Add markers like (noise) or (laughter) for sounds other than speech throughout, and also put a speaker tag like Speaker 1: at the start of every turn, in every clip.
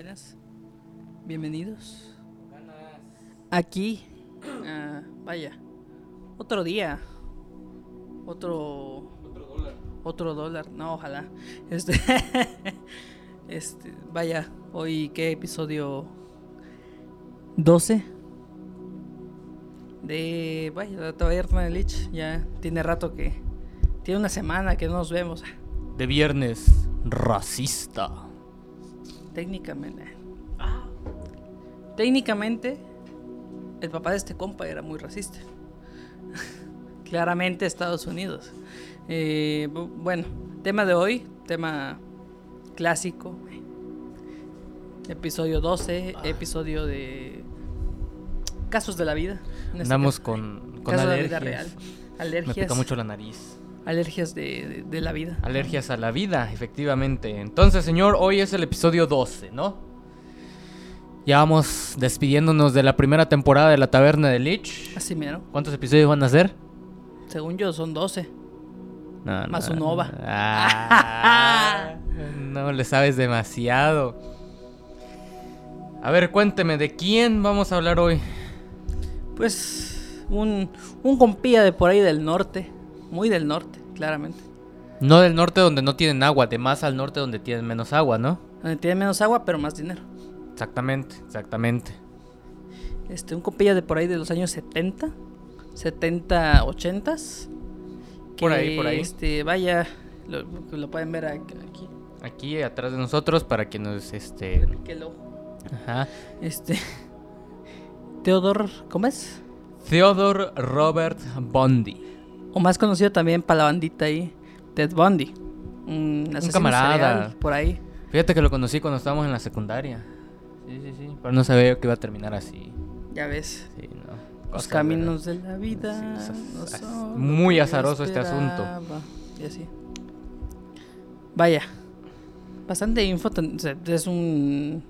Speaker 1: buenas. Bienvenidos. Aquí, ah, vaya, otro día. Otro.
Speaker 2: Otro dólar.
Speaker 1: Otro dólar. No, ojalá. Este. (laughs) este, vaya, hoy, ¿qué episodio? 12. De. Vaya, la taberna de Lich. Ya tiene rato que. Tiene una semana que no nos vemos.
Speaker 2: De viernes racista.
Speaker 1: Técnicamente. Ah. Técnicamente, el papá de este compa era muy racista. (laughs) Claramente Estados Unidos. Eh, bu- bueno, tema de hoy, tema clásico. Episodio 12, episodio de casos de la vida. Este
Speaker 2: Andamos con, con
Speaker 1: casos de la vida
Speaker 2: alergias.
Speaker 1: real.
Speaker 2: Me
Speaker 1: Alergias,
Speaker 2: pica mucho la nariz.
Speaker 1: Alergias de, de- de la vida.
Speaker 2: Alergias a la vida, efectivamente. Entonces, señor, hoy es el episodio 12, ¿no? Ya vamos despidiéndonos de la primera temporada de la Taberna de Lich.
Speaker 1: Así mero.
Speaker 2: ¿Cuántos episodios van a ser?
Speaker 1: Según yo, son 12.
Speaker 2: No,
Speaker 1: Más
Speaker 2: no,
Speaker 1: un ova.
Speaker 2: Ah, no le sabes demasiado. A ver, cuénteme, ¿de quién vamos a hablar hoy?
Speaker 1: Pues un, un compía de por ahí del norte, muy del norte, claramente.
Speaker 2: No del norte donde no tienen agua, de más al norte donde tienen menos agua, ¿no?
Speaker 1: Donde tiene menos agua, pero más dinero.
Speaker 2: Exactamente, exactamente.
Speaker 1: Este, un compilla de por ahí de los años 70, 70, 80.
Speaker 2: Por ahí, por ahí.
Speaker 1: Este, vaya, lo, lo pueden ver aquí. aquí.
Speaker 2: Atrás de nosotros para que nos este.
Speaker 1: Piqué el ojo.
Speaker 2: Ajá.
Speaker 1: Este, (laughs) Theodore, ¿cómo es?
Speaker 2: Theodore Robert Bundy.
Speaker 1: O más conocido también para la bandita ahí, Ted Bundy. Un, asesino
Speaker 2: camarada.
Speaker 1: por ahí.
Speaker 2: Fíjate que lo conocí cuando estábamos en la secundaria. Sí, sí, sí. Pero no sabía que iba a terminar así.
Speaker 1: Ya ves.
Speaker 2: Sí, no.
Speaker 1: Los caminos de la vida.
Speaker 2: Sí,
Speaker 1: no son
Speaker 2: muy azaroso este asunto.
Speaker 1: Y así. Vaya. Bastante info. Es un.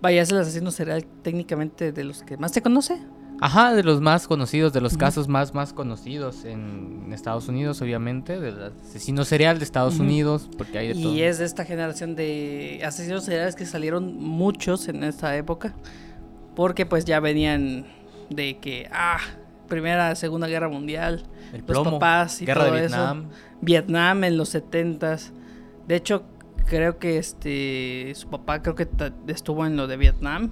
Speaker 1: Vaya, es el asesino serial técnicamente de los que más se conoce.
Speaker 2: Ajá, de los más conocidos, de los casos más, más conocidos en Estados Unidos, obviamente, del asesino serial de Estados. Unidos, porque hay de todo.
Speaker 1: Y es de esta generación de asesinos seriales que salieron muchos en esta época. Porque pues ya venían de que, ah, Primera, Segunda Guerra Mundial,
Speaker 2: El
Speaker 1: los
Speaker 2: plomo,
Speaker 1: papás y
Speaker 2: guerra
Speaker 1: todo
Speaker 2: de
Speaker 1: eso.
Speaker 2: Vietnam.
Speaker 1: Vietnam en los 70s. De hecho, creo que este su papá creo que estuvo en lo de Vietnam.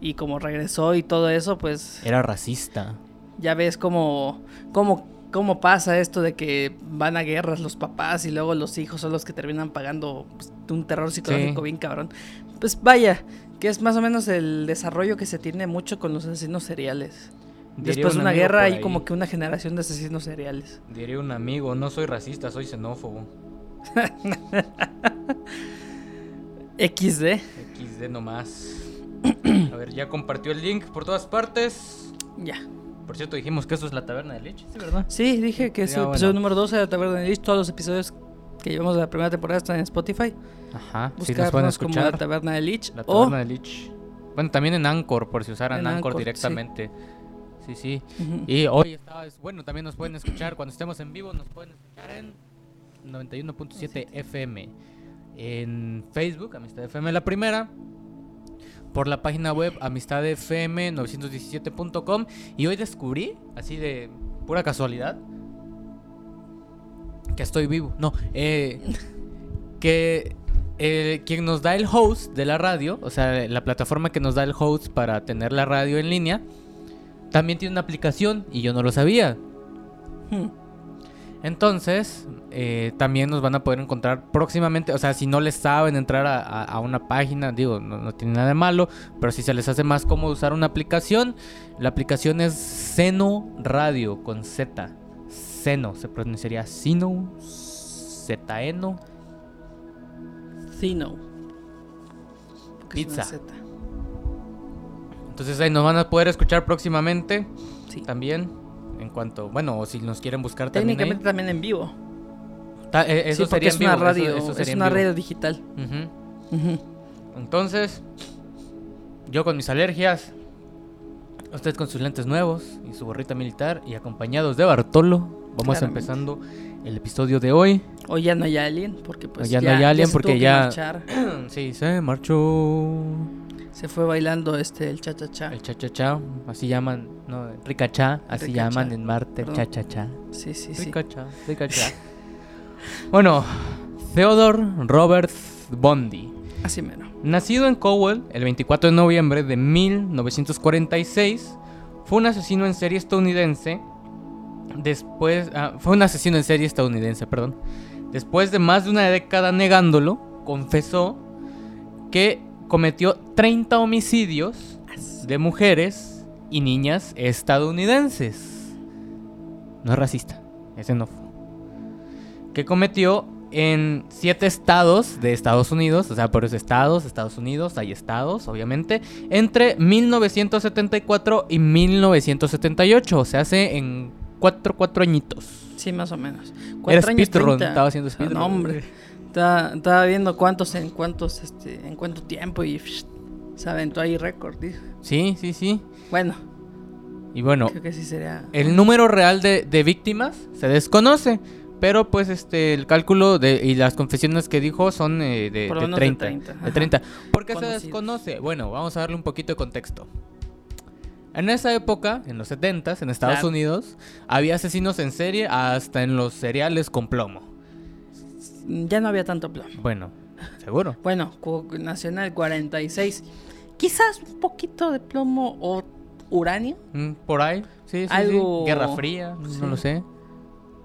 Speaker 1: Y como regresó y todo eso, pues
Speaker 2: Era racista.
Speaker 1: ya ves cómo, cómo, cómo pasa esto de que van a guerras los papás y luego los hijos son los que terminan pagando pues, un terror psicológico
Speaker 2: Sí.
Speaker 1: bien cabrón. Pues vaya, que es más o menos el desarrollo que se tiene mucho con los asesinos seriales.
Speaker 2: Diría
Speaker 1: Después de
Speaker 2: un
Speaker 1: una guerra hay como que una generación de asesinos seriales.
Speaker 2: Diría un amigo, no soy racista, soy xenófobo. (laughs)
Speaker 1: XD.
Speaker 2: XD nomás. A ver, ya compartió el link por todas partes.
Speaker 1: Ya.
Speaker 2: Por cierto, dijimos que esto es la taberna de leche, ¿sí, verdad?
Speaker 1: Sí, dije que es el
Speaker 2: bueno.
Speaker 1: episodio número 12 de la Taberna de Lich. Todos los episodios que llevamos de la primera temporada están en Spotify.
Speaker 2: Ajá, sí nos
Speaker 1: Buscarnos
Speaker 2: pueden
Speaker 1: como la
Speaker 2: escuchar.
Speaker 1: Taberna de Lich.
Speaker 2: La
Speaker 1: o
Speaker 2: taberna de Lich. Bueno, también en Anchor, por si usaran Anchor,
Speaker 1: Anchor, sí.
Speaker 2: directamente. Sí, sí.
Speaker 1: Ujú.
Speaker 2: Y hoy está, es- bueno, también nos pueden escuchar cuando estemos en vivo, nos pueden escuchar en 91.7 FM. En Facebook, Amistad FM la primera. Por la página web amistadfm917.com. Y hoy descubrí, así de pura casualidad, que estoy vivo. No, eh, (laughs) que eh, quien nos da el host de la radio, o sea, la plataforma que nos da el host para tener la radio en línea, también tiene una aplicación y yo no lo sabía.
Speaker 1: Hmm.
Speaker 2: Entonces, eh, también nos van a poder encontrar próximamente. O sea, si no les saben entrar a, a- a una página, digo, no, no tiene nada de malo. Pero si se les hace más cómodo usar una aplicación, la aplicación es Seno Radio con Z. Seno, se pronunciaría Sino, Zeno.
Speaker 1: Una
Speaker 2: Pizza. Entonces ahí nos van a poder escuchar próximamente
Speaker 1: Sí.
Speaker 2: también. En cuanto, bueno, o si nos quieren buscar también.
Speaker 1: Técnicamente también en vivo.
Speaker 2: Ta- eh,
Speaker 1: Sí,
Speaker 2: eso
Speaker 1: porque
Speaker 2: sería
Speaker 1: es
Speaker 2: en
Speaker 1: una
Speaker 2: vivo, eso-
Speaker 1: radio.
Speaker 2: eso
Speaker 1: es una radio digital.
Speaker 2: Ujú.
Speaker 1: Ujú.
Speaker 2: Entonces, yo con mis alergias, usted con sus lentes nuevos y su gorrita militar y acompañados de Bartolo, vamos
Speaker 1: Claramente.
Speaker 2: empezando el episodio de hoy.
Speaker 1: Hoy ya no hay alien, porque pues
Speaker 2: ya, no hay alien
Speaker 1: se
Speaker 2: porque ya... (clears throat) sí, se marchó.
Speaker 1: Se fue bailando este el cha cha cha.
Speaker 2: El cha cha cha, así llaman, no, rica cha, así
Speaker 1: Rica
Speaker 2: llaman
Speaker 1: cha,
Speaker 2: en Marte, el cha cha cha.
Speaker 1: Sí, sí, sí.
Speaker 2: Rica cha, rica cha. (laughs) bueno, Theodore Robert Bondi.
Speaker 1: Así menos.
Speaker 2: Nacido en Cowell el 24 de noviembre de 1946, fue un asesino en serie estadounidense. Después, ah, fue un asesino en serie estadounidense, perdón. Después de más de una década negándolo, confesó que cometió 30 homicidios de mujeres y niñas estadounidenses. No es racista, es xenófobo. Que cometió en siete estados de Estados Unidos, o sea, por esos estados, Estados Unidos, hay estados, obviamente, entre 1974 y 1978, o sea, hace en cuatro, cuatro añitos.
Speaker 1: Sí, más o menos.
Speaker 2: Era speedrun,
Speaker 1: 30.
Speaker 2: estaba haciendo speedrun.
Speaker 1: No, hombre. Estaba, estaba viendo cuántos en cuántos, este, en cuánto tiempo y psh, se aventó ahí récord.
Speaker 2: Sí, sí, sí.
Speaker 1: Bueno,
Speaker 2: Y bueno,
Speaker 1: creo que sí sería.
Speaker 2: el número real de, de víctimas se desconoce. Pero pues este el cálculo de, y las confesiones que dijo son eh, de, de
Speaker 1: menos de
Speaker 2: 30.
Speaker 1: 30,
Speaker 2: De. 30. ¿Por qué se desconoce? Bueno, vamos a darle un poquito de contexto. En esa época, en los 70s, en Estados
Speaker 1: Claro.
Speaker 2: Unidos, había asesinos en serie hasta en los cereales con plomo.
Speaker 1: Ya no había tanto plomo.
Speaker 2: Bueno, seguro.
Speaker 1: Bueno, nació en el 46. Quizás un poquito de plomo o uranio,
Speaker 2: Mm, Por ahí, sí, sí, sí.
Speaker 1: Algo-
Speaker 2: Guerra Fría,
Speaker 1: sí.
Speaker 2: no lo sé.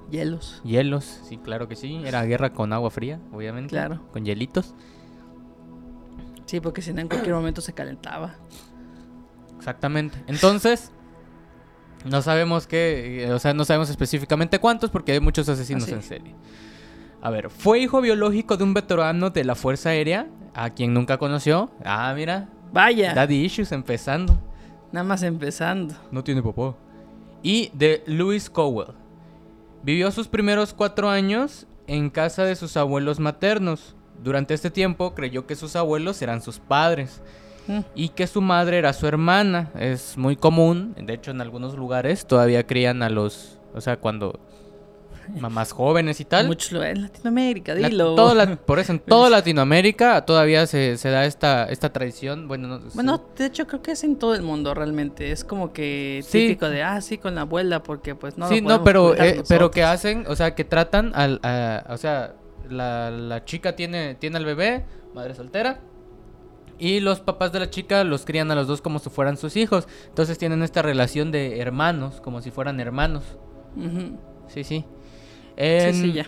Speaker 1: Hielos.
Speaker 2: Hielos, sí, claro que sí. Era guerra con agua fría, obviamente.
Speaker 1: Claro.
Speaker 2: Con hielitos.
Speaker 1: Sí, porque si no en cualquier momento se calentaba.
Speaker 2: Exactamente. Entonces, no sabemos qué, eh, o sea, no sabemos específicamente cuántos porque hay muchos asesinos
Speaker 1: Ah, sí.
Speaker 2: en serie. A ver, fue hijo biológico de un veterano de la Fuerza Aérea, a quien nunca conoció. Ah, mira,
Speaker 1: Vaya,
Speaker 2: Daddy Issues empezando.
Speaker 1: nada más empezando.
Speaker 2: No tiene popó. Y de Louis Cowell. Vivió sus primeros cuatro años en casa de sus abuelos maternos. Durante este tiempo creyó que sus abuelos eran sus padres
Speaker 1: Mm,
Speaker 2: y que su madre era su hermana. Es muy común, de hecho en algunos lugares todavía crían a los, o sea, cuando mamás jóvenes y tal.
Speaker 1: Muchos lo en Latinoamérica,
Speaker 2: La-
Speaker 1: dilo.
Speaker 2: todo la- por eso en (laughs) toda Latinoamérica todavía se, se da esta, esta tradición. Bueno, no,
Speaker 1: Bueno, de hecho creo que es en todo el mundo realmente. Es como que
Speaker 2: Sí.
Speaker 1: típico de, ah, sí, con la abuela, porque pues no.
Speaker 2: sí,
Speaker 1: lo
Speaker 2: no, pero, eh, pero que hacen, o sea, que tratan al, a- o sea, la, la chica tiene, tiene al bebé, madre soltera, y los papás de la chica los crían a los dos como si fueran sus hijos. Entonces tienen esta relación de hermanos, como si fueran hermanos. Sí. Sí, En-
Speaker 1: sí, ya.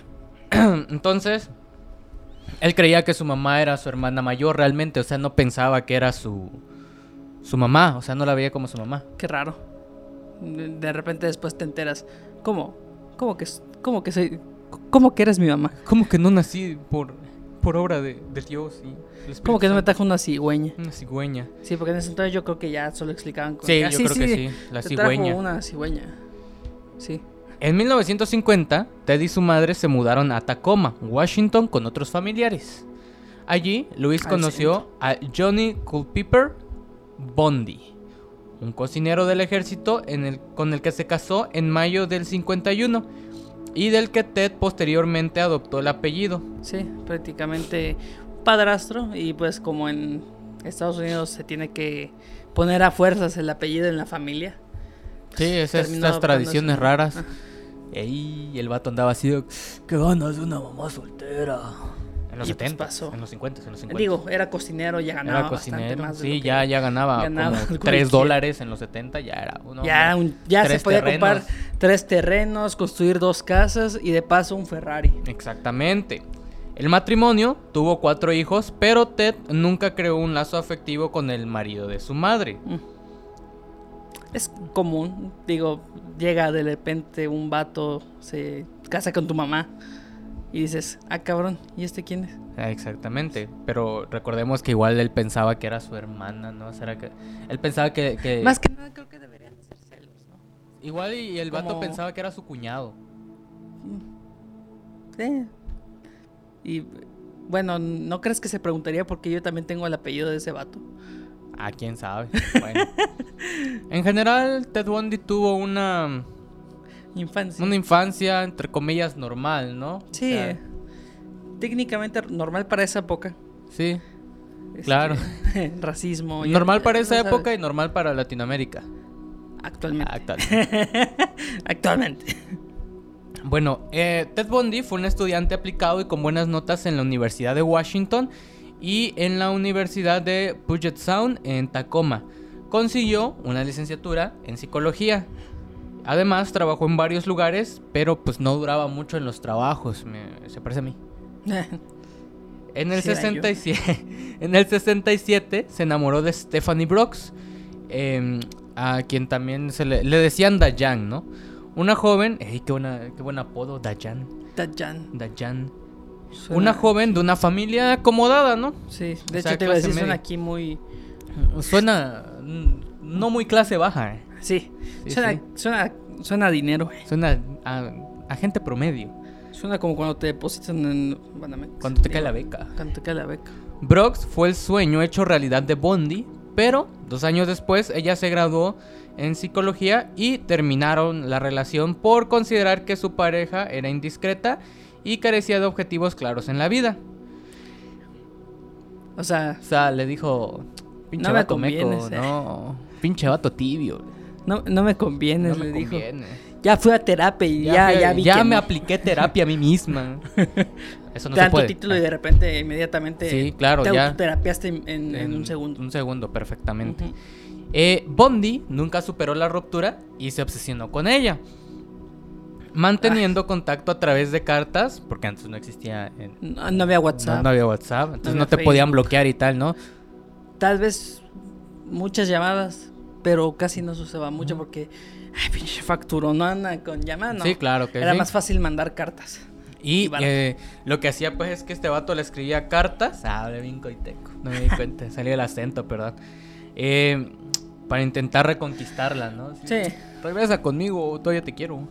Speaker 1: (clears throat)
Speaker 2: Entonces, él creía que su mamá era su hermana mayor realmente, o sea, no pensaba que era su, su mamá, o sea, no la veía como su mamá.
Speaker 1: Qué raro. De repente después te enteras. ¿Cómo? ¿Cómo que, cómo que soy. ¿Cómo que eres mi mamá?
Speaker 2: ¿Cómo que no nací por, por obra de, de Dios y
Speaker 1: ¿Cómo que no me trajo una cigüeña?
Speaker 2: Una cigüeña.
Speaker 1: Sí, porque en ese entonces yo creo que ya solo explicaban con
Speaker 2: Sí,
Speaker 1: ah,
Speaker 2: yo creo que sí, la
Speaker 1: te trajo
Speaker 2: cigüeña.
Speaker 1: una cigüeña. Sí.
Speaker 2: En 1950, Ted y su madre se mudaron a Tacoma, Washington, con otros familiares. Allí, Luis conoció a Johnny Culpeper Bondi, un cocinero del ejército en el, con el que se casó en mayo del 51 y del que Ted posteriormente adoptó el apellido.
Speaker 1: Sí, prácticamente padrastro. Y pues como en Estados Unidos se tiene que poner a fuerzas el apellido en la familia.
Speaker 2: Sí, esas
Speaker 1: adoptando
Speaker 2: tradiciones raras. Ey, el vato andaba así de, qué ganas de una mamá soltera. En los
Speaker 1: Y pues
Speaker 2: 70,
Speaker 1: pasó.
Speaker 2: en los 50, en los 50.
Speaker 1: Digo, era cocinero, ya ganaba
Speaker 2: Era
Speaker 1: bastante
Speaker 2: cocinero.
Speaker 1: más de
Speaker 2: Sí, ya, ya ganaba,
Speaker 1: ganaba
Speaker 2: como (laughs)
Speaker 1: cualquiera.
Speaker 2: 3 dólares en los 70, ya era uno.
Speaker 1: ya un- ya se podía
Speaker 2: terrenos.
Speaker 1: comprar tres terrenos, construir dos casas y de paso un Ferrari.
Speaker 2: Exactamente. El matrimonio tuvo cuatro hijos, pero Ted nunca creó un lazo afectivo con el marido de su madre.
Speaker 1: Mm. Es común, digo, llega de repente un vato, se casa con tu mamá y dices, ah cabrón, ¿y este quién es?
Speaker 2: Ah, Exactamente, pero recordemos que igual él pensaba que era su hermana, ¿no? ¿Será que él pensaba que, que-
Speaker 1: Más que nada creo que deberían ser celos, ¿no?
Speaker 2: igual y el vato
Speaker 1: como-
Speaker 2: pensaba que era su cuñado.
Speaker 1: Sí. Y bueno, ¿no crees que se preguntaría por qué yo también tengo el apellido de ese vato?
Speaker 2: Ah, quién sabe. Bueno. (laughs) en general, Ted Bundy tuvo una
Speaker 1: Infancia.
Speaker 2: Una infancia, entre comillas, normal, ¿no? O
Speaker 1: Sí,
Speaker 2: sea,
Speaker 1: técnicamente normal para esa época.
Speaker 2: sí.
Speaker 1: Este,
Speaker 2: Claro. (laughs)
Speaker 1: racismo.
Speaker 2: Normal
Speaker 1: ya-
Speaker 2: para esa
Speaker 1: sabes.
Speaker 2: época y normal para Latinoamérica.
Speaker 1: Actualmente.
Speaker 2: Actual. (laughs)
Speaker 1: Actualmente.
Speaker 2: Bueno, eh, Ted Bundy fue un estudiante aplicado y con buenas notas en la Universidad de Washington y en la Universidad de Puget Sound en Tacoma. Consiguió una licenciatura en psicología. Además, trabajó en varios lugares, pero pues no duraba mucho en los trabajos, me- se parece a mí. (laughs) En el,
Speaker 1: Sí, era yo.
Speaker 2: 67, (laughs) en el 67 se enamoró de Stephanie Brooks, em, a quien también se le, le decían Dayan, ¿no? Una joven, ey, qué, buena, qué buen apodo, Dayan,
Speaker 1: Dayan.
Speaker 2: Dayan.
Speaker 1: Suena-
Speaker 2: Una joven de una familia acomodada, ¿no?
Speaker 1: Sí, de
Speaker 2: o sea,
Speaker 1: hecho te iba a decir, suena aquí muy.
Speaker 2: Suena no muy clase baja, eh.
Speaker 1: Sí,
Speaker 2: Sí,
Speaker 1: suena,
Speaker 2: sí.
Speaker 1: suena, suena a dinero.
Speaker 2: suena a, a gente promedio,
Speaker 1: Suena como cuando te depositan en
Speaker 2: cuando te cae la beca.
Speaker 1: Cuando te cae la beca.
Speaker 2: Brooks fue el sueño hecho realidad de Bondi, pero dos años después ella se graduó en psicología y terminaron la relación por considerar que su pareja era indiscreta y carecía de objetivos claros en la vida.
Speaker 1: O sea,
Speaker 2: O sea, le dijo, pinche
Speaker 1: No me
Speaker 2: vato meco,
Speaker 1: convienes, eh".
Speaker 2: no, pinche vato tibio.
Speaker 1: no, no me conviene,
Speaker 2: No
Speaker 1: le
Speaker 2: me
Speaker 1: dijo. Ya fui a terapia y ya, ya,
Speaker 2: fui-
Speaker 1: vi
Speaker 2: ya
Speaker 1: que
Speaker 2: me
Speaker 1: no.
Speaker 2: apliqué terapia a mí misma. (laughs) Eso no
Speaker 1: te
Speaker 2: se puede.
Speaker 1: título y de repente, inmediatamente.
Speaker 2: Sí, claro,
Speaker 1: te
Speaker 2: ya.
Speaker 1: autoterapiaste en, en- en un segundo.
Speaker 2: Un segundo, perfectamente. Eh, Bondi nunca superó la ruptura y se obsesionó con ella. Manteniendo contacto a través de cartas, porque antes no existía. en-
Speaker 1: No, no había WhatsApp.
Speaker 2: No, no había WhatsApp, entonces no, te podían bloquear y tal, ¿no?
Speaker 1: Tal vez muchas llamadas, pero casi no usaba mucho porque. Ay, pinche facturonana con llamadas, no.
Speaker 2: Sí, claro que
Speaker 1: Era
Speaker 2: sí.
Speaker 1: más fácil mandar cartas.
Speaker 2: Y eh, lo que hacía, pues, es que este vato le escribía cartas. Ah, bien coiteco. No me di cuenta, (laughs) salió el acento, perdón. Eh, para intentar reconquistarla, ¿no?
Speaker 1: Sí.
Speaker 2: Regresa conmigo, todavía te quiero.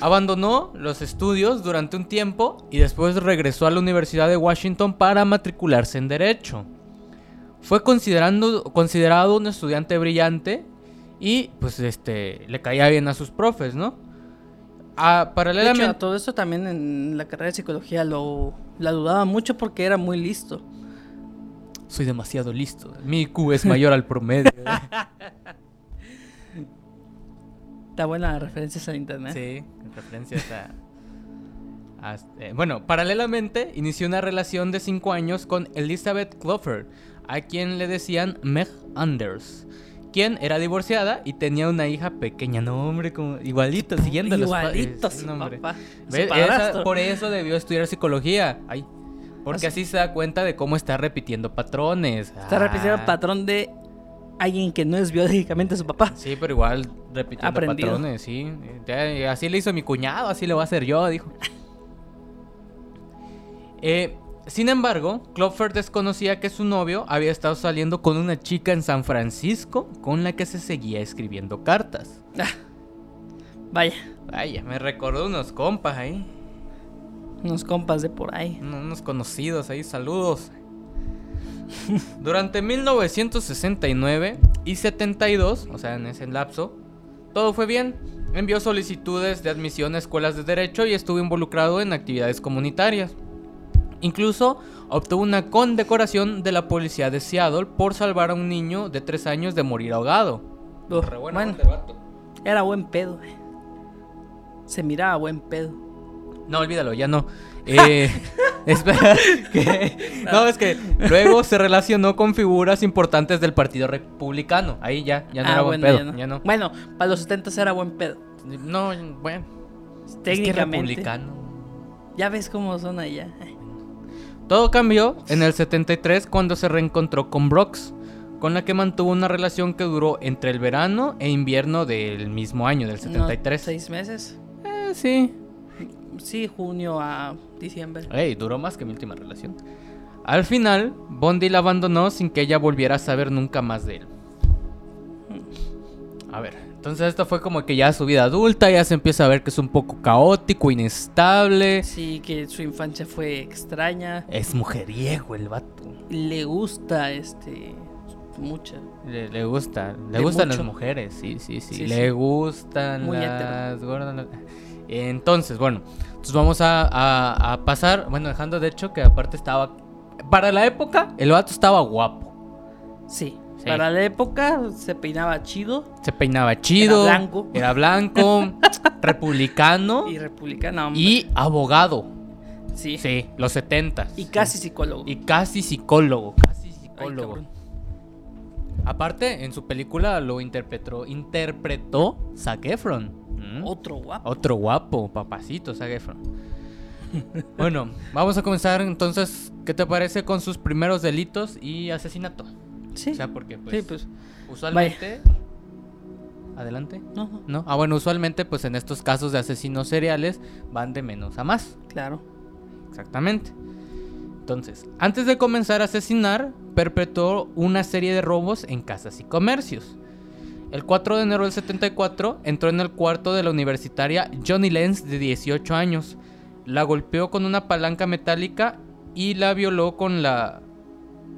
Speaker 2: Abandonó los estudios durante un tiempo y después regresó a la Universidad de Washington para matricularse en Derecho. Fue considerando, considerado un estudiante brillante y pues este le caía bien a sus profes, ¿no? Ah,
Speaker 1: De hecho,
Speaker 2: paralelamente...
Speaker 1: todo esto también en la carrera de psicología lo la dudaba mucho porque era muy listo.
Speaker 2: Soy demasiado listo. Mi IQ es mayor al promedio. (laughs)
Speaker 1: Está buena la referencias en internet.
Speaker 2: Sí, en referencias a... a- eh, bueno, paralelamente inició una relación de 5 años con Elizabeth Clover, a quien le decían Meg Anders, quien era divorciada y tenía una hija pequeña. No, hombre, como igualito, siguiendo los
Speaker 1: Igualito
Speaker 2: eh,
Speaker 1: a su
Speaker 2: no, hombre.
Speaker 1: papá.
Speaker 2: por eso debió estudiar psicología. Ay, porque
Speaker 1: Así-
Speaker 2: así se da cuenta de cómo está repitiendo patrones.
Speaker 1: Está repitiendo
Speaker 2: Ah.
Speaker 1: el patrón de alguien que no es biológicamente su papá.
Speaker 2: Sí, pero igual repitiendo
Speaker 1: Aprendido.
Speaker 2: patrones, sí. Ya, así le hizo mi cuñado, así le voy a hacer yo, dijo. Eh, sin embargo, Clover desconocía que su novio había estado saliendo con una chica en San Francisco con la que se seguía escribiendo cartas.
Speaker 1: Ah, vaya,
Speaker 2: Vaya, me recordó unos compas ahí,
Speaker 1: unos compas de por ahí.
Speaker 2: unos conocidos ahí, saludos. Durante 1969 y 72, o sea, en ese lapso, todo fue bien. Envió solicitudes de admisión a escuelas de derecho y estuvo involucrado en actividades comunitarias. Incluso obtuvo una condecoración de la policía de Seattle por salvar a un niño de 3 años de morir ahogado.
Speaker 1: Uf,
Speaker 2: Re buena
Speaker 1: bueno, era buen pedo. eh. Se miraba buen pedo.
Speaker 2: No, olvídalo, ya no. Eh, (laughs) espera, (laughs) que- no, es que luego se relacionó con figuras importantes del Partido Republicano. Ahí ya, ya no
Speaker 1: Ah,
Speaker 2: era buen pedo,
Speaker 1: ya no.
Speaker 2: ya no.
Speaker 1: Bueno, para los 70 era buen pedo.
Speaker 2: No, bueno. Es que
Speaker 1: Técnicamente.
Speaker 2: republicano.
Speaker 1: Ya ves cómo son allá.
Speaker 2: Todo cambió en el 73 cuando se reencontró con Brooks, con la que mantuvo una relación que duró entre el verano e invierno del mismo año, del
Speaker 1: No,
Speaker 2: 73.
Speaker 1: ¿Seis meses?
Speaker 2: Eh, sí.
Speaker 1: Sí, junio a diciembre.
Speaker 2: Ey, duró más que mi última relación. Al final, Bondi la abandonó sin que ella volviera a saber nunca más de él. A ver, entonces esto fue como que ya su vida adulta, ya se empieza a ver que es un poco caótico, inestable.
Speaker 1: Sí, que su infancia fue extraña.
Speaker 2: Es mujeriego el vato.
Speaker 1: Le gusta este mucha.
Speaker 2: Le, le gusta, le
Speaker 1: De
Speaker 2: gustan
Speaker 1: mucho.
Speaker 2: las mujeres, sí, sí, sí.
Speaker 1: Sí,
Speaker 2: le
Speaker 1: sí.
Speaker 2: gustan
Speaker 1: Muy
Speaker 2: las gordas. Entonces, bueno, entonces vamos a, a- a pasar, bueno, dejando de hecho que aparte estaba, para la época, el vato estaba guapo.
Speaker 1: Sí.
Speaker 2: Sí.
Speaker 1: Para la época se peinaba chido
Speaker 2: Se peinaba chido.
Speaker 1: Era blanco.
Speaker 2: Era blanco, (laughs) republicano
Speaker 1: y republicano. hombre.
Speaker 2: y abogado.
Speaker 1: sí.
Speaker 2: Sí, los 70.
Speaker 1: Y casi psicólogo.
Speaker 2: Y casi psicólogo. Casi psicólogo. Aparte, en su película lo interpretó, interpretó Zac Efron. ¿Mm?
Speaker 1: Otro guapo.
Speaker 2: Otro guapo, papacito, Zac Efron. (laughs) bueno, vamos a comenzar entonces. ¿Qué te parece con sus primeros delitos y asesinato?
Speaker 1: Sí.
Speaker 2: O sea, porque pues,
Speaker 1: sí, pues.
Speaker 2: usualmente. Adelante.
Speaker 1: No, ¿No?
Speaker 2: Ah, bueno, usualmente pues en estos casos de asesinos seriales van de menos a más.
Speaker 1: claro.
Speaker 2: Exactamente. Entonces, antes de comenzar a asesinar, perpetró una serie de robos en casas y comercios. El 4 de enero del 74 entró en el cuarto de la universitaria Johnny Lenz de 18 años. La golpeó con una palanca metálica y la violó con la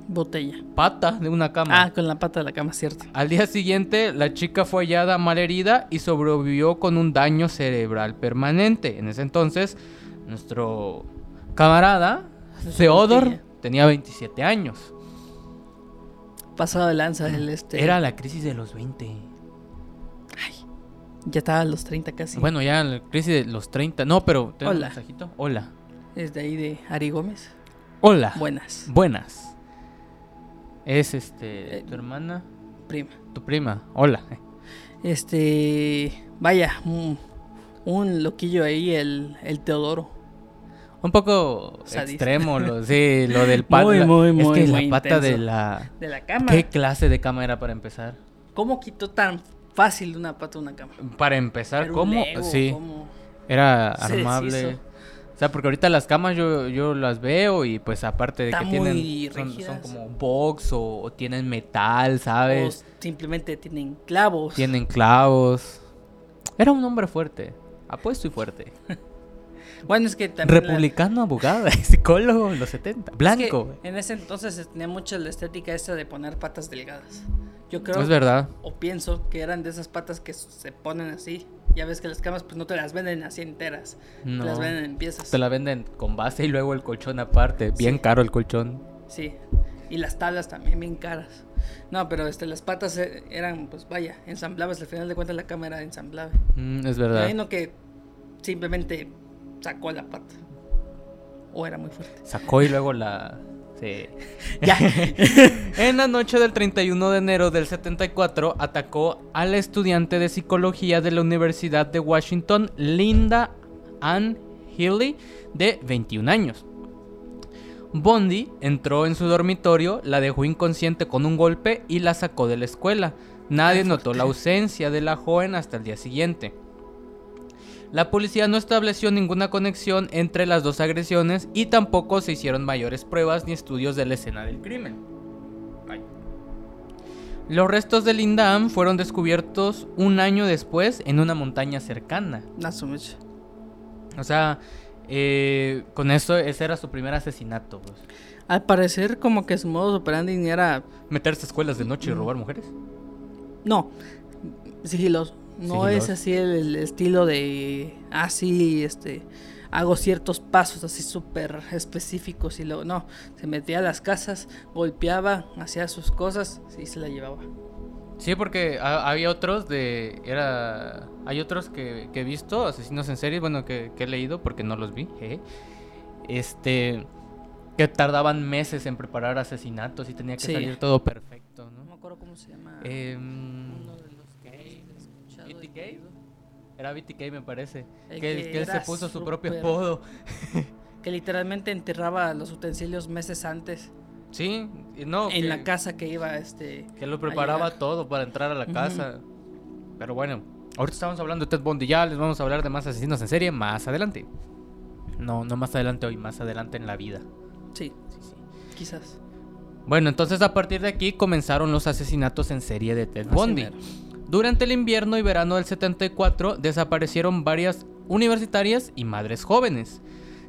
Speaker 1: Botella.
Speaker 2: pata de una cama.
Speaker 1: Ah, con la pata de la cama, cierto.
Speaker 2: Al día siguiente, la chica fue hallada malherida y sobrevivió con un daño cerebral permanente. En ese entonces, nuestro camarada, Theodor, tenía 27 años.
Speaker 1: Pasado de lanza el este.
Speaker 2: Era la crisis de los 20.
Speaker 1: Ya estaba a los 30 casi.
Speaker 2: Bueno, ya la crisis de los 30. No, pero... ¿tengo un
Speaker 1: Hola.
Speaker 2: mensajito? Hola.
Speaker 1: Es de ahí de Ari Gómez.
Speaker 2: Hola.
Speaker 1: Buenas.
Speaker 2: Buenas. Es este...
Speaker 1: Eh.
Speaker 2: Tu hermana...
Speaker 1: Prima.
Speaker 2: Tu prima. Hola.
Speaker 1: Este. Vaya, un, un loquillo ahí, el, el Teodoro.
Speaker 2: Un poco
Speaker 1: Sadista.
Speaker 2: extremo, lo, (laughs) sí, lo del pata.
Speaker 1: Muy, muy,
Speaker 2: es
Speaker 1: muy,
Speaker 2: que
Speaker 1: muy
Speaker 2: la pata de la...
Speaker 1: De la cama.
Speaker 2: ¿Qué clase de cama era para empezar?
Speaker 1: ¿Cómo quitó tan fácil de una pata una cama?
Speaker 2: Para empezar,
Speaker 1: Era
Speaker 2: ¿cómo?
Speaker 1: Lego,
Speaker 2: sí,
Speaker 1: ¿cómo?
Speaker 2: era armable. O sea, porque ahorita las camas yo, yo las veo y pues aparte de que tienen son, como box o, o tienen metal, ¿sabes?
Speaker 1: O simplemente tienen clavos.
Speaker 2: Tienen clavos. Era un hombre fuerte, apuesto y fuerte. (laughs)
Speaker 1: Bueno, es que también. la-
Speaker 2: Republicano, abogado, (laughs) psicólogo, en los 70.
Speaker 1: es que
Speaker 2: Blanco.
Speaker 1: en ese entonces se tenía mucho la estética esta de poner patas delgadas. Yo creo.
Speaker 2: es verdad.
Speaker 1: O pienso que eran de esas patas que se ponen así. Ya ves que las camas pues no te las venden así enteras.
Speaker 2: No.
Speaker 1: Te las venden en piezas.
Speaker 2: Te la venden con base y luego el colchón aparte. Bien
Speaker 1: Sí.
Speaker 2: caro el colchón.
Speaker 1: Sí. Y las tablas también bien caras. No, pero este, las patas eh, eran, pues vaya, ensamblables. Al final de cuentas la cama era ensamblable.
Speaker 2: Mm, es verdad.
Speaker 1: imagino que simplemente sacó la pata. O era muy fuerte.
Speaker 2: Sacó y luego la... Sí. (laughs)
Speaker 1: Ya. (laughs)
Speaker 2: En la noche del 31 de enero del 74 atacó a la estudiante de psicología de la Universidad de Washington, Linda Ann Healy, de 21 años. Bondi entró en su dormitorio, la dejó inconsciente con un golpe y la sacó de la escuela. Nadie notó la ausencia de la joven hasta el día siguiente. La policía no estableció ninguna conexión entre las dos agresiones y tampoco se hicieron mayores pruebas ni estudios de la escena del crimen. Ay. Los restos de Linda Ann fueron descubiertos un año después en una montaña cercana. O sea, eh, con eso ese era su primer asesinato. pues.
Speaker 1: Al parecer como que su modo operandi era...
Speaker 2: Meterse a escuelas de noche y robar mujeres.
Speaker 1: No, sigiloso. No es así el, el estilo de... Así, este... Hago ciertos pasos así súper específicos y luego... No, se metía a las casas, golpeaba, hacía sus cosas y se la llevaba.
Speaker 2: Sí, porque ha- había otros de. Era. Hay otros que, que he visto, asesinos en serie, bueno, que, que he leído porque no los vi. jeje. Este. Que tardaban meses en preparar asesinatos y tenía que
Speaker 1: Sí.
Speaker 2: salir todo perfecto,
Speaker 1: No me
Speaker 2: ¿no?
Speaker 1: acuerdo cómo se llama.
Speaker 2: Em,
Speaker 1: uno de los que he escuchado y
Speaker 2: BTK. Era BTK, me parece.
Speaker 1: El
Speaker 2: que, él se puso su propio apodo. (laughs)
Speaker 1: Que literalmente enterraba los utensilios meses antes.
Speaker 2: Sí, no.
Speaker 1: en
Speaker 2: que-
Speaker 1: la casa que iba este
Speaker 2: Que lo preparaba todo para entrar a la casa. Pero bueno, ahorita estamos hablando de Ted Bundy. Ya les vamos a hablar de más asesinos en serie más adelante. No, no más adelante hoy, más adelante en la vida.
Speaker 1: sí
Speaker 2: Sí, sí.
Speaker 1: quizás
Speaker 2: Bueno, entonces a partir de aquí comenzaron los asesinatos en serie de Ted Bundy. Durante el invierno y verano del 74 desaparecieron varias universitarias y madres jóvenes.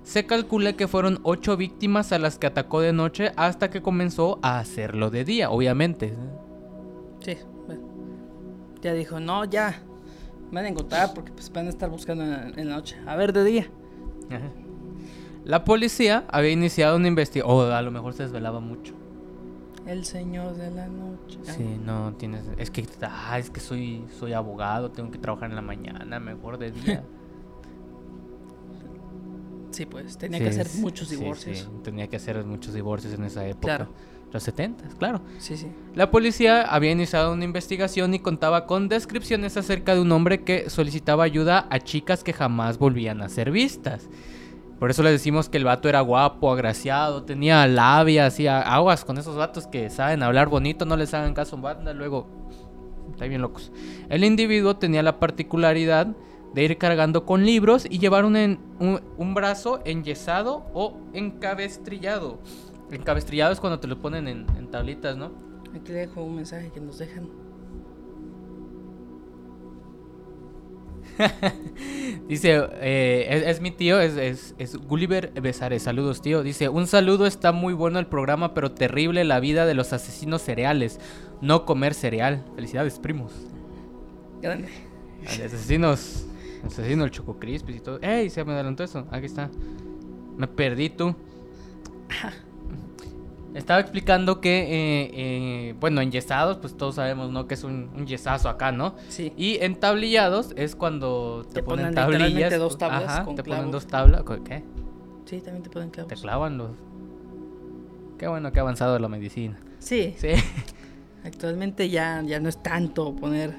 Speaker 2: Se calcula que fueron ocho víctimas a las que atacó de noche hasta que comenzó a hacerlo de día, obviamente.
Speaker 1: Sí, bueno. Ya dijo, no, ya. Me van a encontrar porque pues van a estar buscando en, la noche. A ver, de día.
Speaker 2: Ajá. La policía había iniciado una investigación. O a lo mejor se desvelaba mucho.
Speaker 1: El señor de la noche.
Speaker 2: Sí, no tienes. Es que, ah, es que soy, soy abogado, tengo que trabajar en la mañana, mejor de día. (laughs)
Speaker 1: Sí, pues tenía
Speaker 2: Sí,
Speaker 1: que hacer
Speaker 2: sí,
Speaker 1: muchos divorcios.
Speaker 2: sí, tenía que hacer muchos divorcios en esa época.
Speaker 1: Claro.
Speaker 2: Los 70, claro.
Speaker 1: Sí, sí.
Speaker 2: La policía había iniciado una investigación y contaba con descripciones acerca de un hombre que solicitaba ayuda a chicas que jamás volvían a ser vistas. Por eso le decimos que el vato era guapo, agraciado, tenía labia, hacía aguas con esos vatos que saben hablar bonito, no les hagan caso en banda, luego está bien locos. El individuo tenía la particularidad de ir cargando con libros y llevar un, en- un, un brazo enyesado o encabestrillado. Encabestrillado es cuando te lo ponen en, en tablitas, ¿no?
Speaker 1: Aquí le dejo un mensaje que nos dejan. (laughs)
Speaker 2: Dice, eh, es, es mi tío, es, es, es Gulliver Besares. Saludos, tío. Dice, un saludo, está muy bueno el programa, pero terrible la vida de los asesinos cereales. No comer cereal. Felicidades, primos. Al asesinos, asesino el Choco Crispis y todo. ¡Ey! Se me adelantó eso. Aquí está. Me perdí tú. Estaba explicando que, eh, eh, bueno, enyesados, pues todos sabemos, ¿no? Que es un, un yesazo acá, ¿no?
Speaker 1: Sí.
Speaker 2: Y entablillados es cuando te,
Speaker 1: Te
Speaker 2: ponen,
Speaker 1: ponen
Speaker 2: tablillas.
Speaker 1: dos tablas
Speaker 2: Ajá,
Speaker 1: con
Speaker 2: te ponen dos tablas. ¿co- ¿Qué?
Speaker 1: Sí, también te ponen
Speaker 2: Te
Speaker 1: clavos.
Speaker 2: clavan los. Qué bueno que ha avanzado la medicina.
Speaker 1: Sí,
Speaker 2: Sí.
Speaker 1: actualmente ya, ya no es tanto poner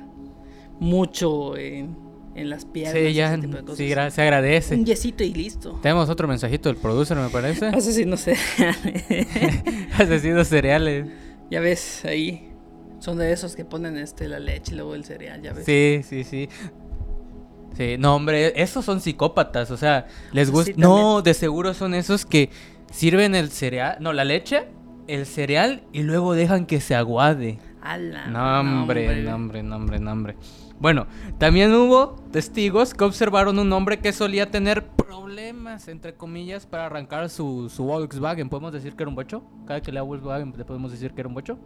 Speaker 1: mucho en, en las piernas.
Speaker 2: Sí, ya.
Speaker 1: ese tipo de cosas.
Speaker 2: Sí, se agradece.
Speaker 1: Un yesito y listo.
Speaker 2: Tenemos otro mensajito del producer, me parece. (laughs)
Speaker 1: Asesino sé. (laughs)
Speaker 2: Asesinos cereales.
Speaker 1: ya ves, ahí. Son de esos que ponen este la leche y luego el cereal, ya ves.
Speaker 2: Sí, sí, sí. Sí, no, hombre, esos son psicópatas, o sea, les gusta... no, de seguro son esos que sirven el cereal, no, la leche, el cereal y luego dejan que se aguade.
Speaker 1: Ala,
Speaker 2: No, hombre, no, hombre, no, hombre, no, hombre. Bueno, también hubo testigos que observaron un hombre que solía tener problemas, entre comillas, para arrancar su, su Volkswagen. ¿Podemos decir que era un bocho? Cada que lea Volkswagen, ¿le podemos decir que era un bocho?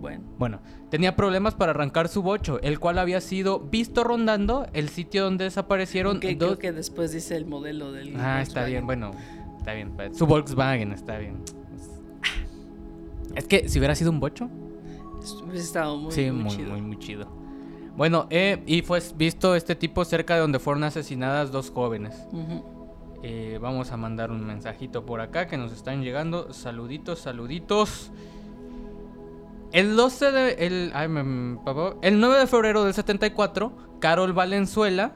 Speaker 1: Bueno,
Speaker 2: Bueno, tenía problemas para arrancar su bocho, el cual había sido visto rondando el sitio donde desaparecieron dos...
Speaker 1: creo que después dice el modelo del.
Speaker 2: Ah, está bien, bueno, está bien. pues, Su Volkswagen está bien. Es que si hubiera sido un bocho,
Speaker 1: Hubiese estado muy,
Speaker 2: sí,
Speaker 1: muy,
Speaker 2: muy,
Speaker 1: chido.
Speaker 2: muy, muy chido. Bueno, eh, y fue visto este tipo cerca de donde fueron asesinadas dos jóvenes. Eh, vamos a mandar un mensajito por acá que nos están llegando. Saluditos, saluditos. El 12 de. El, ay, me- papá. el 9 de febrero del 74, Carol Valenzuela,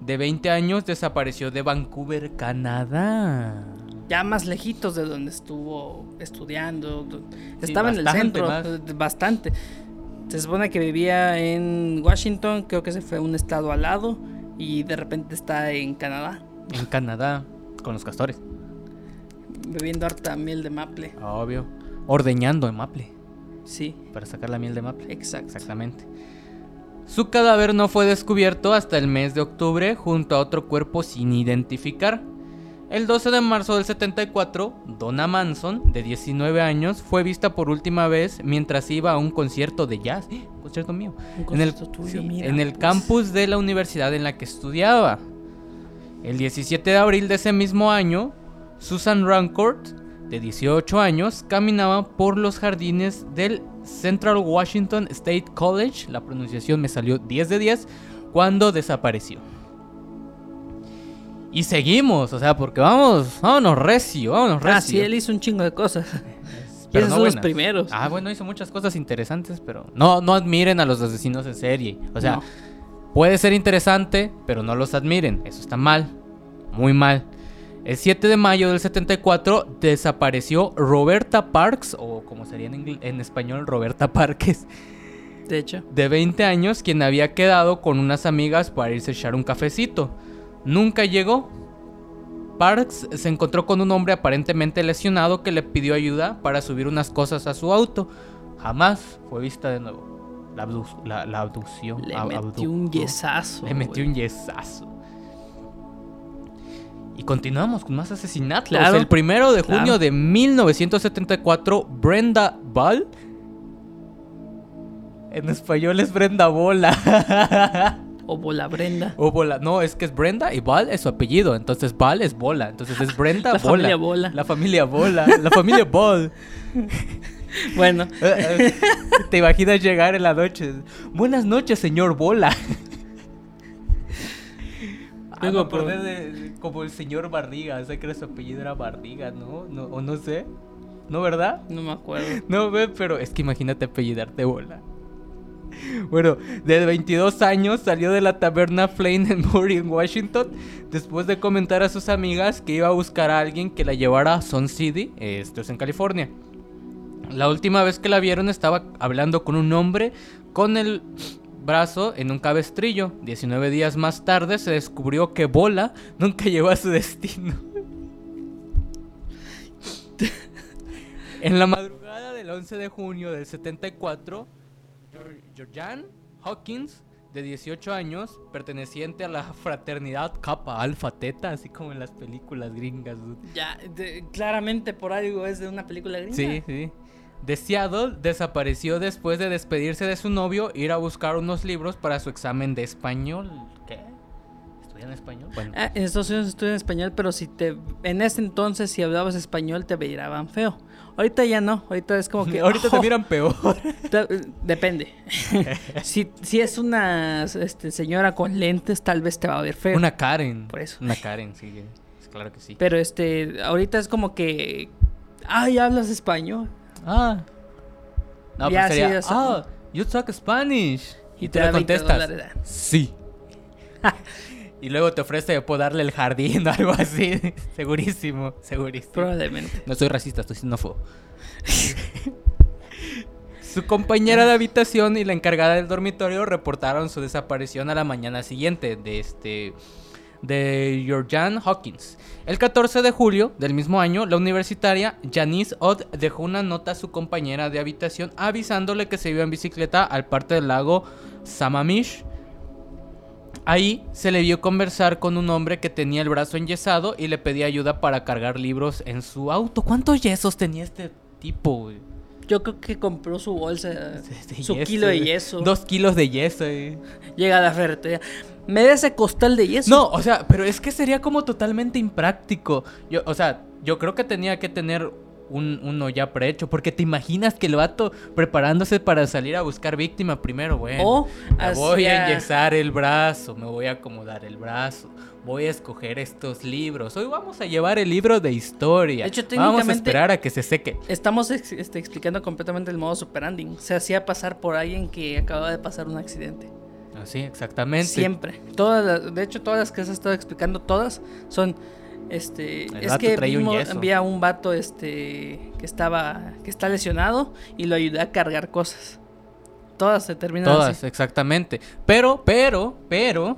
Speaker 2: de 20 años, desapareció de Vancouver, Canadá.
Speaker 1: Ya más lejitos de donde estuvo estudiando. do- Estaba en el centro, bastante. Se supone que vivía en Washington, creo que se fue a un estado al lado y de repente está en Canadá,
Speaker 2: En Canadá, con los castores.
Speaker 1: bebiendo harta miel de maple.
Speaker 2: Obvio. Ordeñando en Maple.
Speaker 1: Sí,
Speaker 2: Para sacar la miel de Maple.
Speaker 1: exacto.
Speaker 2: Exactamente. Su cadáver no fue descubierto hasta el mes de octubre junto a otro cuerpo sin identificar. El 12 de marzo del 74, Donna Manson, de 19 años, fue vista por última vez mientras iba a un concierto de jazz. ¡Eh! Un concierto mío.
Speaker 1: Un
Speaker 2: En el,
Speaker 1: concierto tuyo,
Speaker 2: sí,
Speaker 1: mira,
Speaker 2: en el
Speaker 1: pues.
Speaker 2: campus de la universidad en la que estudiaba. El 17 de abril de ese mismo año, Susan Rancourt, de 18 años, caminaba por los jardines del Central Washington State College, la pronunciación me salió 10 de 10, cuando desapareció. Y seguimos, o sea, porque vamos, vámonos recio, vámonos recio.
Speaker 1: Ah, sí, él hizo un chingo de cosas. (laughs)
Speaker 2: Pero
Speaker 1: esos
Speaker 2: no
Speaker 1: son los
Speaker 2: buenas.
Speaker 1: primeros.
Speaker 2: Ah, bueno, hizo muchas cosas interesantes, pero no, no admiren a los asesinos en serie. O sea,
Speaker 1: No.
Speaker 2: puede ser interesante, pero no los admiren. Eso está mal. Muy mal. El 7 de mayo del 74 desapareció Roberta Parks, o como sería en, en español, Roberta Parques,
Speaker 1: De hecho,
Speaker 2: de 20 años, quien había quedado con unas amigas para irse a echar un cafecito. Nunca llegó. Parks se encontró con un hombre aparentemente lesionado que le pidió ayuda para subir unas cosas a su auto. Jamás fue vista de nuevo. La, abdus- la, la abducción.
Speaker 1: le
Speaker 2: ab-
Speaker 1: metió un yesazo.
Speaker 2: Le metió un yesazo. Y continuamos con más asesinatos.
Speaker 1: Claro,
Speaker 2: El primero de
Speaker 1: claro.
Speaker 2: junio de 1974, Brenda Ball En español es Brenda Bola. (laughs)
Speaker 1: O Bola Brenda.
Speaker 2: O Bola. No, es que es Brenda y Val es su apellido. Entonces Val es Bola. Entonces es Brenda (laughs)
Speaker 1: La
Speaker 2: Bola.
Speaker 1: familia Bola.
Speaker 2: La familia Bola. La familia Ball. (laughs)
Speaker 1: Bueno, (laughs)
Speaker 2: Te imaginas llegar en la noche. Buenas noches, señor Bola. Ah, acordé
Speaker 1: por-
Speaker 2: de, como el señor Barriga. Sé que su apellido era Barriga, ¿no? no o no sé. ¿No, verdad?
Speaker 1: no me acuerdo.
Speaker 2: No, pero es que imagínate apellidarte bola. Bueno, de 22 años salió de la taberna Flame en Murray, en Washington, después de comentar a sus amigas que iba a buscar a alguien que la llevara a Sun City, esto es en California. La última vez que la vieron estaba hablando con un hombre con el brazo en un cabestrillo. 19 días más tarde se descubrió que Bola nunca llegó a su destino. (laughs) En la madrugada del 11 de junio del 74, Geor- Georgian Hawkins, de 18 años, perteneciente a la (laughs) fraternidad Kappa Alpha Theta, así como en las películas gringas.
Speaker 1: Ya, de- claramente por algo es de una película gringa.
Speaker 2: Sí, sí. De Seattle desapareció después de despedirse de su novio, ir a buscar unos libros para su examen de español. ¿Qué? ¿Estudia en español? Bueno.
Speaker 1: Ah, en Estados Unidos estudian español, pero si te en ese entonces si hablabas español te miraban feo. Ahorita ya no, ahorita es como que (laughs)
Speaker 2: Ahorita te
Speaker 1: "Oh,
Speaker 2: miran peor.
Speaker 1: ta- Depende. (laughs) si, si es una este, señora con lentes, tal vez te va a ver feo.
Speaker 2: Una Karen.
Speaker 1: Por eso.
Speaker 2: Una Karen, sí. es Claro que sí.
Speaker 1: Pero este, ahorita es como que ay, hablas español.
Speaker 2: Ah. No,
Speaker 1: Ya,
Speaker 2: pero sería,
Speaker 1: sí,
Speaker 2: ah, you talk Spanish. Y,
Speaker 1: Y
Speaker 2: te
Speaker 1: te
Speaker 2: le
Speaker 1: da 20
Speaker 2: contestas, sí. (laughs) y luego te ofrece puedo darle el jardín (laughs) o algo así. segurísimo, segurísimo.
Speaker 1: Probablemente.
Speaker 2: No soy racista, estoy xenófobo. Su compañera de habitación y la encargada del dormitorio reportaron su desaparición a la mañana siguiente de este de Georgian Hawkins. El 14 de julio del mismo año, la universitaria Janice Odd dejó una nota a su compañera de habitación avisándole que se iba en bicicleta al parte del lago Sammamish. Ahí se le vio conversar con un hombre que tenía el brazo enyesado y le pedía ayuda para cargar libros en su auto. ¿Cuántos yesos tenía este tipo? güey?
Speaker 1: Yo creo que compró su bolsa, (laughs)
Speaker 2: De
Speaker 1: su
Speaker 2: yeso,
Speaker 1: kilo de yeso.
Speaker 2: Dos kilos de yeso. güey.
Speaker 1: Llega a la ferretería. Me da ese costal de yeso.
Speaker 2: No, o sea, pero es que sería como totalmente impráctico. Yo, o sea, yo creo que tenía que tener un, uno ya prehecho. Porque te imaginas que el vato preparándose para salir a buscar víctima primero, güey.
Speaker 1: O
Speaker 2: Me voy a enyesar el brazo, me voy a acomodar el brazo, voy a escoger estos libros. Hoy vamos a llevar el libro de historia.
Speaker 1: De hecho,
Speaker 2: vamos a esperar a que se seque.
Speaker 1: Estamos ex- este, explicando completamente el modo superandi. Se hacía pasar por alguien que acababa de pasar un accidente.
Speaker 2: Así, exactamente.
Speaker 1: Siempre. Todas las- de hecho, todas las que has estado explicando, todas son. Este,
Speaker 2: El
Speaker 1: es que
Speaker 2: un
Speaker 1: vimos-
Speaker 2: yeso.
Speaker 1: había un vato este, que estaba que está lesionado y lo ayudé a cargar cosas. Todas se terminan
Speaker 2: Todas,
Speaker 1: así.
Speaker 2: exactamente. Pero, pero, pero,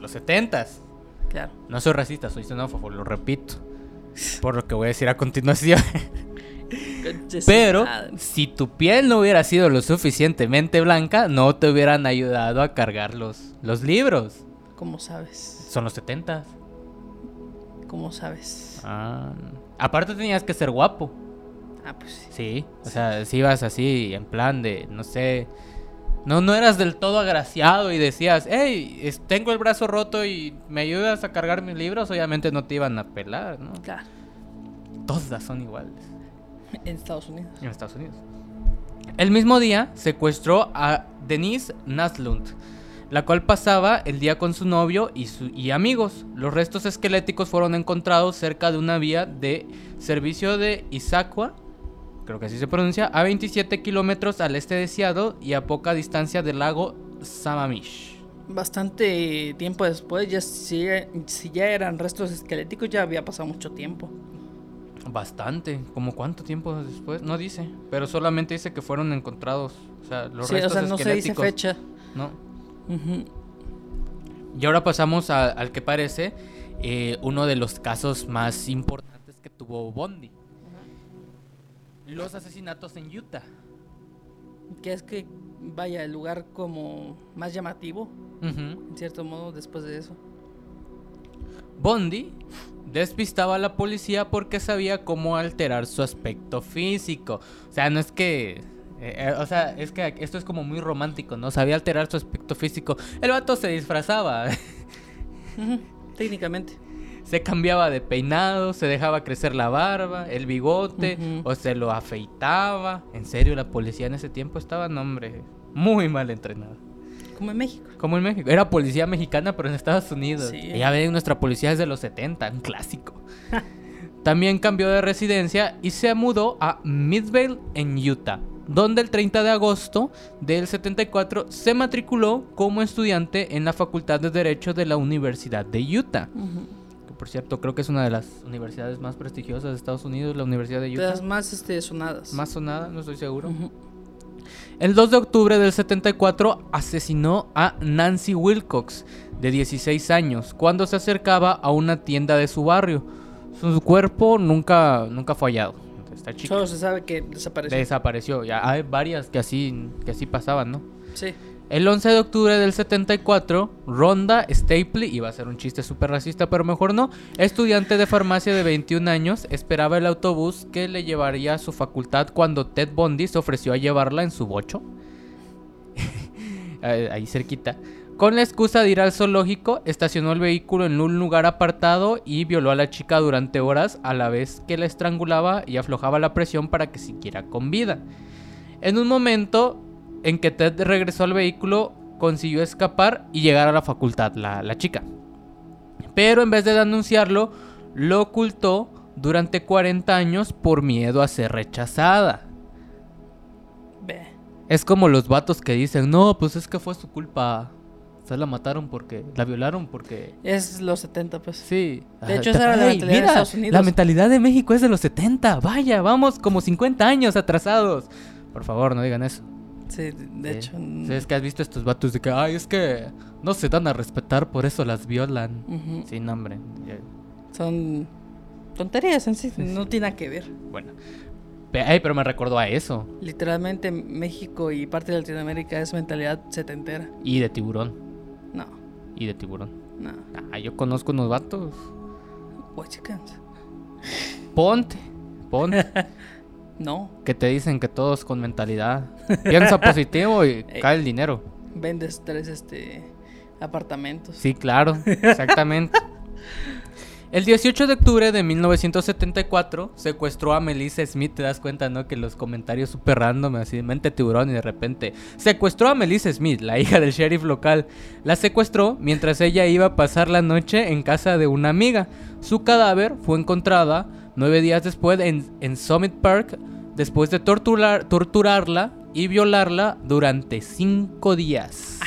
Speaker 2: los setentas.
Speaker 1: Claro.
Speaker 2: No soy racista, soy xenófobo, lo repito. (laughs) Por lo que voy a decir a continuación. Pero, si tu piel no hubiera sido lo suficientemente blanca, no te hubieran ayudado a cargar los, los libros.
Speaker 1: ¿Cómo sabes?
Speaker 2: Son los setentas.
Speaker 1: ¿Cómo sabes?
Speaker 2: Ah. Aparte tenías que ser guapo.
Speaker 1: Ah, pues sí.
Speaker 2: Sí. O sea, si ibas así, en plan de, no sé. No, no eras del todo agraciado y decías, hey, es- tengo el brazo roto y me ayudas a cargar mis libros, obviamente no te iban a pelar, ¿no?
Speaker 1: Claro.
Speaker 2: Todas son iguales
Speaker 1: En Estados Unidos.
Speaker 2: en Estados Unidos. El mismo día secuestró a Denise Naslund, la cual pasaba el día con su novio y, su- y amigos. Los restos esqueléticos fueron encontrados cerca de una vía de servicio de Issaquah, creo que así se pronuncia, a 27 kilómetros al este de Seattle y a poca distancia del lago Sammamish.
Speaker 1: Bastante tiempo después, ya si, si ya eran restos esqueléticos, ya había pasado mucho tiempo.
Speaker 2: Bastante, ¿como cuánto tiempo después? No dice, pero solamente dice que fueron encontrados, o sea, los
Speaker 1: sí, o
Speaker 2: restos
Speaker 1: sea, no se dice
Speaker 2: esqueléticos.
Speaker 1: fecha.
Speaker 2: No. Y ahora pasamos a- al que parece eh, uno de los casos más importantes que tuvo Bondi. Los asesinatos en Utah.
Speaker 1: Que es que, vaya, el lugar como más llamativo, en cierto modo, después de eso.
Speaker 2: Bondi despistaba a la policía porque sabía cómo alterar su aspecto físico. O sea, no es que Eh, eh, o sea, es que esto es como muy romántico, ¿no? Sabía alterar su aspecto físico. El vato se disfrazaba. (laughs)
Speaker 1: Técnicamente.
Speaker 2: se cambiaba de peinado, se dejaba crecer la barba, el bigote, o se lo afeitaba. En serio, la policía en ese tiempo estaba, no, hombre, muy mal entrenada.
Speaker 1: Como en México.
Speaker 2: Como en México. Era policía mexicana, pero en Estados Unidos.
Speaker 1: Sí.
Speaker 2: Ya ven, nuestra policía es de los 70, un clásico. (laughs) También cambió de residencia y se mudó a Midvale, en Utah, donde el 30 de agosto del 74 se matriculó como estudiante en la Facultad de Derecho de la Universidad de Utah.
Speaker 1: Ujú.
Speaker 2: Que por cierto, creo que es una de las universidades más prestigiosas de Estados Unidos, la Universidad de
Speaker 1: De
Speaker 2: Utah.
Speaker 1: las más este, sonadas.
Speaker 2: Más sonada, no estoy seguro. El 2 de octubre del 74 asesinó a Nancy Wilcox, de 16 años, cuando se acercaba a una tienda de su barrio. Su cuerpo nunca, nunca fue hallado. Chica.
Speaker 1: Solo se sabe que desapareció.
Speaker 2: Desapareció. Ya hay varias que así, que así pasaban, ¿no?
Speaker 1: Sí.
Speaker 2: El 11 de octubre del 74, Rhonda Stapley, iba a ser un chiste súper racista, pero mejor no, estudiante de farmacia de 21 años, esperaba el autobús que le llevaría a su facultad cuando Ted Bundy se ofreció a llevarla en su bocho. (laughs) ahí cerquita. Con la excusa de ir al zoológico, estacionó el vehículo en un lugar apartado y violó a la chica durante horas a la vez que la estrangulaba y aflojaba la presión para que siguiera con vida. En un momento en que Ted regresó al vehículo, consiguió escapar y llegar a la facultad, la, la chica. Pero en vez de denunciarlo, lo ocultó durante 40 años por miedo a ser rechazada. Es como los vatos que dicen, no, pues es que fue su culpa. O sea, la mataron porque, la violaron porque...
Speaker 1: Es los 70, pues.
Speaker 2: Sí.
Speaker 1: De hecho, esa era la mentalidad de
Speaker 2: mira,
Speaker 1: Estados Unidos.
Speaker 2: La mentalidad de México es de los 70. Vaya, vamos como 50 años atrasados. Por favor, no digan eso.
Speaker 1: Sí, de
Speaker 2: Sí.
Speaker 1: hecho.
Speaker 2: Sí, es que has visto estos vatos de que, ay, es que no se dan a respetar, por eso las violan.
Speaker 1: ujú,
Speaker 2: Sí, no, hombre. ya-
Speaker 1: Son tonterías en sí. No tiene nada que ver.
Speaker 2: Bueno. Ay, pero me recordó a eso.
Speaker 1: Literalmente, México y parte de Latinoamérica es mentalidad setentera.
Speaker 2: Y de tiburón. Y de tiburón.
Speaker 1: no.
Speaker 2: Ah, yo conozco unos vatos.
Speaker 1: Huachicans.
Speaker 2: Ponte. Ponte. (laughs)
Speaker 1: No.
Speaker 2: que te dicen que todos con mentalidad. Piensa positivo y (laughs) cae el dinero.
Speaker 1: Vendes tres este apartamentos.
Speaker 2: Sí, claro, exactamente. (laughs) El 18 de octubre de 1974 secuestró a Melissa Smith. Te das cuenta, ¿no? Que los comentarios súper random, así, mente tiburón, y de repente secuestró a Melissa Smith, la hija del sheriff local. La secuestró mientras ella iba a pasar la noche en casa de una amiga. Su cadáver fue encontrada nueve días después en, Summit Park, después de torturar, torturarla y violarla durante cinco días.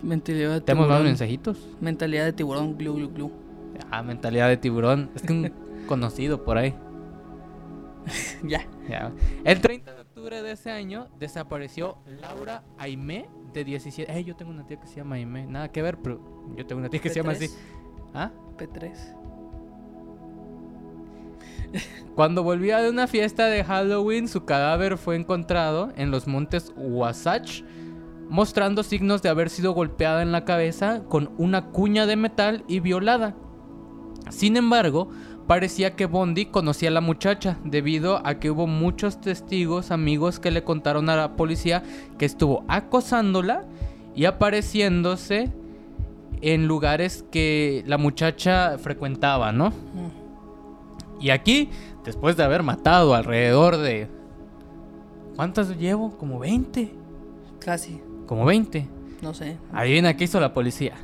Speaker 1: ¡A su pu- Mentalidad de
Speaker 2: ¿Te hemos dado mensajitos?
Speaker 1: Mentalidad de tiburón, glu, glu, glu.
Speaker 2: Ah, mentalidad de tiburón. Es que un (laughs) conocido por ahí.
Speaker 1: ya.
Speaker 2: Ya. El 30 de octubre de ese año desapareció Laura Aimé, de 17. Eh, yo tengo una tía que se llama Aimé. Nada que ver, pero yo tengo una tía que se llama así.
Speaker 1: P3.
Speaker 2: ¿Ah?
Speaker 1: P3. (laughs)
Speaker 2: Cuando volvía de una fiesta de Halloween, su cadáver fue encontrado en los montes Wasatch, mostrando signos de haber sido golpeada en la cabeza con una cuña de metal y violada. Sin embargo, parecía que Bondi conocía a la muchacha, debido a que hubo muchos testigos amigos que le contaron a la policía que estuvo acosándola y apareciéndose en lugares que la muchacha frecuentaba, ¿no?
Speaker 1: Mm.
Speaker 2: Y aquí, después de haber matado alrededor de... ¿Cuántas llevo? Como 20.
Speaker 1: Casi.
Speaker 2: Como 20.
Speaker 1: No sé.
Speaker 2: Adivina qué hizo la policía.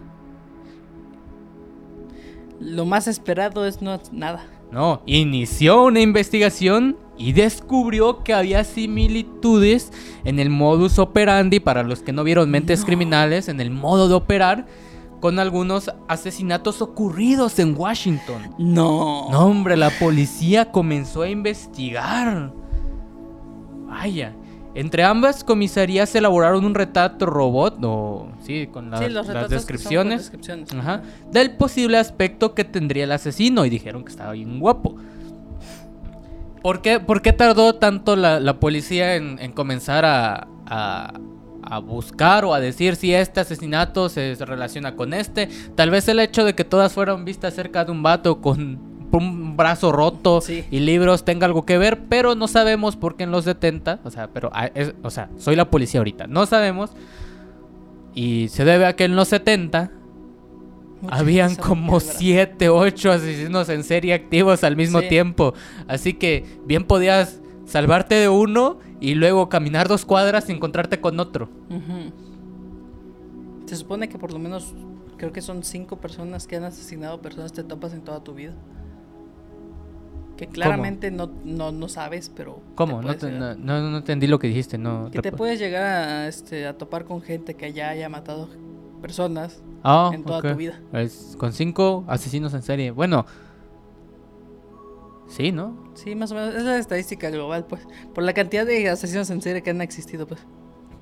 Speaker 1: Lo más esperado es no nada.
Speaker 2: No, inició una investigación y descubrió que había similitudes en el modus operandi, para los que no vieron mentes
Speaker 1: No.
Speaker 2: criminales, en el modo de operar con algunos asesinatos ocurridos en Washington.
Speaker 1: No.
Speaker 2: No, hombre, la policía comenzó a investigar. Vaya. Entre ambas comisarías se elaboraron un retrato robot, o sí, con las,
Speaker 1: Sí, los
Speaker 2: las descripciones,
Speaker 1: descripciones.
Speaker 2: ajá, del posible aspecto que tendría el asesino y dijeron que estaba bien guapo. ¿Por qué, por qué tardó tanto la, la policía en, en comenzar a, a- a buscar o a decir si este asesinato se relaciona con este? Tal vez el hecho de que todas fueron vistas cerca de un vato con un brazo roto
Speaker 1: Sí.
Speaker 2: y libros tenga algo que ver, pero no sabemos por qué en los 70, o sea, pero ah, es- o sea, soy la policía ahorita, no sabemos. Y se debe a que en los 70
Speaker 1: Mucha
Speaker 2: habían como
Speaker 1: que es verdad.
Speaker 2: 7, 8 asesinos en serie activos al mismo
Speaker 1: Sí.
Speaker 2: tiempo. Así que bien podías salvarte de uno y luego caminar dos cuadras y encontrarte con otro.
Speaker 1: Se supone que por lo menos creo que son cinco personas que han asesinado personas te topas en toda tu vida. Que claramente no, no, no sabes, pero...
Speaker 2: ¿Cómo?
Speaker 1: te
Speaker 2: No, te- no, no- entendí lo que dijiste. No,
Speaker 1: Que te puedes llegar a, este, a topar con gente que ya haya matado personas
Speaker 2: Ah,
Speaker 1: en toda tu vida.
Speaker 2: Es con cinco asesinos en serie. Bueno. Sí, ¿no?
Speaker 1: Sí, más o menos. Es la estadística global, pues. Por la cantidad de asesinos en serie que han existido, pues.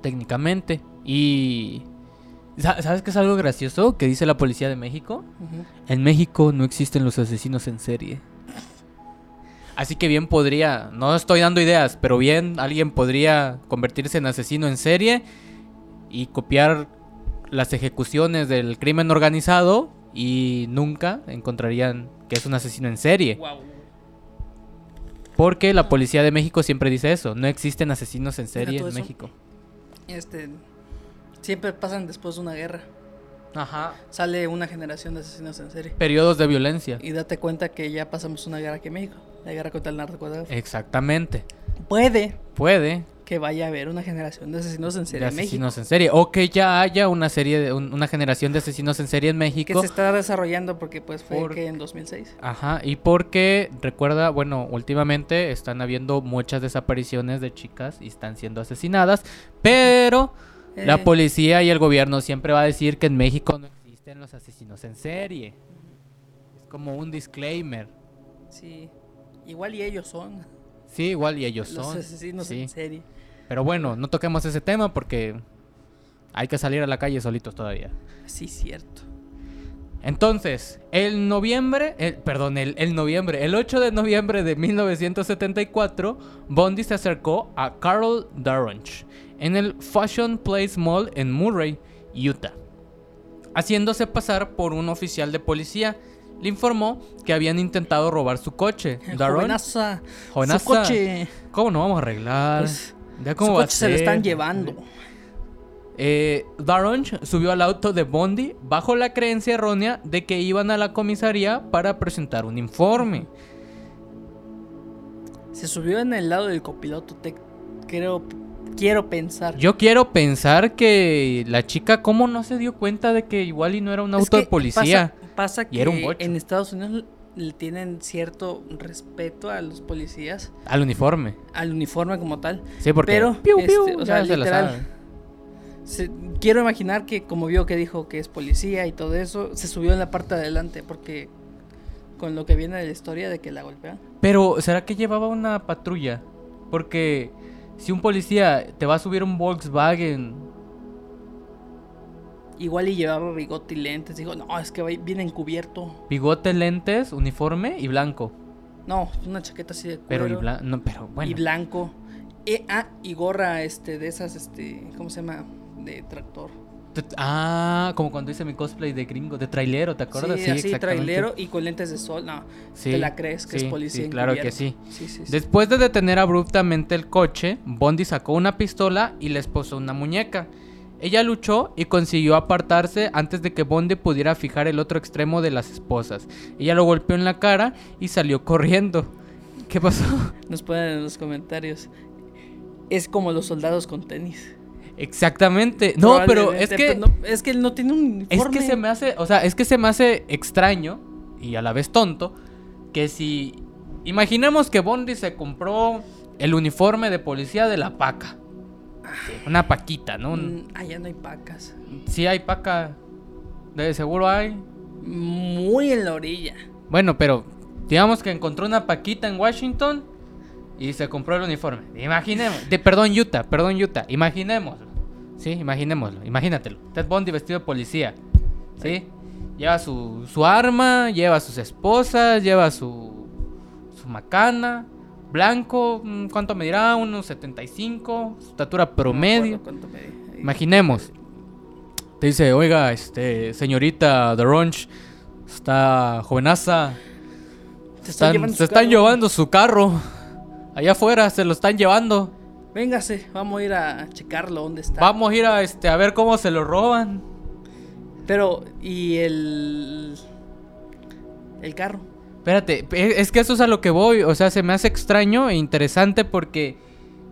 Speaker 2: Técnicamente. Y... Sa- ¿Sabes qué es algo gracioso que dice la policía de México? En México no existen los asesinos en serie. Así que bien podría, no estoy dando ideas, pero bien alguien podría convertirse en asesino en serie y copiar las ejecuciones del crimen organizado y nunca encontrarían que es un asesino en serie. Porque la policía de México siempre dice eso, no existen asesinos en serie en. México.
Speaker 1: Este. Siempre pasan después de una guerra.
Speaker 2: Ajá.
Speaker 1: Sale una generación de asesinos en serie.
Speaker 2: Periodos de violencia.
Speaker 1: Y date cuenta que ya pasamos una guerra aquí en México. La guerra contra el narcotráfico.
Speaker 2: Exactamente.
Speaker 1: Puede
Speaker 2: Puede
Speaker 1: que vaya a haber una generación de asesinos en
Speaker 2: de
Speaker 1: serie en México.
Speaker 2: asesinos en serie. O que ya haya una serie, de, un- una generación de asesinos en serie en
Speaker 1: Que
Speaker 2: México.
Speaker 1: se está desarrollando porque pues fue que en 2006.
Speaker 2: Ajá, y porque, recuerda, bueno, últimamente están habiendo muchas desapariciones de chicas y están siendo asesinadas, pero la
Speaker 1: Eh,
Speaker 2: policía y el gobierno siempre va a decir que en México no existen los asesinos en serie. Es como un disclaimer.
Speaker 1: Sí. Igual y ellos son
Speaker 2: Sí, igual y ellos
Speaker 1: los
Speaker 2: son.
Speaker 1: asesinos
Speaker 2: sí.
Speaker 1: en serie.
Speaker 2: Pero bueno, no toquemos ese tema porque hay que salir a la calle solitos todavía.
Speaker 1: Sí, cierto.
Speaker 2: Entonces, el noviembre, el- perdón, el, el noviembre, el 8 de noviembre de 1974, Bondi se acercó a Carol Darronch en el Fashion Place Mall en Murray, Utah, haciéndose pasar por un oficial de policía. Le informó que habían intentado robar su coche. Darronch,
Speaker 1: Jovenaza,
Speaker 2: Jovenaza,
Speaker 1: su coche,
Speaker 2: ¿cómo no vamos a arreglar?
Speaker 1: Pues,
Speaker 2: Ya
Speaker 1: su
Speaker 2: cómo a
Speaker 1: coche se lo están llevando.
Speaker 2: Eh, subió al auto de Bondi bajo la creencia errónea de que iban a la comisaría para presentar un informe.
Speaker 1: Se subió en el lado del copiloto, te creo, quiero pensar.
Speaker 2: Yo quiero pensar que la chica, ¿cómo no se dio cuenta de que igual y no era un
Speaker 1: Es
Speaker 2: auto de policía?
Speaker 1: Pasa, pasa que en Estados Unidos le tienen cierto respeto a los policías,
Speaker 2: Al uniforme.
Speaker 1: al uniforme como tal.
Speaker 2: Sí, porque.
Speaker 1: Pero,
Speaker 2: piu,
Speaker 1: este,
Speaker 2: piu,
Speaker 1: o
Speaker 2: ya
Speaker 1: sea,
Speaker 2: se
Speaker 1: literal. Se- quiero imaginar que como vio que dijo que es policía y todo eso, se subió en la parte de adelante porque con lo que viene de la historia de que la golpean.
Speaker 2: Pero, ¿será que llevaba una patrulla? Porque si un policía te va a subir un Volkswagen.
Speaker 1: Igual y llevaba bigote y lentes, dijo, no, es que viene encubierto.
Speaker 2: Bigote, lentes, uniforme y blanco.
Speaker 1: No, una chaqueta así de
Speaker 2: Pero, y
Speaker 1: cuero.
Speaker 2: no, pero bueno.
Speaker 1: y blanco. Eh, ah, y gorra este de esas este, ¿cómo se llama? De tractor.
Speaker 2: Ah, como cuando hice mi cosplay de gringo, de trailero, ¿te acuerdas?
Speaker 1: Sí, así
Speaker 2: exactamente.
Speaker 1: trailero y con lentes de sol. No,
Speaker 2: Sí,
Speaker 1: te la crees que
Speaker 2: sí,
Speaker 1: es policía
Speaker 2: sí, claro que
Speaker 1: encubierto.
Speaker 2: sí.
Speaker 1: Sí, sí, sí.
Speaker 2: Después de detener abruptamente el coche, Bondi sacó una pistola y les posó una muñeca. Ella luchó y consiguió apartarse antes de que Bondi pudiera fijar el otro extremo de las esposas. Ella lo golpeó en la cara y salió corriendo. ¿Qué pasó?
Speaker 1: Nos ponen en los comentarios. Es como los soldados con tenis.
Speaker 2: Exactamente. No, pero es que
Speaker 1: pues, no, es que él no tiene un
Speaker 2: Es
Speaker 1: uniforme.
Speaker 2: que se me hace, o sea, es que se me hace extraño y a la vez tonto que si imaginemos que Bondi se compró el uniforme de policía de la paca. Una paquita, ¿no? Un-
Speaker 1: Mm, allá no hay pacas.
Speaker 2: Sí hay paca. De seguro hay.
Speaker 1: Muy en la orilla.
Speaker 2: Bueno, pero digamos que encontró una paquita en Washington y se compró el uniforme. Imaginemos, de, perdón Utah, perdón Utah, imaginémoslo. Sí, imaginémoslo, imagínatelo. Ted Bundy vestido de policía. ¿Sí? Lleva su, su arma, lleva sus esposas, lleva su, su macana, blanco, mm, ¿cuánto medirá? Unos 75, su estatura
Speaker 1: No me
Speaker 2: promedio.
Speaker 1: me-
Speaker 2: Imaginemos. Te dice, oiga, este, señorita The Runch, está jovenaza.
Speaker 1: Se están llevando
Speaker 2: se
Speaker 1: su
Speaker 2: están
Speaker 1: carro.
Speaker 2: llevando su carro. Allá afuera se lo están llevando.
Speaker 1: Véngase, vamos a ir a checarlo dónde está.
Speaker 2: Vamos a ir a este a ver cómo se lo roban.
Speaker 1: Pero, ¿y el. el carro?
Speaker 2: Espérate, es que eso es a lo que voy. O sea, se me hace extraño e interesante porque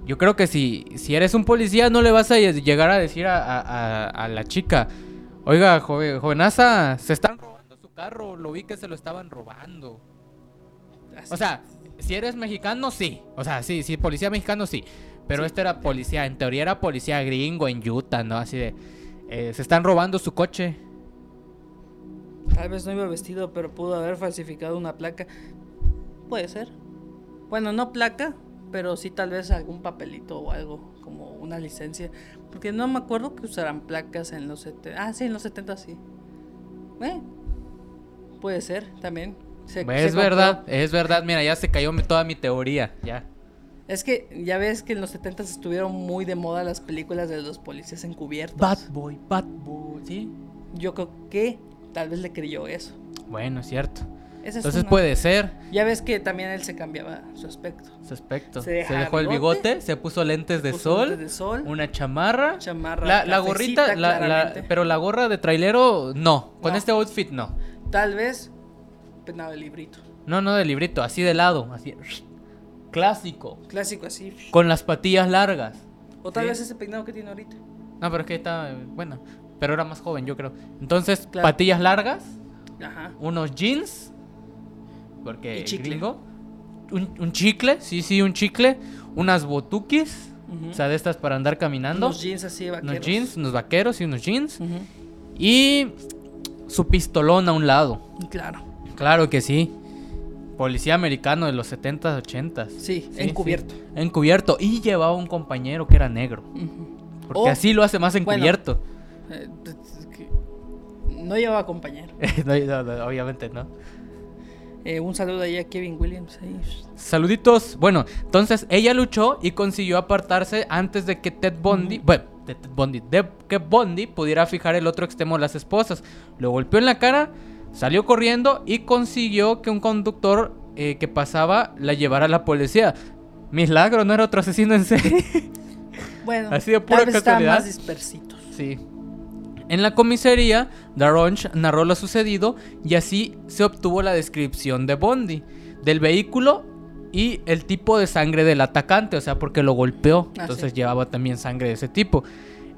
Speaker 2: yo creo que si, si eres un policía no le vas a lle- llegar a decir a, a- a- la chica, oiga, joven, jovenaza, se están robando su carro, lo vi que se lo estaban robando. O sea, si eres mexicano, sí. O sea, sí, sí, policía mexicano, sí. Pero
Speaker 1: Sí.
Speaker 2: este era policía, en teoría era policía gringo en Utah, ¿no? Así de, eh, se están robando su coche.
Speaker 1: Tal vez no iba vestido, pero pudo haber falsificado una placa. Puede ser. Bueno, no placa, pero sí tal vez algún papelito o algo, como una licencia. Porque no me acuerdo que usaran placas en los 70. Ah, sí, en los 70 sí. Eh, puede ser también. Se-
Speaker 2: es
Speaker 1: se compró.
Speaker 2: verdad, es verdad. Mira, ya se cayó toda mi teoría, ya.
Speaker 1: Es que ya ves que en los 70 estuvieron muy de moda las películas de los policías encubiertos.
Speaker 2: Bad boy, bad boy, ¿sí?
Speaker 1: Yo creo que tal vez le creyó eso.
Speaker 2: Bueno, es cierto.
Speaker 1: Esa es
Speaker 2: Entonces
Speaker 1: una-
Speaker 2: puede ser
Speaker 1: Ya ves que también él se cambiaba su aspecto.
Speaker 2: su aspecto.
Speaker 1: Se
Speaker 2: dejó el
Speaker 1: bigote,
Speaker 2: se puso lentes de
Speaker 1: Puso
Speaker 2: sol,
Speaker 1: lentes de sol,
Speaker 2: una chamarra.
Speaker 1: chamarra,
Speaker 2: La, gorrita, la- la- pero la gorra de trailero, no. Con
Speaker 1: No.
Speaker 2: este outfit, no.
Speaker 1: Tal vez peinado de librito.
Speaker 2: No, no de librito, así de lado, así. Clásico.
Speaker 1: Clásico así.
Speaker 2: Con las patillas largas.
Speaker 1: O tal
Speaker 2: Sí.
Speaker 1: vez ese peinado que tiene ahorita.
Speaker 2: No, pero es que está, bueno, pero era más joven, yo creo. Entonces,
Speaker 1: Claro.
Speaker 2: patillas largas,
Speaker 1: Ajá.
Speaker 2: unos jeans, porque
Speaker 1: Y chicle.
Speaker 2: gringo, un, un chicle, sí, sí, un chicle, unas botuquis, o sea, de estas para andar caminando,
Speaker 1: Unos jeans así vaqueros.
Speaker 2: unos jeans, unos vaqueros y unos jeans, y su pistolón a un lado.
Speaker 1: Claro.
Speaker 2: Claro que sí. Policía americano de los 70s, 80s.
Speaker 1: Sí,
Speaker 2: Sí,
Speaker 1: encubierto.
Speaker 2: sí. Encubierto. Y llevaba un compañero que era negro. Porque
Speaker 1: O,
Speaker 2: así lo hace más
Speaker 1: bueno.
Speaker 2: encubierto.
Speaker 1: que no llevaba compañero. (laughs)
Speaker 2: No, no, no, obviamente no.
Speaker 1: Eh, un saludo ahí a Kevin Williams. ahí.
Speaker 2: Saluditos. Bueno, entonces ella luchó y consiguió apartarse antes de que Ted Bundy, bueno, de Ted Bundy, de que Bundy pudiera fijar el otro extremo de las esposas. Lo golpeó en la cara, salió corriendo y consiguió que un conductor eh, que pasaba la llevara a la policía. Milagro, no era otro asesino en serie. (laughs)
Speaker 1: Bueno,
Speaker 2: Así de pura casualidad.
Speaker 1: más dispersitos.
Speaker 2: Sí. En la comisaría, Daronch narró lo sucedido y así se obtuvo la descripción de Bondi, del vehículo y el tipo de sangre del atacante, o sea, porque lo golpeó,
Speaker 1: Ah,
Speaker 2: entonces
Speaker 1: sí.
Speaker 2: llevaba también sangre de ese tipo.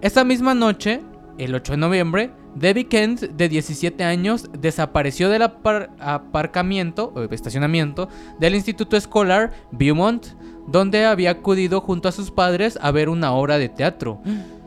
Speaker 2: Esa misma noche, el 8 de noviembre, Debbie Kent, de 17 años, desapareció del apar- aparcamiento, o estacionamiento, del Instituto Escolar Beaumont, donde había acudido junto a sus padres a ver una obra de teatro. (gasps) (laughs)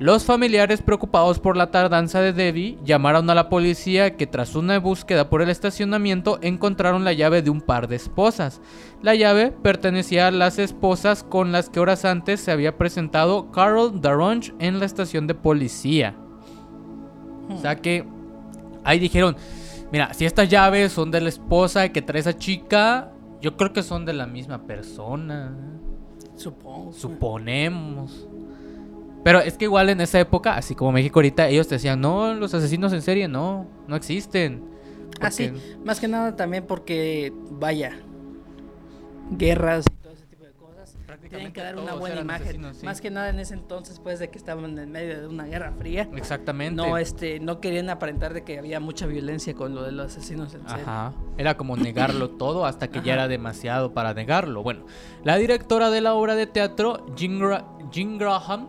Speaker 2: Los familiares preocupados por la tardanza de Debbie llamaron a la policía que tras una búsqueda por el estacionamiento encontraron la llave de un par de esposas. La llave pertenecía a las esposas con las que horas antes se había presentado Carol Daronch en la estación de policía. O sea que ahí dijeron, mira, si estas llaves son de la esposa que trae esa chica, yo creo que son de la misma persona.
Speaker 1: Supongo.
Speaker 2: Suponemos. Pero es que igual en esa época, así como México ahorita, ellos te decían, no, los asesinos en serie no, no existen.
Speaker 1: Ah, sí.
Speaker 2: Porque-
Speaker 1: Más que nada también porque, vaya, guerras y todo ese tipo de cosas. Tienen que dar una buena imagen.
Speaker 2: asesinos, sí.
Speaker 1: Más que nada en ese entonces, pues, de que estaban en medio de una guerra fría.
Speaker 2: Exactamente.
Speaker 1: No, este, no querían aparentar de que había mucha violencia con lo de los asesinos en serie.
Speaker 2: Ajá. Era como negarlo (laughs) todo hasta que
Speaker 1: Ajá.
Speaker 2: ya era demasiado para negarlo. Bueno, la directora de la obra de teatro, Jean, Gra- Jean Graham,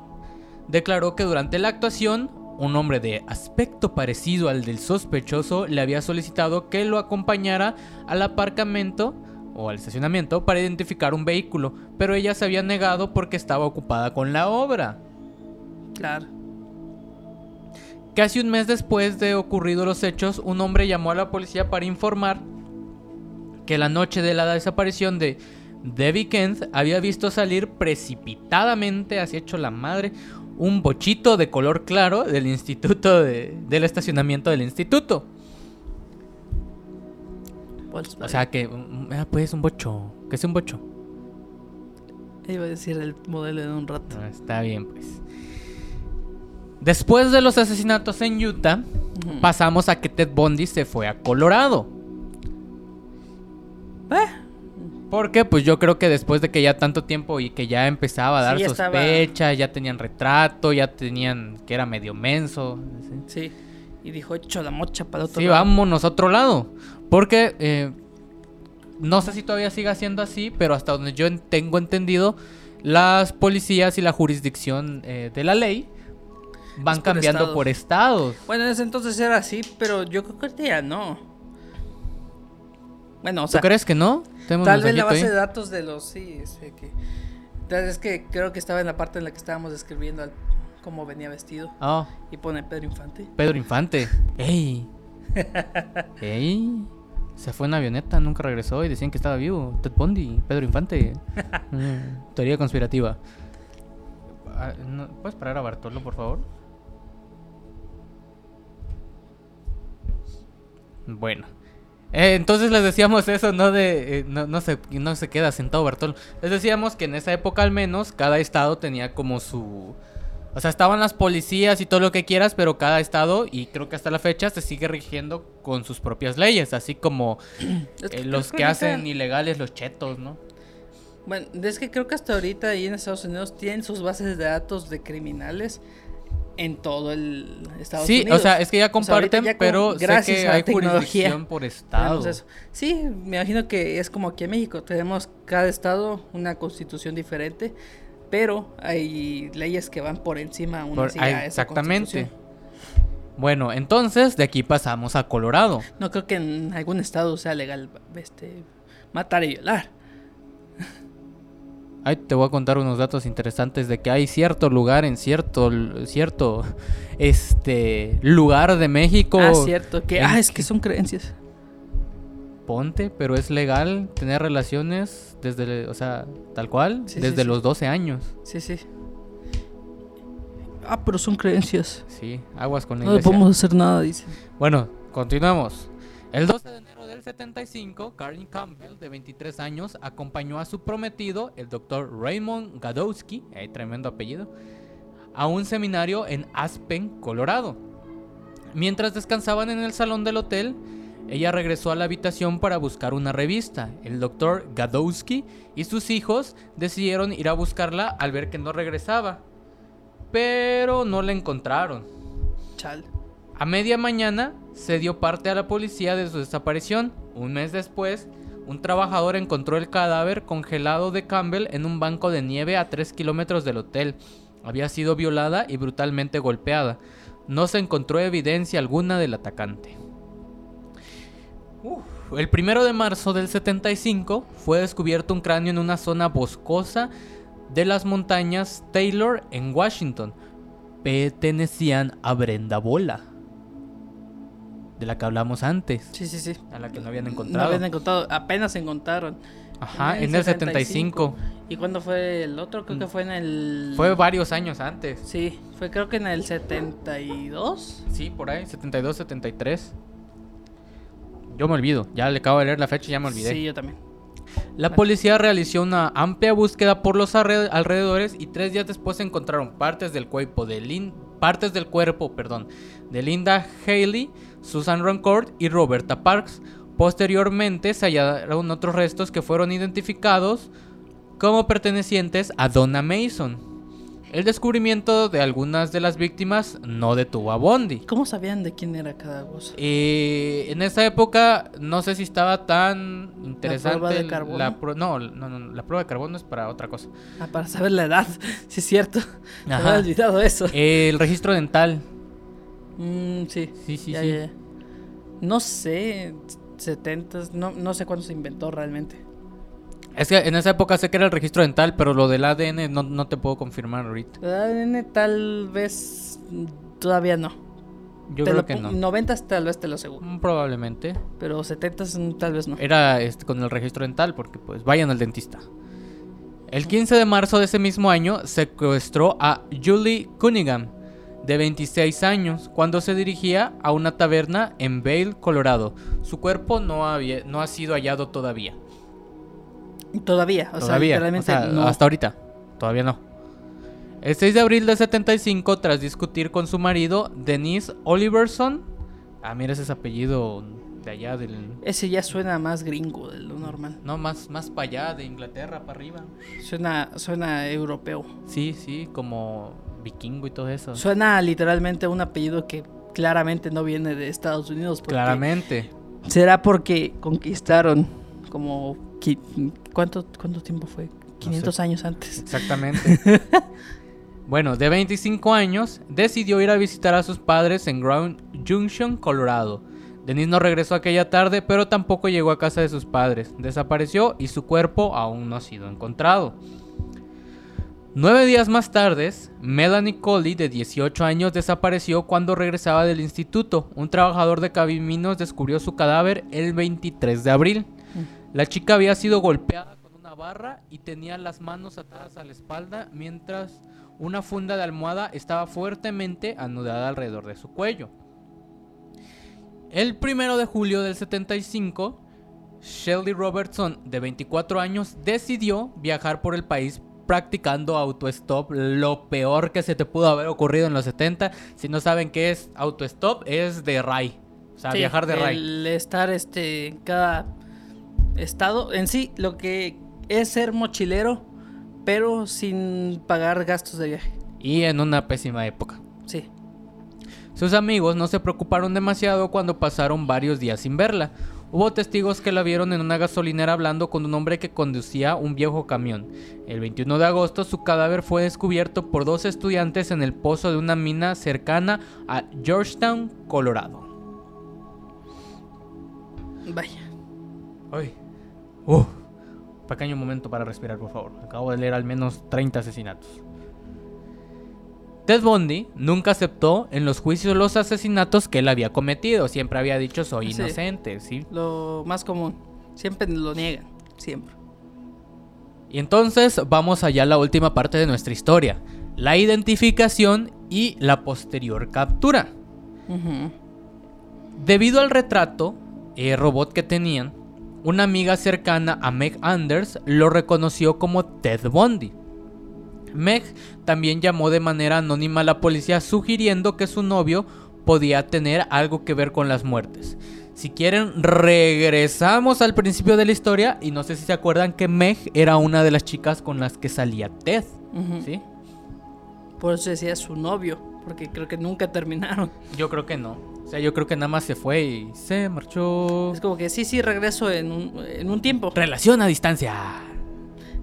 Speaker 2: declaró que durante la actuación, un hombre de aspecto parecido al del sospechoso le había solicitado que lo acompañara al aparcamiento o al estacionamiento para identificar un vehículo, pero ella se había negado porque estaba ocupada con la obra.
Speaker 1: Claro.
Speaker 2: Casi un mes después de ocurridos los hechos, un hombre llamó a la policía para informar que la noche de la desaparición de Debbie Kent había visto salir precipitadamente, así hecho la madre, un bochito de color claro del instituto de- del estacionamiento del instituto. O sea que, ah, pues un bocho, que es un bocho.
Speaker 1: Iba a decir el modelo en un rato.
Speaker 2: Ah, está bien, pues. Después de los asesinatos en Utah, pasamos a que Ted Bundy se fue a Colorado. Porque pues yo creo que después de que ya tanto tiempo y que ya empezaba a dar
Speaker 1: Sí, estaba-
Speaker 2: sospecha, ya tenían retrato, ya tenían que era medio menso. ¿sí?
Speaker 1: Sí. Y dijo, hecho la mocha para otro
Speaker 2: Sí,
Speaker 1: lado".
Speaker 2: vámonos a otro lado. Porque eh, no sé si todavía siga siendo así, pero hasta donde yo en- tengo entendido, las policías y la jurisdicción eh, de la ley van
Speaker 1: por
Speaker 2: cambiando
Speaker 1: estados.
Speaker 2: por estados.
Speaker 1: Bueno, en ese entonces era así, pero yo creo que ya no. Bueno, o
Speaker 2: ¿Tú
Speaker 1: sea,
Speaker 2: crees que no?
Speaker 1: Tal vez la base
Speaker 2: ahí.
Speaker 1: de datos de los sí, sé que tal vez que creo que estaba en la parte en la que estábamos describiendo al- cómo venía vestido
Speaker 2: Ah,
Speaker 1: y pone Pedro Infante.
Speaker 2: Pedro Infante. ¡Ey! (laughs) ¡Ey! Se fue en avioneta, nunca regresó y decían que estaba vivo. Ted Bundy, Pedro Infante. (laughs) Mm, teoría conspirativa. Ah, ¿Puedes parar a Bartolo, por favor? Bueno. Eh, entonces les decíamos eso, no de eh, no, no se, no se queda sentado Bartolo. Les decíamos que en esa época al menos cada estado tenía como su... O sea, estaban las policías y todo lo que quieras, pero cada estado, y creo que hasta la fecha, se sigue rigiendo con sus propias leyes, así como (clears throat) eh, los que hacen ilegales los chetos, ¿no?
Speaker 1: Bueno, es que creo que hasta ahorita ahí en Estados Unidos tienen sus bases de datos de criminales en todo el Estados
Speaker 2: sí,
Speaker 1: Unidos.
Speaker 2: o sea, es que ya
Speaker 1: O sea, ahorita
Speaker 2: comparten,
Speaker 1: ya
Speaker 2: pero sé
Speaker 1: gracias
Speaker 2: que
Speaker 1: a
Speaker 2: hay
Speaker 1: tecnología
Speaker 2: jurisdicción por (laughs) estado.
Speaker 1: eso. Sí, me imagino que es como aquí en México. Tenemos cada estado una constitución diferente, pero hay leyes que van por encima aún
Speaker 2: Por-
Speaker 1: así
Speaker 2: ah,
Speaker 1: a esa
Speaker 2: exactamente. Bueno, entonces de aquí pasamos a Colorado.
Speaker 1: No creo que en algún estado sea legal este, matar y violar.
Speaker 2: Ahí te voy a contar unos datos interesantes de que hay cierto lugar en cierto cierto (laughs) este lugar de México.
Speaker 1: Ah, cierto. Que, ah, es
Speaker 2: que-
Speaker 1: que son creencias.
Speaker 2: Ponte, pero es legal tener relaciones desde, o sea, tal cual,
Speaker 1: Sí,
Speaker 2: desde
Speaker 1: sí.
Speaker 2: los 12 años.
Speaker 1: Sí, sí. Ah, pero son creencias.
Speaker 2: Sí, aguas con la
Speaker 1: No le podemos hacer nada, dice.
Speaker 2: Bueno, continuamos. El 12 de enero 75, Carlin Campbell, de 23 años, acompañó a su prometido, el doctor Raymond Gadowski, eh, tremendo apellido, a un seminario en Aspen, Colorado. Mientras descansaban en el salón del hotel, ella regresó a la habitación para buscar una revista. El doctor Gadowski y sus hijos decidieron ir a buscarla al ver que no regresaba, pero no la encontraron.
Speaker 1: Chal.
Speaker 2: A media mañana se dio parte a la policía de su desaparición. Un mes después, un trabajador encontró el cadáver congelado de Campbell en un banco de nieve a 3 kilómetros del hotel. Había sido violada y brutalmente golpeada. No se encontró evidencia alguna del atacante. El primero de marzo del 75 fue descubierto un cráneo en una zona boscosa de las montañas Taylor en Washington. Pertenecían a Brenda Bola, de la que hablamos antes,
Speaker 1: Sí, sí, sí.
Speaker 2: a la que no habían
Speaker 1: No
Speaker 2: encontrado.
Speaker 1: habían encontrado, apenas se encontraron.
Speaker 2: Ajá, en el 75.
Speaker 1: ¿Y cuándo fue el otro? Creo que fue en el...
Speaker 2: Fue varios años antes.
Speaker 1: Sí, fue creo que en el 72.
Speaker 2: Sí, por ahí, 72, 73. Yo me olvido, ya le acabo de leer la fecha y ya me olvidé.
Speaker 1: Sí, yo también.
Speaker 2: La policía realizó una amplia búsqueda por los alrededores y tres días después encontraron partes del cuerpo de Lin- partes del cuerpo, perdón, de Linda Haley, Susan Rancourt y Roberta Parks. Posteriormente se hallaron otros restos que fueron identificados como pertenecientes a Donna Mason. El descubrimiento de algunas de las víctimas no detuvo a Bondi.
Speaker 1: ¿Cómo sabían de quién era cada cosa?
Speaker 2: Eh, en esa época no sé si estaba tan interesante
Speaker 1: prueba de carbono?
Speaker 2: la pro- no, no, no, la prueba de carbono es para otra cosa.
Speaker 1: Ah, para saber la edad. (laughs) Sí, es cierto. Me había olvidado eso.
Speaker 2: El registro dental.
Speaker 1: Mm, sí.
Speaker 2: Sí, sí,
Speaker 1: Ya,
Speaker 2: sí.
Speaker 1: ya, ya. No sé, 70, no, no sé cuándo se inventó realmente.
Speaker 2: Es que en esa época sé que era el registro dental, pero lo del ADN no, no te puedo confirmar ahorita.
Speaker 1: El ADN tal vez mm, todavía no.
Speaker 2: Yo
Speaker 1: Te
Speaker 2: creo que no.
Speaker 1: 90 tal vez te lo aseguro.
Speaker 2: Mm, Probablemente.
Speaker 1: Pero 70 tal vez no.
Speaker 2: Era este, con el registro dental, porque pues vayan al dentista. El 15 de marzo de ese mismo año secuestró a Julie Cunningham, de 26 años, cuando se dirigía a una taberna en Vail, Colorado. Su cuerpo no, había, no ha sido hallado todavía.
Speaker 1: Todavía, o sea,
Speaker 2: todavía, o sea,
Speaker 1: no.
Speaker 2: hasta ahorita. Todavía no. El 6 de abril de 75, tras discutir con su marido, Denise Oliverson. Ah, mira ese apellido de allá del...
Speaker 1: Ese ya suena más gringo de lo normal.
Speaker 2: No, más, más para allá, de Inglaterra para arriba.
Speaker 1: Suena, suena europeo.
Speaker 2: Sí, sí, como vikingo y todo eso.
Speaker 1: Suena literalmente a un apellido que claramente no viene de Estados Unidos.
Speaker 2: Claramente.
Speaker 1: Será porque conquistaron como... ¿Cuánto, cuánto tiempo fue? 500 años antes.
Speaker 2: Exactamente. (laughs) bueno, de 25 años, decidió ir a visitar a sus padres en Ground Junction, Colorado. Denise no regresó aquella tarde, pero tampoco llegó a casa de sus padres. Desapareció y su cuerpo aún no ha sido encontrado. Nueve días más tarde, Melanie Coley, de 18 años, desapareció cuando regresaba del instituto. Un trabajador de caminos descubrió su cadáver el 23 de abril. La chica había sido golpeada con una barra y tenía las manos atadas a la espalda mientras una funda de almohada estaba fuertemente anudada alrededor de su cuello. El primero de julio del 75, Shelly Robertson, de 24 años, decidió viajar por el país practicando autostop, lo peor que se te pudo haber ocurrido en los 70. Si no saben qué es autostop, es de RAI. O sea,
Speaker 1: Sí,
Speaker 2: viajar de RAI.
Speaker 1: El estar este, en cada estado. En sí, lo que es ser mochilero, pero sin pagar gastos de viaje.
Speaker 2: Y en una pésima época.
Speaker 1: Sí.
Speaker 2: Sus amigos no se preocuparon demasiado cuando pasaron varios días sin verla. Hubo testigos que la vieron en una gasolinera hablando con un hombre que conducía un viejo camión. El 21 de agosto su cadáver fue descubierto por dos estudiantes en el pozo de una mina cercana a Georgetown, Colorado.
Speaker 1: Vaya.
Speaker 2: Ay. Uh, pequeño momento para respirar, por favor. Acabo de leer al menos 30 asesinatos. Ted Bundy nunca aceptó en los juicios los asesinatos que él había cometido. Siempre había dicho soy
Speaker 1: Sí.
Speaker 2: inocente, ¿sí?
Speaker 1: Lo más común. Siempre lo niegan. Siempre.
Speaker 2: Y entonces vamos allá a la última parte de nuestra historia. La identificación y la posterior captura. Debido al retrato eh, robot que tenían, una amiga cercana a Meg Anders lo reconoció como Ted Bundy. Meg también llamó de manera anónima a la policía sugiriendo que su novio podía tener algo que ver con las muertes. Si quieren, regresamos al principio de la historia y no sé si se acuerdan que Meg era una de las chicas con las que salía Ted. ¿Sí?
Speaker 1: Por eso decía su novio. Porque creo que nunca terminaron.
Speaker 2: Yo creo que no. O sea, yo creo que nada más se fue y se marchó.
Speaker 1: Es como que sí, sí, regreso en un, en un tiempo.
Speaker 2: Relación a distancia.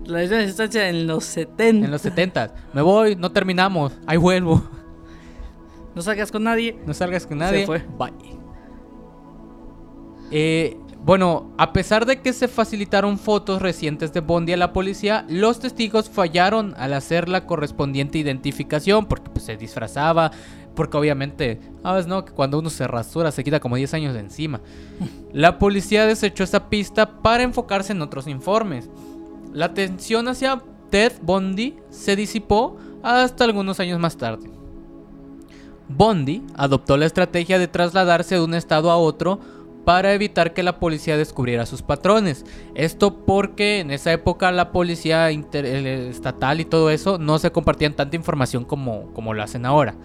Speaker 1: La distancia en los 70.
Speaker 2: En los 70. Me voy, no terminamos. Ahí vuelvo.
Speaker 1: No salgas con nadie.
Speaker 2: No salgas con nadie.
Speaker 1: fue.
Speaker 2: Bye. Eh, bueno, a pesar de que se facilitaron fotos recientes de Bondi a la policía, los testigos fallaron al hacer la correspondiente identificación porque pues, se disfrazaba, porque obviamente, sabes, ¿no? Que cuando uno se rasura se quita como 10 años de encima. La policía desechó esa pista para enfocarse en otros informes. La atención hacia Ted Bundy se disipó hasta algunos años más tarde. Bondi adoptó la estrategia de trasladarse de un estado a otro para evitar que la policía descubriera sus patrones. Esto porque en esa época la policía estatal y todo eso no se compartían tanta información como, como lo hacen ahora.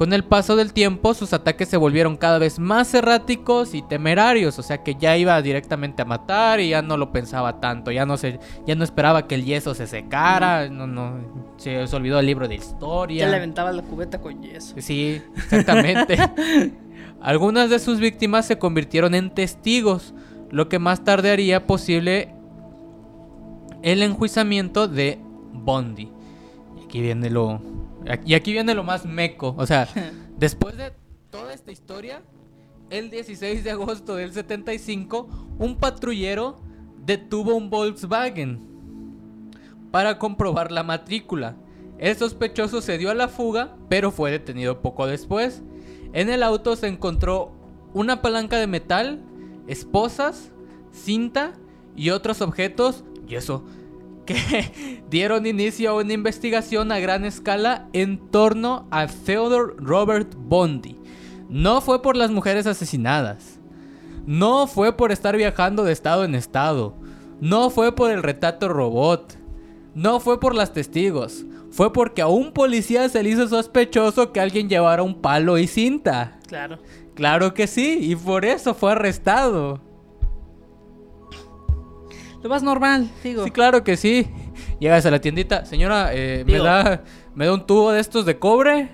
Speaker 2: Con el paso del tiempo, sus ataques se volvieron cada vez más erráticos y temerarios, o sea que ya iba directamente a matar y ya no lo pensaba tanto, ya no se, ya no esperaba que el yeso se secara, no, no, se, se olvidó el libro de historia.
Speaker 1: Ya le aventaba la cubeta con yeso.
Speaker 2: Sí, exactamente. (laughs) Algunas de sus víctimas se convirtieron en testigos, lo que más tarde haría posible el enjuiciamiento de Bondi. Y aquí viene lo y aquí viene lo más meco, o sea, (laughs) después de toda esta historia, el 16 de agosto del 75, un patrullero detuvo un Volkswagen para comprobar la matrícula. El sospechoso se dio a la fuga, pero fue detenido poco después. En el auto se encontró una palanca de metal, esposas, cinta y otros objetos, y eso, que (laughs) dieron inicio a una investigación a gran escala en torno a Theodore Robert Bondi. No fue por las mujeres asesinadas. No fue por estar viajando de estado en estado. No fue por el retrato robot. No fue por las testigos. Fue porque a un policía se le hizo sospechoso que alguien llevara un palo y cinta.
Speaker 1: Claro.
Speaker 2: Claro que sí, y por eso fue arrestado.
Speaker 1: Lo más normal, digo.
Speaker 2: Sí, claro que sí. Llegas a la tiendita, señora, eh, me, da, me da un tubo de estos de cobre,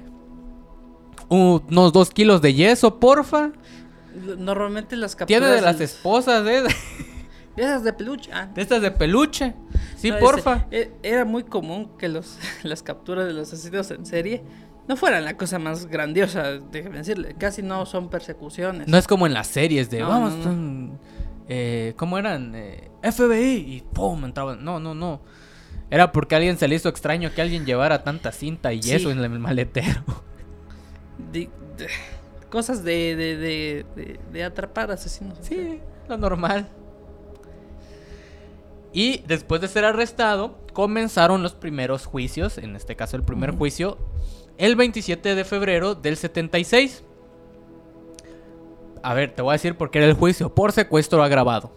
Speaker 2: unos dos kilos de yeso, porfa.
Speaker 1: Normalmente las capturas...
Speaker 2: Tiene de las esposas, ¿eh?
Speaker 1: de esas de peluche. Ah,
Speaker 2: De estas de peluche. Sí,
Speaker 1: no,
Speaker 2: porfa.
Speaker 1: ese- e- Era muy común que los, (laughs) las capturas de los asesinos en serie no fueran la cosa más grandiosa, déjeme decirle. Casi no son persecuciones.
Speaker 2: No es como en las series de,
Speaker 1: No,
Speaker 2: vamos,
Speaker 1: no,
Speaker 2: eh, ¿cómo eran? Eh, FBI y pum, entraban. No, no, no. Era porque a alguien se le hizo extraño que alguien llevara tanta cinta y
Speaker 1: Sí.
Speaker 2: eso en el maletero. (laughs)
Speaker 1: Di- de- cosas de, de, de, de- de atrapar asesinos.
Speaker 2: Sí, lo normal. Y después de ser arrestado, comenzaron los primeros juicios, en este caso el primer juicio, el 27 de febrero del 76. A ver, te voy a decir por qué era el juicio, por secuestro agravado.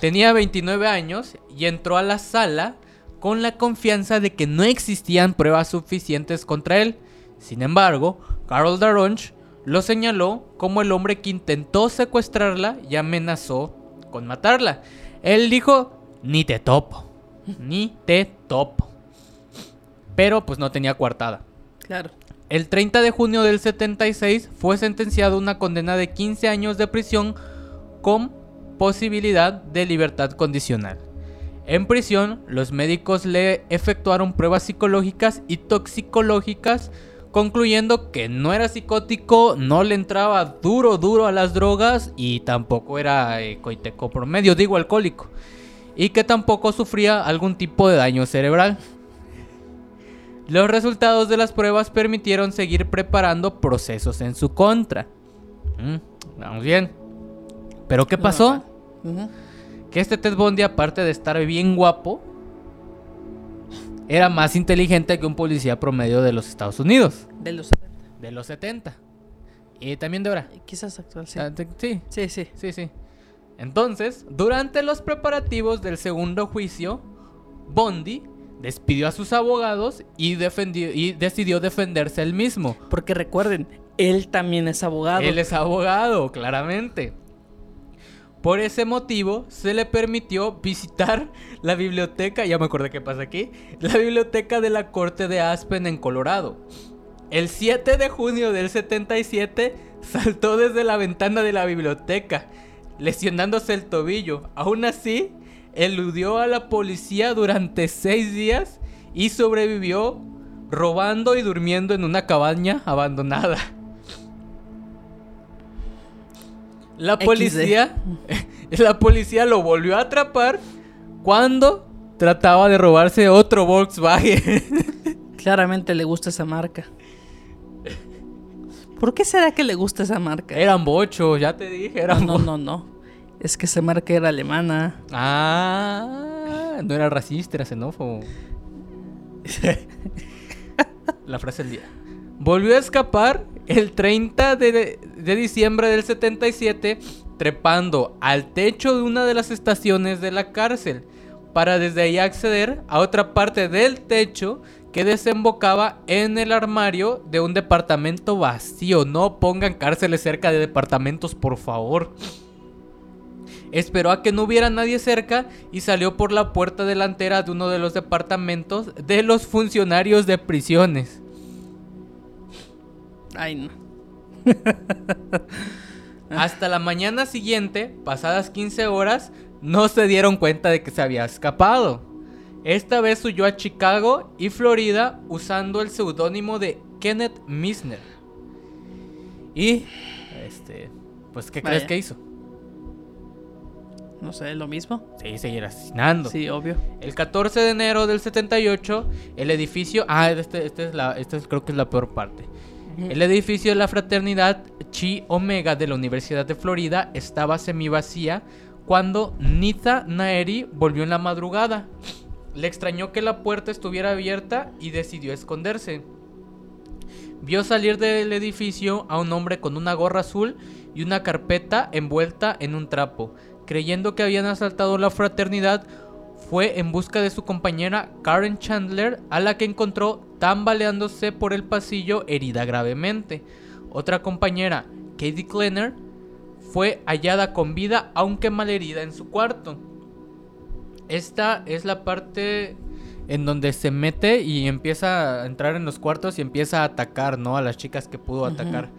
Speaker 2: Tenía 29 años y entró a la sala con la confianza de que no existían pruebas suficientes contra él. Sin embargo, Carol Daronch lo señaló como el hombre que intentó secuestrarla y amenazó con matarla. Él dijo, ni te topo, ni te topo. Pero pues no tenía coartada.
Speaker 1: Claro.
Speaker 2: El 30 de junio del 76 fue sentenciado a una condena de 15 años de prisión con posibilidad de libertad condicional. En prisión, los médicos le efectuaron pruebas psicológicas y toxicológicas, concluyendo que no era psicótico, no le entraba duro, duro a las drogas y tampoco era eh, coiteco promedio, digo alcohólico, y que tampoco sufría algún tipo de daño cerebral. Los resultados de las pruebas permitieron seguir preparando procesos en su contra. Mm, vamos bien. ¿Pero qué pasó? Que este Ted Bundy, aparte de estar bien guapo, era más inteligente que un policía promedio de los Estados Unidos,
Speaker 1: De los 70.
Speaker 2: de los 70. Y también de ahora.
Speaker 1: Y Quizás actual, sí.
Speaker 2: Ah, sí,
Speaker 1: Sí, sí.
Speaker 2: sí, sí. Entonces, durante los preparativos del segundo juicio, Bondi despidió a sus abogados y, defendió, y decidió defenderse él mismo.
Speaker 1: Porque recuerden, él también es abogado.
Speaker 2: Él es abogado, claramente. Por ese motivo, se le permitió visitar la biblioteca, ya me acordé qué pasa aquí, la biblioteca de la Corte de Aspen en Colorado. El 7 de junio del 77 saltó desde la ventana de la biblioteca, lesionándose el tobillo. Aún así, eludió a la policía durante seis días y sobrevivió robando y durmiendo en una cabaña abandonada. La policía, (laughs) la policía lo volvió a atrapar cuando trataba de robarse otro Volkswagen. (laughs)
Speaker 1: Claramente le gusta esa marca. ¿Por qué será que le gusta esa marca?
Speaker 2: Eran bochos, ya te dije, eran
Speaker 1: no, no, no. Es que esa marca era alemana.
Speaker 2: Ah, no era racista, era xenófobo. (laughs) La frase del día. Volvió a escapar el 30 de, de diciembre del 77, trepando al techo de una de las estaciones de la cárcel, para desde ahí acceder a otra parte del techo que desembocaba en el armario de un departamento vacío. No pongan cárceles cerca de departamentos, por favor. Esperó a que no hubiera nadie cerca y salió por la puerta delantera de uno de los departamentos de los funcionarios de prisiones.
Speaker 1: Ay, no. (laughs)
Speaker 2: Hasta la mañana siguiente, pasadas 15 horas, no se dieron cuenta de que se había escapado. Esta vez huyó a Chicago y Florida usando el seudónimo de Kenneth Misner. Y, este, pues, ¿qué crees que hizo?
Speaker 1: No sé, lo mismo.
Speaker 2: Sí, seguir asesinando.
Speaker 1: Sí, obvio.
Speaker 2: El 14 de enero del 78, el edificio. Ah, este, este es la, este es- creo que es la peor parte. El edificio de la fraternidad Chi Omega de la Universidad de Florida estaba semivacía cuando Nita Naeri volvió en la madrugada. Le extrañó que la puerta estuviera abierta y decidió esconderse. Vio salir del edificio a un hombre con una gorra azul y una carpeta envuelta en un trapo. Creyendo que habían asaltado la fraternidad, fue en busca de su compañera Karen Chandler, a la que encontró tambaleándose por el pasillo herida gravemente. Otra compañera, Katie Klenner, fue hallada con vida aunque malherida en su cuarto. Esta es la parte en donde se mete y empieza a entrar en los cuartos y empieza a atacar, ¿no? A las chicas que pudo atacar.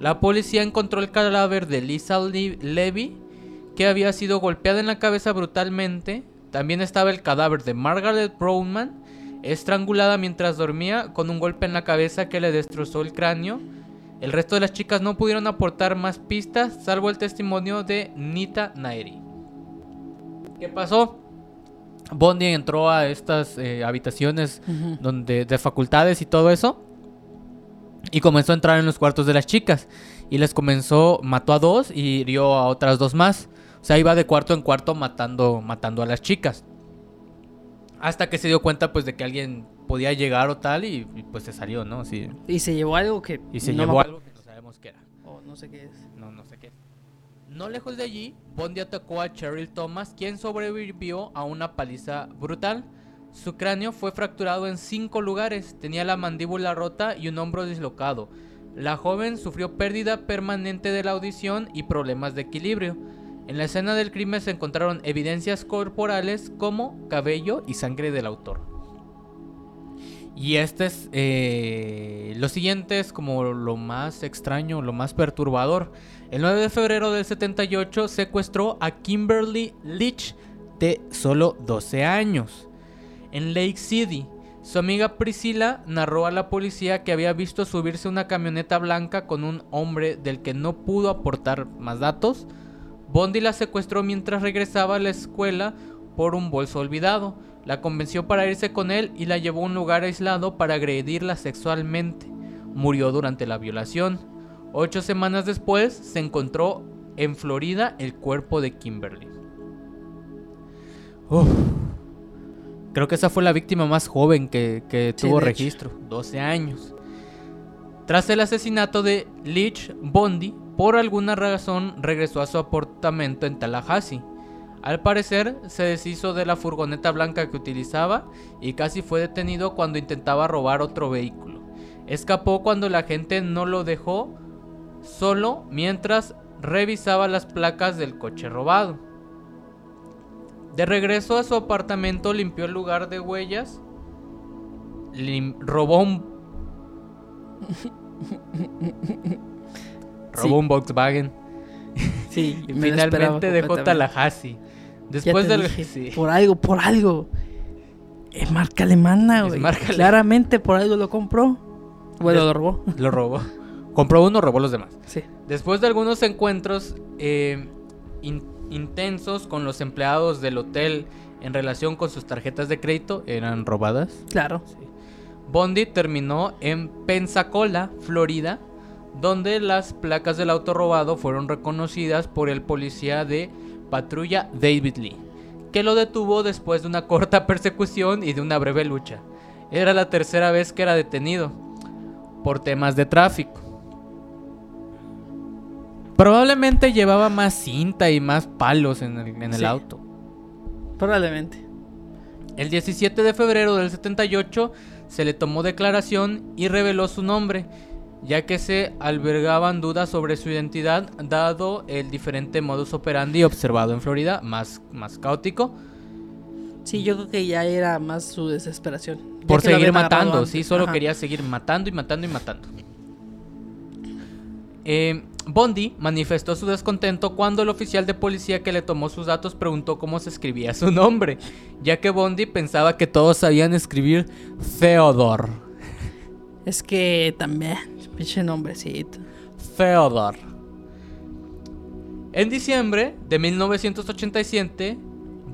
Speaker 2: La policía encontró el cadáver de Lisa Levy, que había sido golpeada en la cabeza brutalmente. También estaba el cadáver de Margaret Brownman, estrangulada mientras dormía con un golpe en la cabeza que le destrozó el cráneo. El resto de las chicas no pudieron aportar más pistas, salvo el testimonio de Nita Nairi. ¿Qué pasó? Bondi entró a estas eh, habitaciones donde, de facultades y todo eso. Y comenzó a entrar en los cuartos de las chicas. Y les comenzó, mató a dos y hirió a otras dos más. O sea, iba de cuarto en cuarto matando, matando a las chicas. Hasta que se dio cuenta pues de que alguien podía llegar o tal y, pues se salió, ¿no? Sí.
Speaker 1: Y se llevó algo que...
Speaker 2: Y se llevó algo que no sabemos qué era.
Speaker 1: O no sé qué es.
Speaker 2: No, no sé qué. No lejos de allí, Bondi atacó a Cheryl Thomas, quien sobrevivió a una paliza brutal. Su cráneo fue fracturado en cinco lugares, tenía la mandíbula rota y un hombro dislocado. La joven sufrió pérdida permanente de la audición y problemas de equilibrio. En la escena del crimen se encontraron evidencias corporales como cabello y sangre del autor. Y este es. Eh, lo siguiente es como lo más extraño, lo más perturbador. El 9 de febrero del 78 secuestró a Kimberly Leach de solo 12 años. En Lake City, su amiga Priscilla narró a la policía que había visto subirse una camioneta blanca con un hombre del que no pudo aportar más datos. Bondi la secuestró mientras regresaba a la escuela por un bolso olvidado. La convenció para irse con él y la llevó a un lugar aislado para agredirla sexualmente. Murió durante la violación. Ocho semanas después se encontró en Florida el cuerpo de Kimberly. Creo que esa fue la víctima más joven que, tuvo registro, 12 años. Tras el asesinato de Leach, Bondi, por alguna razón regresó a su apartamento en Tallahassee. Al parecer, se deshizo de la furgoneta blanca que utilizaba y casi fue detenido cuando intentaba robar otro vehículo. Escapó cuando la gente no lo dejó solo mientras revisaba las placas del coche robado. De regreso a su apartamento limpió el lugar de huellas, robó un... (laughs) robó un Volkswagen. (laughs)
Speaker 1: Sí,
Speaker 2: y finalmente dejó Tallahassee. Después del...
Speaker 1: Por algo, por algo. Es marca alemana, güey. Claramente por algo lo compró. Bueno, lo robó. (laughs)
Speaker 2: Lo robó. Compró uno, robó los demás.
Speaker 1: Sí.
Speaker 2: Después de algunos encuentros eh, intensos con los empleados del hotel en relación con sus tarjetas de crédito, eran robadas.
Speaker 1: Claro.
Speaker 2: Bondi terminó en Pensacola, Florida, donde las placas del auto robado fueron reconocidas por el policía de patrulla David Lee, que lo detuvo después de una corta (laughs) persecución y de una breve lucha. Era la tercera vez que era detenido por temas de tráfico. Probablemente llevaba más cinta y más palos en el, auto.
Speaker 1: Probablemente.
Speaker 2: El 17 de febrero del 78 se le tomó declaración y reveló su nombre, ya que se albergaban dudas sobre su identidad dado el diferente modus operandi observado en Florida, más, más caótico.
Speaker 1: Sí, yo creo que ya era más su desesperación.
Speaker 2: Por seguir matando, sí, solo quería seguir matando y matando y matando. Eh, Bondi manifestó su descontento cuando el oficial de policía que le tomó sus datos preguntó cómo se escribía su nombre, ya que Bondi pensaba que todos sabían escribir Theodore.
Speaker 1: Es que también, pinche nombrecito.
Speaker 2: Theodore. En diciembre de 1987,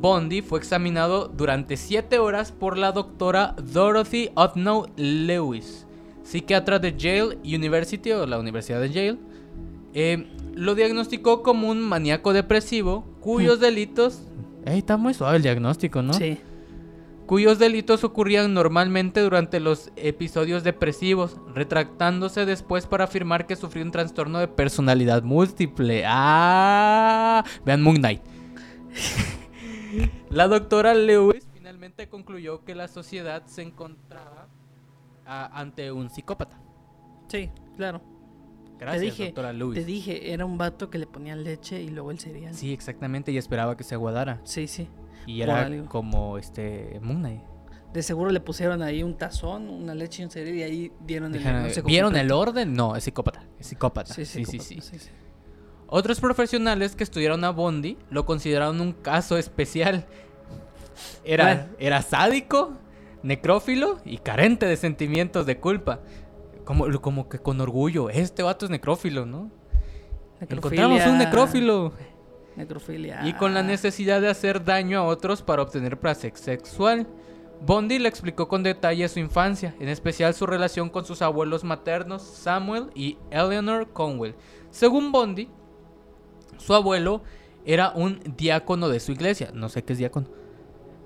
Speaker 2: Bondi fue examinado durante 7 horas por la doctora Dorothy Otno Lewis, psiquiatra de Yale University o la Universidad de Yale eh, lo diagnosticó como un maníaco depresivo cuyos delitos... Ey, está muy suave el diagnóstico, ¿no?
Speaker 1: Sí.
Speaker 2: Cuyos delitos ocurrían normalmente durante los episodios depresivos, retractándose después para afirmar que sufrió un trastorno de personalidad múltiple. ¡Ah! Vean Moon Knight. (laughs) la doctora Lewis finalmente concluyó que la sociedad se encontraba ante un psicópata.
Speaker 1: Sí, claro.
Speaker 2: Gracias,
Speaker 1: te dije,
Speaker 2: doctora Lewis.
Speaker 1: te dije, era un vato que le ponían leche y luego el cereal.
Speaker 2: Sí, exactamente, y esperaba que se aguadara.
Speaker 1: sí. sí.
Speaker 2: Y era
Speaker 1: algo.
Speaker 2: como este Moon Knight.
Speaker 1: De seguro le pusieron ahí un tazón, una leche y un cereal y ahí dieron el diagnóstico
Speaker 2: ¿Vieron el orden? No, es psicópata. Es psicópata.
Speaker 1: Sí,
Speaker 2: Sí, sí,
Speaker 1: psicópata,
Speaker 2: sí.
Speaker 1: sí.
Speaker 2: Otros profesionales que estudiaron a Bondi lo consideraron un caso especial. Era, era sádico, necrófilo y carente de sentimientos de culpa. Como, como que con orgullo, este vato es necrófilo, ¿no? Encontramos un necrófilo.
Speaker 1: Necrofilia.
Speaker 2: Y con la necesidad de hacer daño a otros para obtener placer sexual. Bondi le explicó con detalle su infancia, en especial su relación con sus abuelos maternos Samuel y Eleanor Conwell. Según Bondi, su abuelo era un diácono de su iglesia, no sé qué es diácono.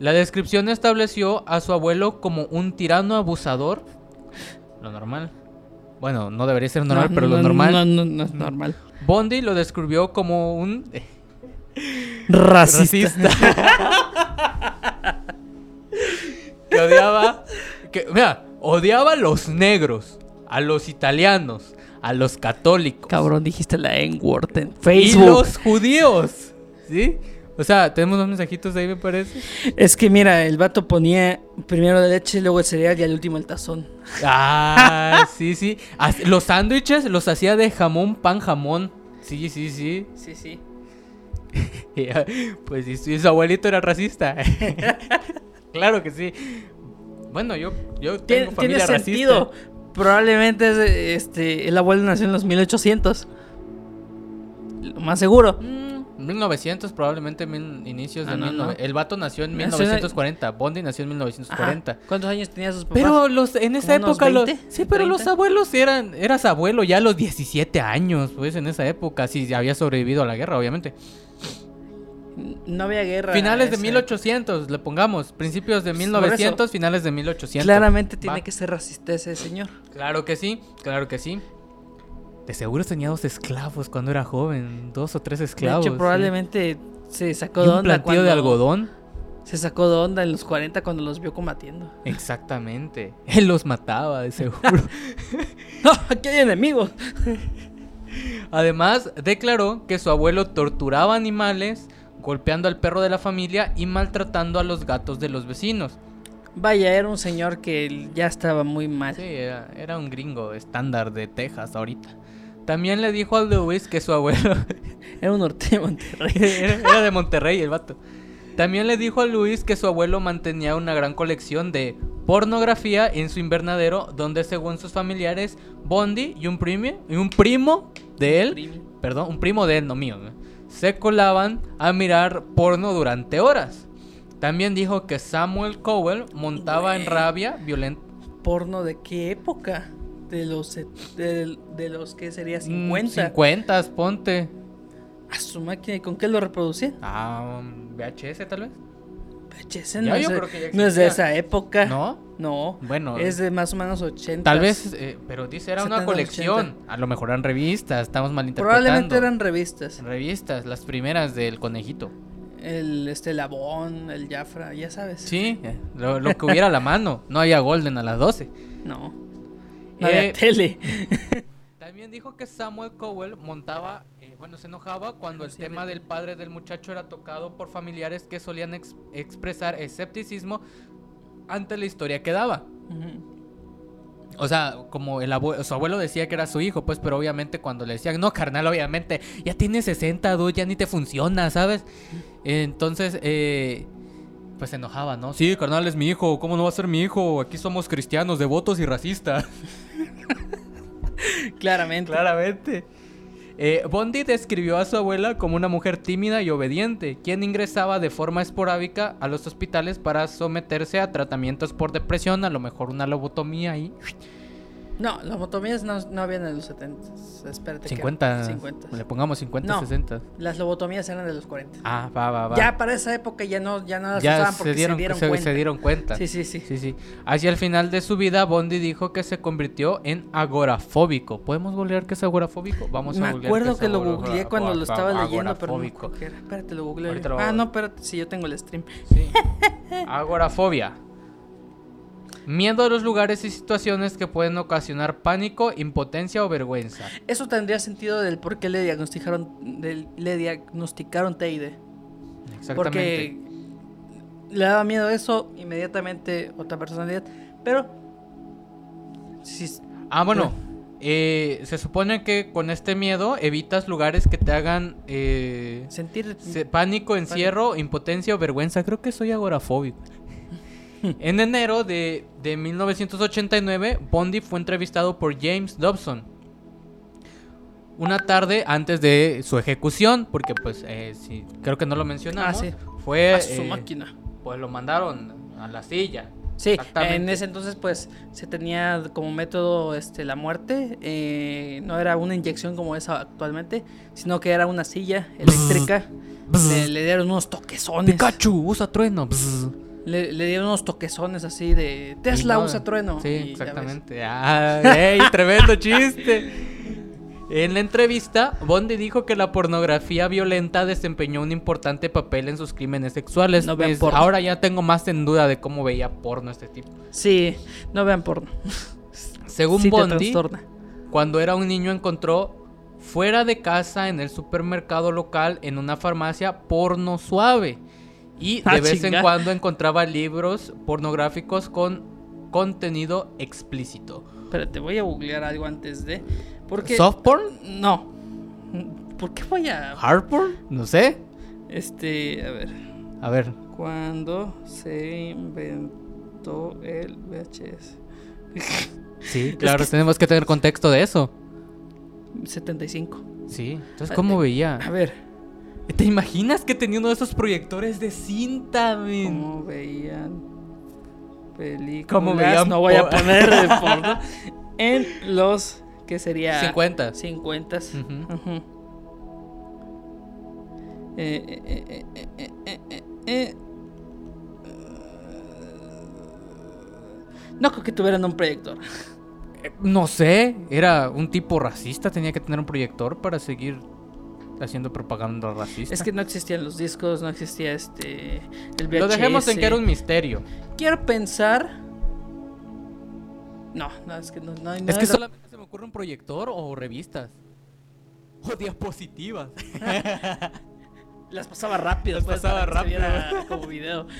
Speaker 2: La descripción estableció a su abuelo como un tirano abusador, lo normal. Bueno, no debería ser normal,
Speaker 1: No,
Speaker 2: pero lo
Speaker 1: no,
Speaker 2: normal.
Speaker 1: No, no, no es normal.
Speaker 2: Bondi lo describió como un
Speaker 1: Racista.
Speaker 2: que odiaba. Que, mira, odiaba a los negros, a los italianos, a los católicos.
Speaker 1: Cabrón, dijiste la N-word en
Speaker 2: y
Speaker 1: Facebook.
Speaker 2: los judíos. ¿Sí? O sea, tenemos unos mensajitos ahí, me parece.
Speaker 1: Es que mira, el vato ponía primero la leche, luego el cereal y al último el tazón.
Speaker 2: Ah, (laughs) sí, sí. Los sándwiches los hacía de jamón, pan, jamón. Sí, sí, sí.
Speaker 1: Sí, sí. (laughs)
Speaker 2: Pues y su, abuelito era racista. (laughs) claro que sí. Bueno, yo, yo tengo
Speaker 1: Tiene, tiene
Speaker 2: familia
Speaker 1: sentido.
Speaker 2: racista.
Speaker 1: Probablemente es, este, el abuelo nació en los 1800. Lo más seguro.
Speaker 2: Mm, 1900, probablemente mil- inicios
Speaker 1: Ah,
Speaker 2: de
Speaker 1: no,
Speaker 2: 1900.
Speaker 1: no.
Speaker 2: El vato nació en
Speaker 1: Nació en-
Speaker 2: 1940. Bondi nació en
Speaker 1: Ajá.
Speaker 2: 1940.
Speaker 1: ¿Cuántos años tenía sus papás?
Speaker 2: Pero los en esa
Speaker 1: ¿Como unos
Speaker 2: época los
Speaker 1: 20?
Speaker 2: sí, pero los
Speaker 1: 30?
Speaker 2: abuelos eran eras abuelo ya a los 17 años, pues en esa época si había sobrevivido a la guerra, obviamente.
Speaker 1: No había guerra.
Speaker 2: Finales de
Speaker 1: esa-
Speaker 2: 1800, le pongamos, principios de
Speaker 1: Por
Speaker 2: 1900, finales de 1800.
Speaker 1: Claramente tiene que ser racista ese señor.
Speaker 2: Claro que sí, claro que sí. De seguro tenía dos esclavos cuando era joven, dos o tres esclavos.
Speaker 1: de hecho,
Speaker 2: sí.
Speaker 1: probablemente se sacó
Speaker 2: Y
Speaker 1: de
Speaker 2: un
Speaker 1: onda.
Speaker 2: plantío de
Speaker 1: cuando-
Speaker 2: algodón.
Speaker 1: Se sacó de onda en los 40 cuando los vio combatiendo.
Speaker 2: Exactamente. (laughs) Él los mataba, de seguro. (laughs)
Speaker 1: ¡No! ¡Aquí hay enemigos!
Speaker 2: Además, declaró que su abuelo torturaba animales, golpeando al perro de la familia y maltratando a los gatos de los vecinos.
Speaker 1: Vaya, era un señor que ya estaba muy mal.
Speaker 2: Sí, era, era un gringo estándar de Texas ahorita. También le dijo a Lewis que su abuelo (laughs)
Speaker 1: Era un norte de Monterrey. (laughs)
Speaker 2: era, era de Monterrey el vato. También le dijo a Luis que su abuelo mantenía una gran colección de pornografía en su invernadero, donde según sus familiares, Bondi y un primo, y un primo de él,
Speaker 1: Primo.
Speaker 2: perdón, un primo de él, no mío, ¿no? Se colaban a mirar porno durante horas. También dijo que Samuel Cowell montaba en rabia violenta.
Speaker 1: ¿Porno de qué época? De los, de, de los que sería 50.
Speaker 2: 50, ponte.
Speaker 1: A su máquina, ¿y con qué lo reproducían?
Speaker 2: Ah, VHS tal vez.
Speaker 1: VHS no, es, de-
Speaker 2: creo que ya
Speaker 1: no es de
Speaker 2: existía.
Speaker 1: esa época.
Speaker 2: ¿No?
Speaker 1: No.
Speaker 2: Bueno,
Speaker 1: Es de más o menos 80.
Speaker 2: Tal vez, eh, pero dice era una
Speaker 1: 70,
Speaker 2: colección.
Speaker 1: 80.
Speaker 2: A lo mejor eran revistas, estamos malinterpretando.
Speaker 1: Probablemente eran revistas.
Speaker 2: revistas, las primeras del conejito.
Speaker 1: El este Labón, el Jafra, ya sabes.
Speaker 2: Sí, lo, lo que hubiera a la mano. No había Golden a las 12.
Speaker 1: No. No había
Speaker 2: Eh,
Speaker 1: tele. (laughs)
Speaker 2: También dijo que Samuel Cowell montaba, bueno, se enojaba cuando el tema del padre del muchacho era tocado por familiares que solían ex- expresar escepticismo ante la historia que daba. O sea, como el abue- su abuelo decía que era su hijo, pues, pero obviamente cuando le decían, no, carnal, obviamente, ya tiene 60, dude, ya ni te funciona, ¿sabes? Entonces, eh, pues se enojaba, ¿no? Sí, carnal, es mi hijo, ¿cómo no va a ser mi hijo? Aquí somos cristianos, devotos y racistas. (laughs)
Speaker 1: Claramente.
Speaker 2: Claramente. Eh, Bondi describió a su abuela como una mujer tímida y obediente, quien ingresaba de forma esporádica a los hospitales para someterse a tratamientos por depresión, a lo mejor una lobotomía y
Speaker 1: No, las lobotomías no, no habían en los 70. Espérate. que-
Speaker 2: 50,
Speaker 1: 50.
Speaker 2: le pongamos 50,
Speaker 1: No.
Speaker 2: 60.
Speaker 1: Las lobotomías eran de los 40.
Speaker 2: Ah, va, va, va.
Speaker 1: Ya para esa época ya no, ya no las
Speaker 2: Ya
Speaker 1: usaban
Speaker 2: se
Speaker 1: porque
Speaker 2: dieron,
Speaker 1: se dieron
Speaker 2: se-
Speaker 1: cuenta.
Speaker 2: se dieron cuenta.
Speaker 1: Sí, sí, sí.
Speaker 2: Sí, sí. Hacia el final de su vida, Bondi dijo que se convirtió en agorafóbico. ¿Podemos googlear qué es agorafóbico? Vamos a
Speaker 1: Me
Speaker 2: googlear
Speaker 1: acuerdo
Speaker 2: qué es
Speaker 1: que lo googleé cuando lo estaba leyendo, pero no me acuerdo. Espérate, lo googleé. Ah, no, espérate, si yo tengo el stream.
Speaker 2: Sí. (laughs) Agorafobia. Miedo a los lugares y situaciones que pueden ocasionar pánico, impotencia o vergüenza.
Speaker 1: Eso tendría sentido del por qué le diagnosticaron, del- le diagnosticaron TID.
Speaker 2: Exactamente.
Speaker 1: Porque le daba miedo eso, inmediatamente otra personalidad. Pero,
Speaker 2: Ah, bueno. eh, se supone que con este miedo evitas lugares que te hagan eh,
Speaker 1: sentir
Speaker 2: se- pánico, encierro, impotencia o vergüenza. Creo que soy agorafóbico. En enero de, de 1989, Bondi fue entrevistado por James Dobson. Una tarde antes de su ejecución, porque pues eh, sí, creo que no lo mencionamos.
Speaker 1: Ah, sí.
Speaker 2: Fue...
Speaker 1: a su
Speaker 2: eh,
Speaker 1: máquina.
Speaker 2: Pues lo mandaron a la silla.
Speaker 1: Sí, en ese entonces pues se tenía como método este la muerte, eh, no era una inyección como esa actualmente, sino que era una silla eléctrica. Le, le dieron unos toquesones.
Speaker 2: Pikachu, usa trueno. Bzz.
Speaker 1: Le, le dieron unos toquesones así de Tesla
Speaker 2: no-
Speaker 1: usa trueno.
Speaker 2: Sí,
Speaker 1: y
Speaker 2: exactamente. Ah, ¡Ey! (laughs) tremendo chiste. En la entrevista, Bondi dijo que la pornografía violenta desempeñó un importante papel en sus crímenes sexuales.
Speaker 1: No vean
Speaker 2: Pues,
Speaker 1: porno.
Speaker 2: ahora ya tengo más en duda de cómo veía porno este tipo.
Speaker 1: Sí, no vean porno.
Speaker 2: Según
Speaker 1: Sí
Speaker 2: Bondi, cuando era un niño encontró fuera de casa en el supermercado local en una farmacia porno suave y (laughs) de
Speaker 1: Ah,
Speaker 2: vez en cuando encontraba libros pornográficos con contenido explícito.
Speaker 1: Espérate, voy a googlear algo antes de. Porque.
Speaker 2: ¿Soft porn?
Speaker 1: No. ¿Por qué voy a.?
Speaker 2: ¿Hard porn? No sé.
Speaker 1: Este. A ver.
Speaker 2: A ver.
Speaker 1: ¿Cuándo se inventó el VHS?
Speaker 2: Sí, (laughs) claro, tenemos que tener contexto de eso.
Speaker 1: 75.
Speaker 2: Sí. Entonces, ¿cómo veía?
Speaker 1: A ver.
Speaker 2: ¿Te imaginas que tenía uno de esos proyectores de cinta, men?
Speaker 1: ¿Cómo veían películas?
Speaker 2: ¿Cómo veían
Speaker 1: No voy a poner de (laughs) porno. En los. ¿Qué sería?
Speaker 2: 50.
Speaker 1: 50.
Speaker 2: Ujú.
Speaker 1: Ujú. Eh, eh, eh, eh, eh, eh, eh, eh. No creo que tuvieran un proyector.
Speaker 2: Eh, No sé, era un tipo racista, tenía que tener un proyector para seguir haciendo propaganda racista.
Speaker 1: Es que no existían los discos, no existía este. El VHS.
Speaker 2: Lo dejemos en que era un misterio.
Speaker 1: Quiero pensar. No, no, es que no, no, no
Speaker 2: es que solamente se me ocurre un proyector o revistas. O diapositivas. (laughs)
Speaker 1: Las pasaba rápido,
Speaker 2: Las
Speaker 1: pues,
Speaker 2: pasaba rápido.
Speaker 1: como video. (laughs)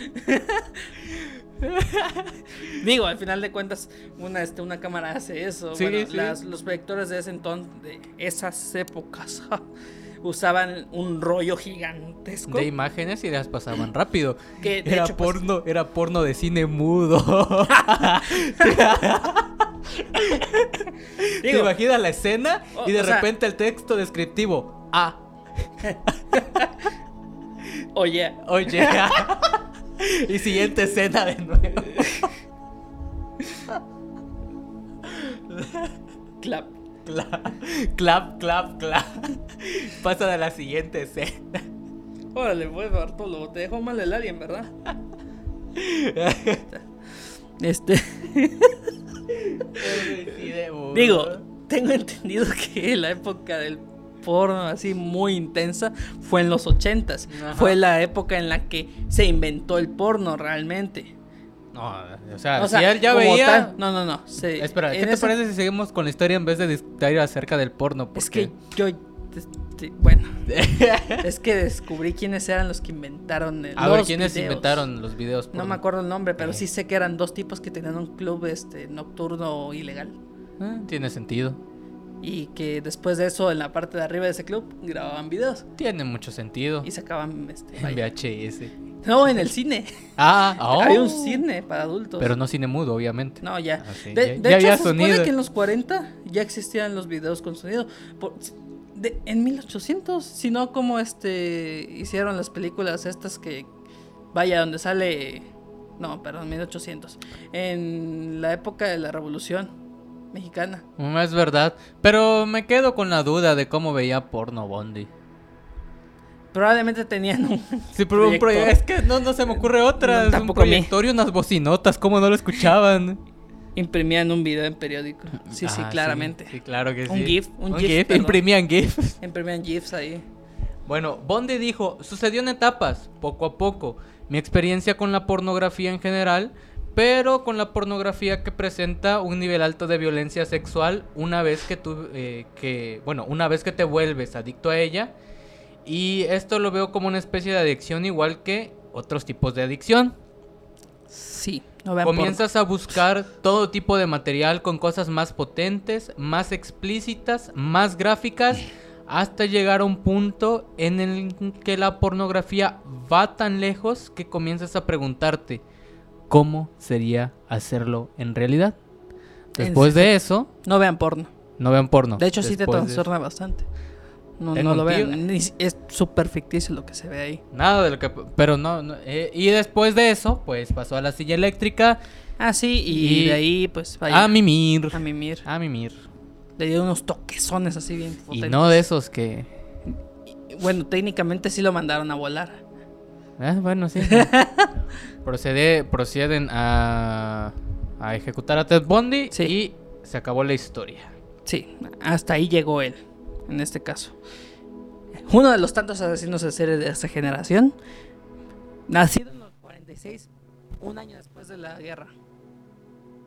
Speaker 1: Digo, al final de cuentas, una, este, una cámara hace eso.
Speaker 2: Sí,
Speaker 1: bueno,
Speaker 2: sí.
Speaker 1: las- los proyectores de ese entonces, de esas épocas, (laughs) usaban un rollo gigantesco.
Speaker 2: De imágenes y las pasaban rápido. (laughs)
Speaker 1: Que,
Speaker 2: Era
Speaker 1: hecho, pues,
Speaker 2: porno, era porno de cine mudo. (laughs) ¿Te
Speaker 1: Digo,
Speaker 2: imaginas la escena
Speaker 1: o-
Speaker 2: y de
Speaker 1: sea-
Speaker 2: repente el texto descriptivo? Ah, (laughs)
Speaker 1: oye,
Speaker 2: oye. y siguiente escena de nuevo.
Speaker 1: clap.
Speaker 2: Clap, clap, clap, clap. Pasa de la siguiente escena.
Speaker 1: Órale, pues, Bartolo, te dejó mal el alien, ¿verdad? Este. (laughs) Digo, tengo entendido que la época del porno así muy intensa fue en los ochentas. Fue la época en la que se inventó el porno realmente.
Speaker 2: No, o sea,
Speaker 1: O sea,
Speaker 2: si él ya veía.
Speaker 1: tal- no, no, no. se-
Speaker 2: Espera, ¿qué te
Speaker 1: ese-
Speaker 2: parece si seguimos con la historia en vez de discutir acerca del porno?
Speaker 1: Es que yo. este, bueno, (laughs) es que descubrí quiénes eran los que inventaron el,
Speaker 2: A ver, ¿quiénes
Speaker 1: videos.
Speaker 2: inventaron los videos?
Speaker 1: No
Speaker 2: porno?
Speaker 1: me acuerdo el nombre, pero
Speaker 2: Eh.
Speaker 1: sí sé que eran dos tipos que tenían un club este nocturno ilegal.
Speaker 2: Ah, tiene sentido.
Speaker 1: Y que después de eso, en la parte de arriba de ese club, grababan videos.
Speaker 2: Tiene mucho sentido.
Speaker 1: Y sacaban este, (laughs)
Speaker 2: En. VHS.
Speaker 1: No, en el cine.
Speaker 2: Ah, oh. (laughs)
Speaker 1: Había un cine para adultos.
Speaker 2: Pero no cine mudo, obviamente.
Speaker 1: No, ya.
Speaker 2: Ah, sí,
Speaker 1: De,
Speaker 2: ya-
Speaker 1: de
Speaker 2: ya
Speaker 1: hecho,
Speaker 2: había
Speaker 1: se supone
Speaker 2: sonido.
Speaker 1: que en los 40 ya existían los videos con sonido. Por- de- en 1800, si no, como este hicieron las películas estas que, vaya, donde sale... No, perdón, 1800. En la época de la Revolución Mexicana.
Speaker 2: Mm, Es verdad. Pero me quedo con la duda de cómo veía porno Bondi.
Speaker 1: Probablemente tenían un...
Speaker 2: Sí, pero un
Speaker 1: Proyector.
Speaker 2: proye- Es que no, no se me ocurre otra.
Speaker 1: No,
Speaker 2: es un
Speaker 1: tampoco a mí.
Speaker 2: proyector y unas bocinotas. ¿Cómo no lo escuchaban?
Speaker 1: Imprimían un video en periódico. Sí, sí,
Speaker 2: Ah,
Speaker 1: claramente.
Speaker 2: Sí, claro que sí.
Speaker 1: Un GIF, un GIF, perdón.
Speaker 2: Imprimían GIFs.
Speaker 1: Imprimían GIFs ahí.
Speaker 2: Bueno, Bondi dijo, sucedió en etapas, poco a poco. Mi experiencia con la pornografía en general, pero con la pornografía que presenta un nivel alto de violencia sexual una vez que tú, eh, que, bueno, una vez que te vuelves adicto a ella. Y esto lo veo como una especie de adicción igual que otros tipos de adicción.
Speaker 1: Sí, no.
Speaker 2: Comienzas a buscar todo tipo de material con cosas más potentes, más explícitas, más gráficas, hasta llegar a un punto en el que la pornografía va tan lejos que comienzas a preguntarte cómo sería hacerlo en realidad. Después de eso,
Speaker 1: No vean porno.
Speaker 2: no vean porno.
Speaker 1: De hecho, sí te
Speaker 2: Después de-
Speaker 1: trastorna bastante. No, no lo si- Es súper ficticio lo que se ve ahí.
Speaker 2: Nada de lo que... Pero no... no, eh, y después de eso, pues pasó a la silla eléctrica
Speaker 1: Ah, sí, y,
Speaker 2: Y-
Speaker 1: de ahí, pues, vaya.
Speaker 2: a mimir.
Speaker 1: A mimir.
Speaker 2: A mimir.
Speaker 1: Le dio unos toquezones así bien
Speaker 2: Y
Speaker 1: potentes.
Speaker 2: no de esos que...
Speaker 1: Bueno, técnicamente sí lo mandaron a volar.
Speaker 2: Ah, bueno, sí. (laughs) Procede, proceden a, a ejecutar a Ted Bundy
Speaker 1: Sí.
Speaker 2: y se acabó la historia.
Speaker 1: Sí, hasta ahí llegó él, en este caso. Uno de los tantos asesinos de serie de esta generación, nacido en los 46, un año después de la guerra.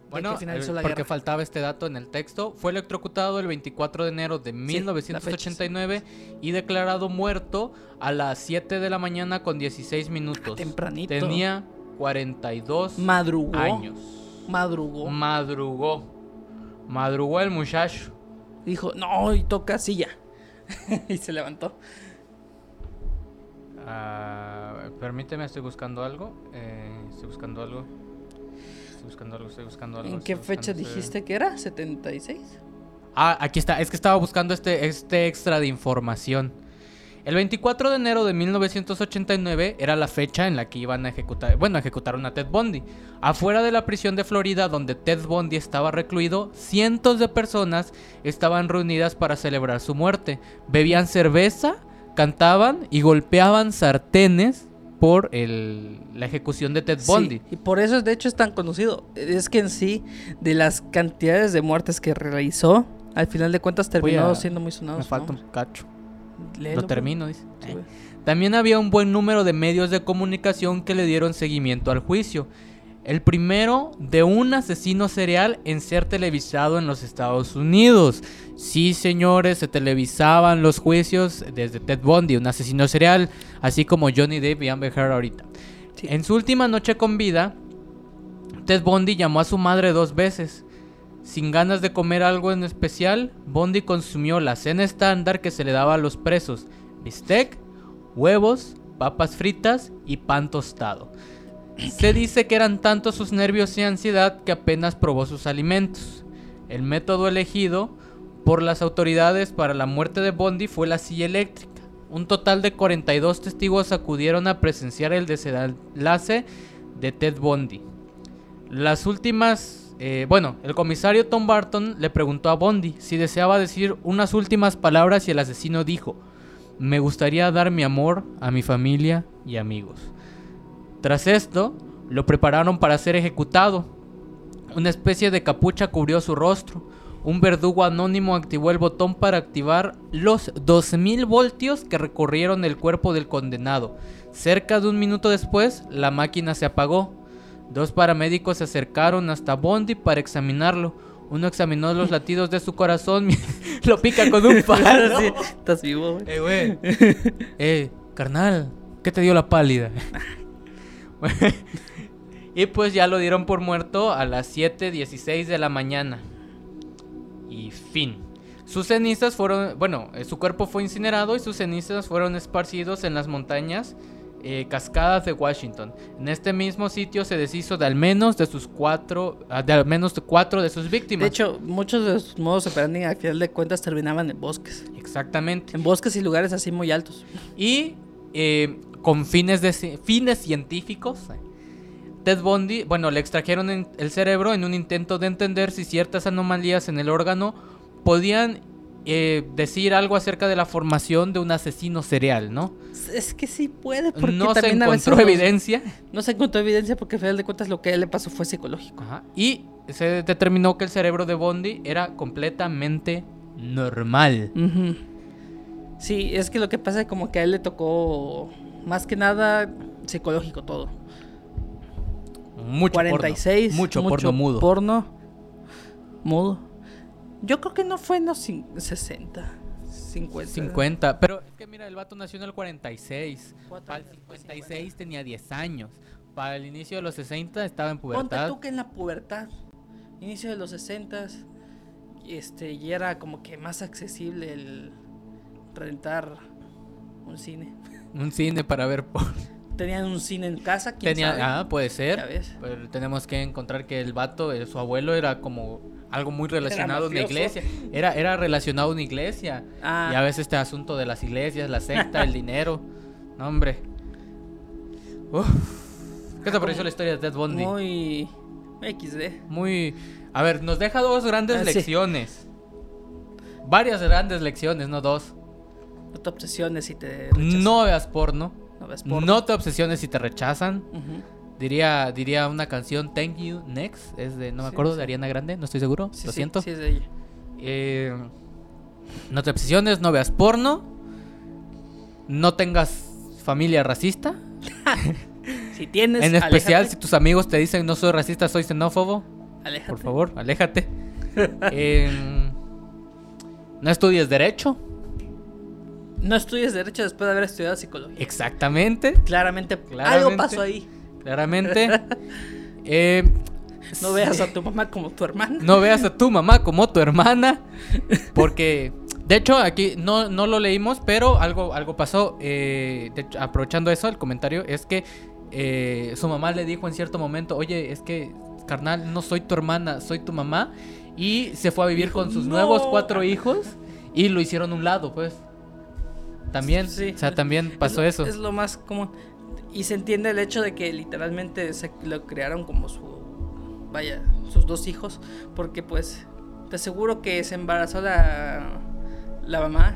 Speaker 2: Bueno, eh,
Speaker 1: la
Speaker 2: porque
Speaker 1: guerra.
Speaker 2: faltaba este dato en el texto, fue electrocutado el 24 de enero de
Speaker 1: la
Speaker 2: 1989 y declarado muerto a las 7 de la mañana con 16 minutos.
Speaker 1: Tempranito.
Speaker 2: Tenía 42
Speaker 1: Madrugó.
Speaker 2: años.
Speaker 1: Madrugó.
Speaker 2: Madrugó. Madrugó el muchacho.
Speaker 1: Dijo, no, y toca silla. (laughs) y se levantó.
Speaker 2: Ah, permíteme, estoy buscando algo. Eh, estoy buscando algo. Estoy buscando algo, estoy buscando algo.
Speaker 1: ¿En qué fecha
Speaker 2: ese-
Speaker 1: dijiste que era? ¿76?
Speaker 2: Ah, aquí está. Es que estaba buscando este, este extra de información. El 24 de enero de 1989 era la fecha en la que iban a ejecutar, bueno, ejecutaron a Ted Bundy. Afuera de la prisión de Florida donde Ted Bundy estaba recluido, cientos de personas estaban reunidas para celebrar su muerte. Bebían cerveza, cantaban y golpeaban sartenes por el- la ejecución de Ted Bundy.
Speaker 1: Sí, y por eso de hecho es tan conocido. Es que en sí, de las cantidades de muertes que realizó, al final de cuentas terminó
Speaker 2: a-
Speaker 1: siendo muy sonado.
Speaker 2: Me falta un cacho.
Speaker 1: Léelo,
Speaker 2: Lo termino, dice.
Speaker 1: pues.
Speaker 2: Eh.
Speaker 1: güey.
Speaker 2: También había un buen número de medios de comunicación que le dieron seguimiento al juicio. El primero de un asesino serial en ser televisado en los Estados Unidos. Sí, señores, se televisaban los juicios desde Ted Bundy, un asesino serial, así como Johnny Depp y Amber Heard ahorita.
Speaker 1: Sí.
Speaker 2: En su última noche con vida, Ted Bundy llamó a su madre dos veces. Sin ganas de comer algo en especial, Bundy consumió la cena estándar que se le daba a los presos: bistec, huevos, papas fritas y pan tostado. Se dice que eran tantos sus nervios y ansiedad que apenas probó sus alimentos. El método elegido por las autoridades para la muerte de Bundy fue la silla eléctrica. Un total de 42 testigos acudieron a presenciar el desenlace de Ted Bundy. Las últimas, eh, bueno, el comisario Tom Barton le preguntó a Bundy si deseaba decir unas últimas palabras y el asesino dijo, me gustaría dar mi amor a mi familia y amigos. Tras esto, lo prepararon para ser ejecutado. Una especie de capucha cubrió su rostro. Un verdugo anónimo activó el botón para activar los 2000 voltios que recorrieron el cuerpo del condenado. Cerca de un minuto después, la máquina se apagó. Dos paramédicos se acercaron hasta Bondi para examinarlo. Uno examinó los (laughs) latidos de su corazón, (laughs) lo pica con un (laughs) palo.
Speaker 1: Sí, estás vivo, güey.
Speaker 2: Eh, güey. Eh, carnal, ¿qué te dio la pálida? y pues ya lo dieron por muerto a las 7:16 de la mañana. Y fin. Sus cenizas fueron, bueno, eh, su cuerpo fue incinerado y sus cenizas fueron esparcidos en las montañas eh, cascadas de Washington. En este mismo sitio se deshizo de al menos de sus cuatro, ah, de al menos de cuatro de sus víctimas.
Speaker 1: De hecho, muchos de sus modos operandi al final de cuentas terminaban en bosques.
Speaker 2: exactamente.
Speaker 1: En bosques y lugares así muy altos.
Speaker 2: Y eh, con fines, de, fines científicos, Ted Bundy, bueno, le extrajeron el cerebro en un intento de entender si ciertas anomalías en el órgano podían eh, decir algo acerca de la formación de un asesino serial, ¿no?
Speaker 1: Es que sí puede, porque
Speaker 2: No se
Speaker 1: también a veces
Speaker 2: encontró evidencia.
Speaker 1: No se encontró evidencia porque al final de cuentas lo que a él le pasó fue psicológico.
Speaker 2: Ajá, Y se determinó que el cerebro de Bundy era completamente normal.
Speaker 1: Sí, es que lo que pasa es como que a él le tocó más que nada psicológico todo.
Speaker 2: Mucho
Speaker 1: 46.
Speaker 2: porno. Mucho, porno mudo.
Speaker 1: Porno mudo. Yo creo que no fue en los cin- 60, 50.
Speaker 2: 50. Pero es que mira, el vato nació en el 46.
Speaker 1: Cuatro
Speaker 2: Para el
Speaker 1: años después,
Speaker 2: 56 tenía 10 años. Para el inicio de los 60 estaba en
Speaker 1: Ponte
Speaker 2: pubertad.
Speaker 1: tú que en la pubertad, inicio de los 60, este, y era como que más accesible el rentar un cine. (laughs)
Speaker 2: Un cine para ver porno.
Speaker 1: Tenían un cine en casa, ¿quién
Speaker 2: Tenía,
Speaker 1: sabe?
Speaker 2: ah, puede ser. Pero tenemos que encontrar que el vato, eh, su abuelo era como algo muy relacionado a una iglesia. Era, era relacionado a una iglesia.
Speaker 1: Ah.
Speaker 2: Y a veces este asunto de las iglesias, la secta, el (laughs) dinero. No, hombre. Uf. ¿Qué te pareció la historia de Ted Bundy?
Speaker 1: Muy XD.
Speaker 2: Muy... A ver, nos deja dos grandes
Speaker 1: Ah, sí.
Speaker 2: lecciones. Varias grandes lecciones, no dos.
Speaker 1: No te obsesiones si te rechazan.
Speaker 2: No veas porno.
Speaker 1: No ves porno.
Speaker 2: No te obsesiones si te rechazan.
Speaker 1: Ujú.
Speaker 2: Diría, diría una canción Thank You Next. Es de, no me acuerdo,
Speaker 1: sí.
Speaker 2: de Ariana Grande, no estoy seguro.
Speaker 1: Sí,
Speaker 2: lo siento.
Speaker 1: sí es de ella.
Speaker 2: Eh, no te obsesiones, no veas porno. No tengas familia racista. (laughs)
Speaker 1: Si tienes,
Speaker 2: En especial si tus amigos te dicen no soy racista, soy xenófobo.
Speaker 1: aléjate.
Speaker 2: Por favor, aléjate. (laughs) Eh, no estudies derecho.
Speaker 1: No estudies derecho después de haber estudiado psicología.
Speaker 2: Exactamente.
Speaker 1: Claramente,
Speaker 2: Claramente.
Speaker 1: algo pasó ahí.
Speaker 2: Claramente. (laughs) Eh,
Speaker 1: No veas a tu mamá como tu hermana.
Speaker 2: no veas a tu mamá como tu hermana. Porque, de hecho, aquí no, no lo leímos, pero algo, algo pasó. eh, de hecho, aprovechando eso, el comentario es que eh, su mamá le dijo en cierto momento, oye, es que, carnal, no soy tu hermana, soy tu mamá. Y se fue a vivir con sus
Speaker 1: "No".
Speaker 2: nuevos cuatro hijos y lo hicieron a un lado, pues. También,
Speaker 1: Sí.
Speaker 2: o sea, también pasó
Speaker 1: Es
Speaker 2: eso.
Speaker 1: Es lo más común. Y se entiende el hecho de que literalmente se lo crearon como su. Vaya, sus dos hijos. Porque, pues, te aseguro que se embarazó la, la mamá.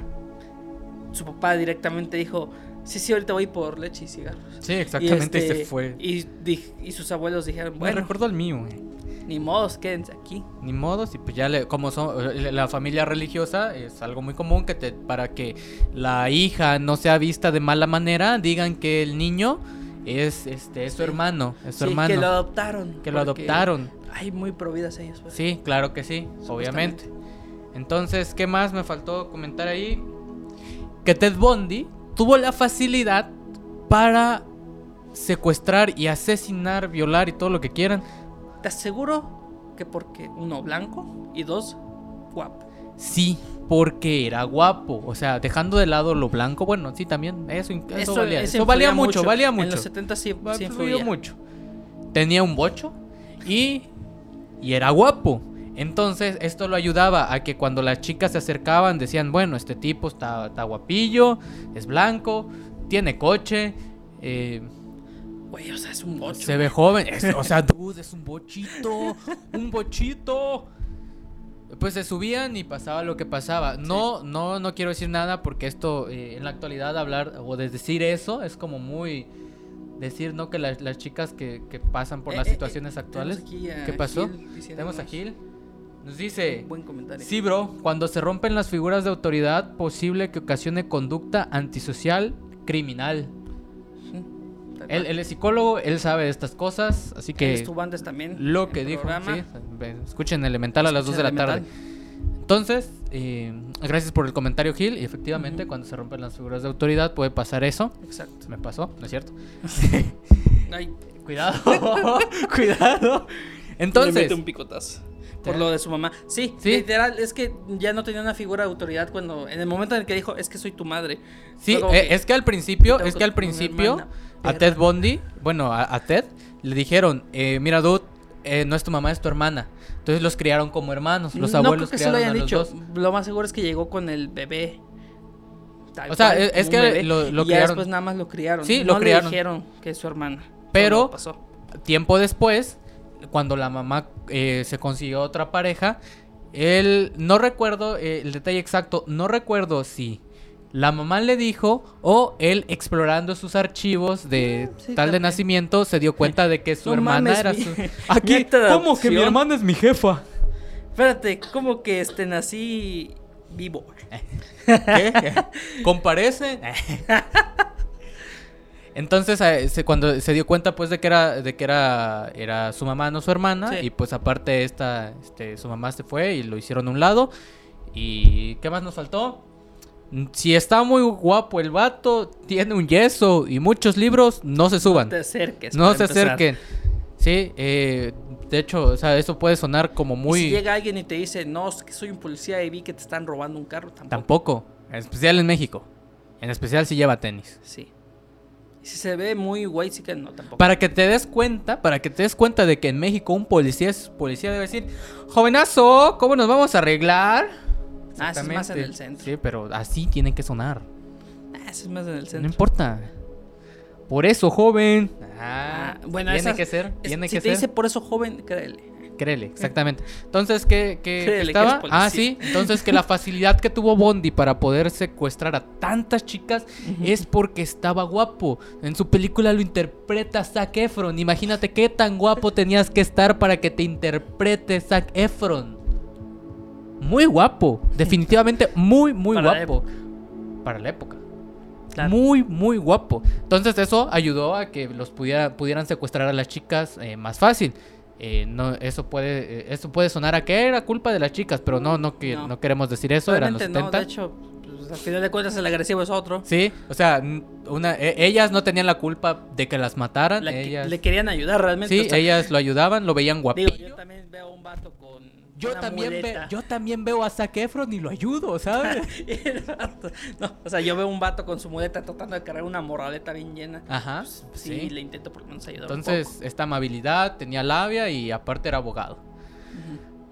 Speaker 1: Su papá directamente dijo: Sí, sí, ahorita voy por leche y cigarros.
Speaker 2: Sí, exactamente, y,
Speaker 1: este,
Speaker 2: se fue.
Speaker 1: Y, sus abuelos dijeron:
Speaker 2: Me
Speaker 1: Bueno,
Speaker 2: recordó al mío, eh.
Speaker 1: Ni modos, quédense aquí.
Speaker 2: Ni modo, y pues ya le, como son la familia religiosa es algo muy común que te, para que la hija no sea vista de mala manera, digan que el niño es este es su
Speaker 1: Sí.
Speaker 2: hermano, es su
Speaker 1: Sí,
Speaker 2: hermano.
Speaker 1: que lo adoptaron.
Speaker 2: que lo adoptaron.
Speaker 1: Ay, muy prohibidas ellos. pues.
Speaker 2: Sí, claro que sí, obviamente. Entonces, ¿qué más me faltó comentar ahí? Que Ted Bundy tuvo la facilidad para secuestrar y asesinar, violar y todo lo que quieran
Speaker 1: Te aseguro que porque uno blanco y dos guapo.
Speaker 2: Sí, porque era guapo. O sea, dejando de lado lo blanco, bueno, sí, también eso, in- eso, valía, eso valía mucho, valía
Speaker 1: En
Speaker 2: mucho.
Speaker 1: los 70 sí,
Speaker 2: influyó mucho. Tenía un bocho y, y era guapo. Entonces, esto lo ayudaba a que cuando las chicas se acercaban decían, bueno, este tipo está, está guapillo, es blanco, tiene coche, eh,
Speaker 1: Güey, o sea, es un bocho.
Speaker 2: se ve joven. (laughs) Es- o sea, dude, es un bochito. Un bochito. Pues se subían y pasaba lo que pasaba. No, no, no quiero decir nada porque esto eh, en la actualidad hablar o de decir eso es como muy decir no que las, las chicas que, que pasan por
Speaker 1: Eh,
Speaker 2: las
Speaker 1: eh,
Speaker 2: situaciones actuales.
Speaker 1: tenemos aquí a
Speaker 2: ¿Qué pasó?
Speaker 1: Gil
Speaker 2: Tenemos a Gil. Nos dice,
Speaker 1: un Buen comentario.
Speaker 2: sí, bro, cuando se rompen las figuras de autoridad, posible que ocasione conducta antisocial criminal. Él, él es psicólogo, él sabe de estas cosas, así
Speaker 1: Él
Speaker 2: que
Speaker 1: estuvo antes también.
Speaker 2: lo que dijo, sí, escuchen Elemental a las 2 de la tarde. Entonces, eh, gracias por el comentario, Gil. Y efectivamente, cuando se rompen las figuras de autoridad, puede pasar eso.
Speaker 1: Exacto.
Speaker 2: Me pasó, ¿no es cierto? (laughs)
Speaker 1: Ay, (laughs)
Speaker 2: Cuidado, (laughs) cuidado. Entonces,
Speaker 1: mete un picotazo. Por
Speaker 2: Ya.
Speaker 1: lo de su mamá. Sí,
Speaker 2: Sí.
Speaker 1: literal, es que ya no tenía una figura de autoridad cuando. En el momento en el que dijo, es que soy tu madre.
Speaker 2: sí, eh, es que al principio, es que al principio, a. Ted Bundy, bueno, a, a Ted, le dijeron, eh, mira, dude, eh, no es tu mamá, es tu hermana. Entonces los criaron como hermanos, los
Speaker 1: no
Speaker 2: abuelos
Speaker 1: creo que se lo
Speaker 2: criaron
Speaker 1: hayan
Speaker 2: a los
Speaker 1: dicho.
Speaker 2: dos.
Speaker 1: Lo más seguro es que llegó con el bebé. Tal
Speaker 2: O sea,
Speaker 1: cual,
Speaker 2: es- que
Speaker 1: bebé,
Speaker 2: lo- lo
Speaker 1: y ya
Speaker 2: criaron.
Speaker 1: después nada más lo criaron.
Speaker 2: Sí,
Speaker 1: no
Speaker 2: lo criaron.
Speaker 1: le dijeron que es su hermana.
Speaker 2: Pero-
Speaker 1: pasó.
Speaker 2: tiempo después, cuando la mamá eh, se consiguió otra pareja, él, no recuerdo eh, el detalle exacto, no recuerdo si la mamá le dijo o él explorando sus archivos de
Speaker 1: Mm, sí,
Speaker 2: tal de nacimiento se dio cuenta de que su
Speaker 1: No
Speaker 2: hermana
Speaker 1: mames,
Speaker 2: era
Speaker 1: mi-
Speaker 2: su... (laughs) Aquí, ¿cómo que mi hermana es mi jefa?
Speaker 1: Espérate, ¿cómo que este nací vivo? (laughs)
Speaker 2: ¿Qué? (laughs) ¿Comparece? Entonces, eh, cuando se dio cuenta, pues, de que era, de que era, era su mamá, no su hermana,
Speaker 1: Sí.
Speaker 2: y pues aparte esta, este, su mamá se fue y lo hicieron a un lado. ¿Y qué más nos faltó? Mm, Si está muy guapo el vato, tiene un yeso y muchos libros, no se suban.
Speaker 1: No te acerques.
Speaker 2: No se
Speaker 1: empezar.
Speaker 2: acerquen. Sí, eh, de hecho, o sea, eso puede sonar como muy...
Speaker 1: si llega alguien y te dice, no, es que soy un policía y vi que te están robando un carro, tampoco.
Speaker 2: Tampoco. En especial en México. En especial si lleva tenis.
Speaker 1: Sí. Si se ve muy guay, sí que no, tampoco.
Speaker 2: Para que te des cuenta, para que te des cuenta de que en México un policía es policía debe decir, jovenazo, ¿cómo nos vamos a arreglar?
Speaker 1: Ah, eso es más en el centro.
Speaker 2: Sí, pero así tienen que sonar.
Speaker 1: Ah, eso es más en el
Speaker 2: No
Speaker 1: centro.
Speaker 2: importa. Por eso, joven.
Speaker 1: Ah, bueno,
Speaker 2: tiene
Speaker 1: esas-
Speaker 2: que ser,
Speaker 1: es-
Speaker 2: tiene
Speaker 1: si
Speaker 2: que
Speaker 1: te
Speaker 2: ser.
Speaker 1: dice por eso joven, créele.
Speaker 2: Créele, exactamente. Entonces, ¿qué, qué-
Speaker 1: que
Speaker 2: estaba? ah, sí. Entonces, que la facilidad que tuvo Bondi para poder secuestrar a tantas chicas es porque estaba guapo. En su película lo interpreta Zac Efron. Imagínate qué tan guapo tenías que estar para que te interprete Zac Efron. Muy guapo. Definitivamente muy, muy
Speaker 1: Para la
Speaker 2: guapo. Para la época.
Speaker 1: Claro.
Speaker 2: Muy, muy guapo. Entonces eso ayudó a que los pudiera, pudieran secuestrar a las chicas eh, más fácil. Eh, no, eso puede, eh, eso puede sonar a que era culpa de las chicas, pero no, no, que, no.
Speaker 1: No.
Speaker 2: queremos decir eso, eran los
Speaker 1: Realmente
Speaker 2: 70.
Speaker 1: no, de hecho, pues, al final de cuentas el agresivo es otro.
Speaker 2: Sí, o sea, una, e- ellas no tenían la culpa de que las mataran.
Speaker 1: La que-
Speaker 2: ellas,
Speaker 1: Le querían ayudar realmente.
Speaker 2: sí,
Speaker 1: o sea,
Speaker 2: ellas lo ayudaban, lo veían guapillo.
Speaker 1: Digo, yo también veo un vato con.
Speaker 2: Yo también, ve-
Speaker 1: muleta.
Speaker 2: yo también veo a Zac Efron y lo ayudo, ¿sabes? (laughs)
Speaker 1: No, o sea, yo veo un vato con su muleta tratando de cargar una morraleta bien llena.
Speaker 2: Ajá,
Speaker 1: Pues, sí,
Speaker 2: sí.
Speaker 1: le intento por lo menos ayudar. un
Speaker 2: Entonces, esta amabilidad, tenía labia y aparte era abogado.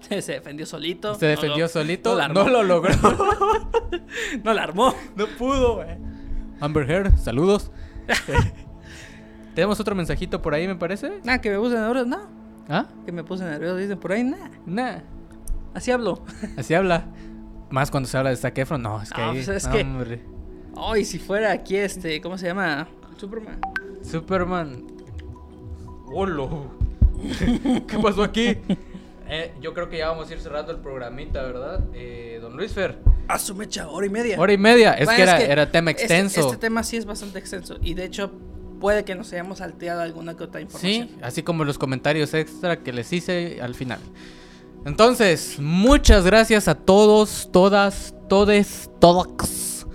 Speaker 2: (laughs)
Speaker 1: se defendió solito.
Speaker 2: Se defendió solito,
Speaker 1: no
Speaker 2: lo logró. (laughs)
Speaker 1: No la armó.
Speaker 2: No pudo, güey. Amber Heard, saludos. Tenemos otro mensajito por ahí, me parece.
Speaker 1: Nada, que me puse nervioso. No,
Speaker 2: ¿Ah?
Speaker 1: que me puse nervioso. Dicen por ahí, nada.
Speaker 2: Nah.
Speaker 1: Así hablo.
Speaker 2: Así habla. Más cuando se habla de Zac Efron. No, es que
Speaker 1: No,
Speaker 2: ahí.
Speaker 1: pues es que-. Ay, si fuera aquí este, ¿cómo se llama? Superman.
Speaker 2: Superman. ¡Hola! (laughs) ¿Qué pasó aquí? Eh, yo creo que ya vamos a ir cerrando el programita, ¿verdad? Eh, don Luis Fer.
Speaker 1: A su mecha, hora y media.
Speaker 2: Hora y media. Es
Speaker 1: Bueno,
Speaker 2: que era, era tema
Speaker 1: este-
Speaker 2: extenso.
Speaker 1: Este, tema sí es bastante extenso. Y de hecho, puede que nos hayamos salteado alguna que otra información.
Speaker 2: Sí, así como los comentarios extra que les hice al final. Entonces, muchas gracias a todos, todas, todes, todos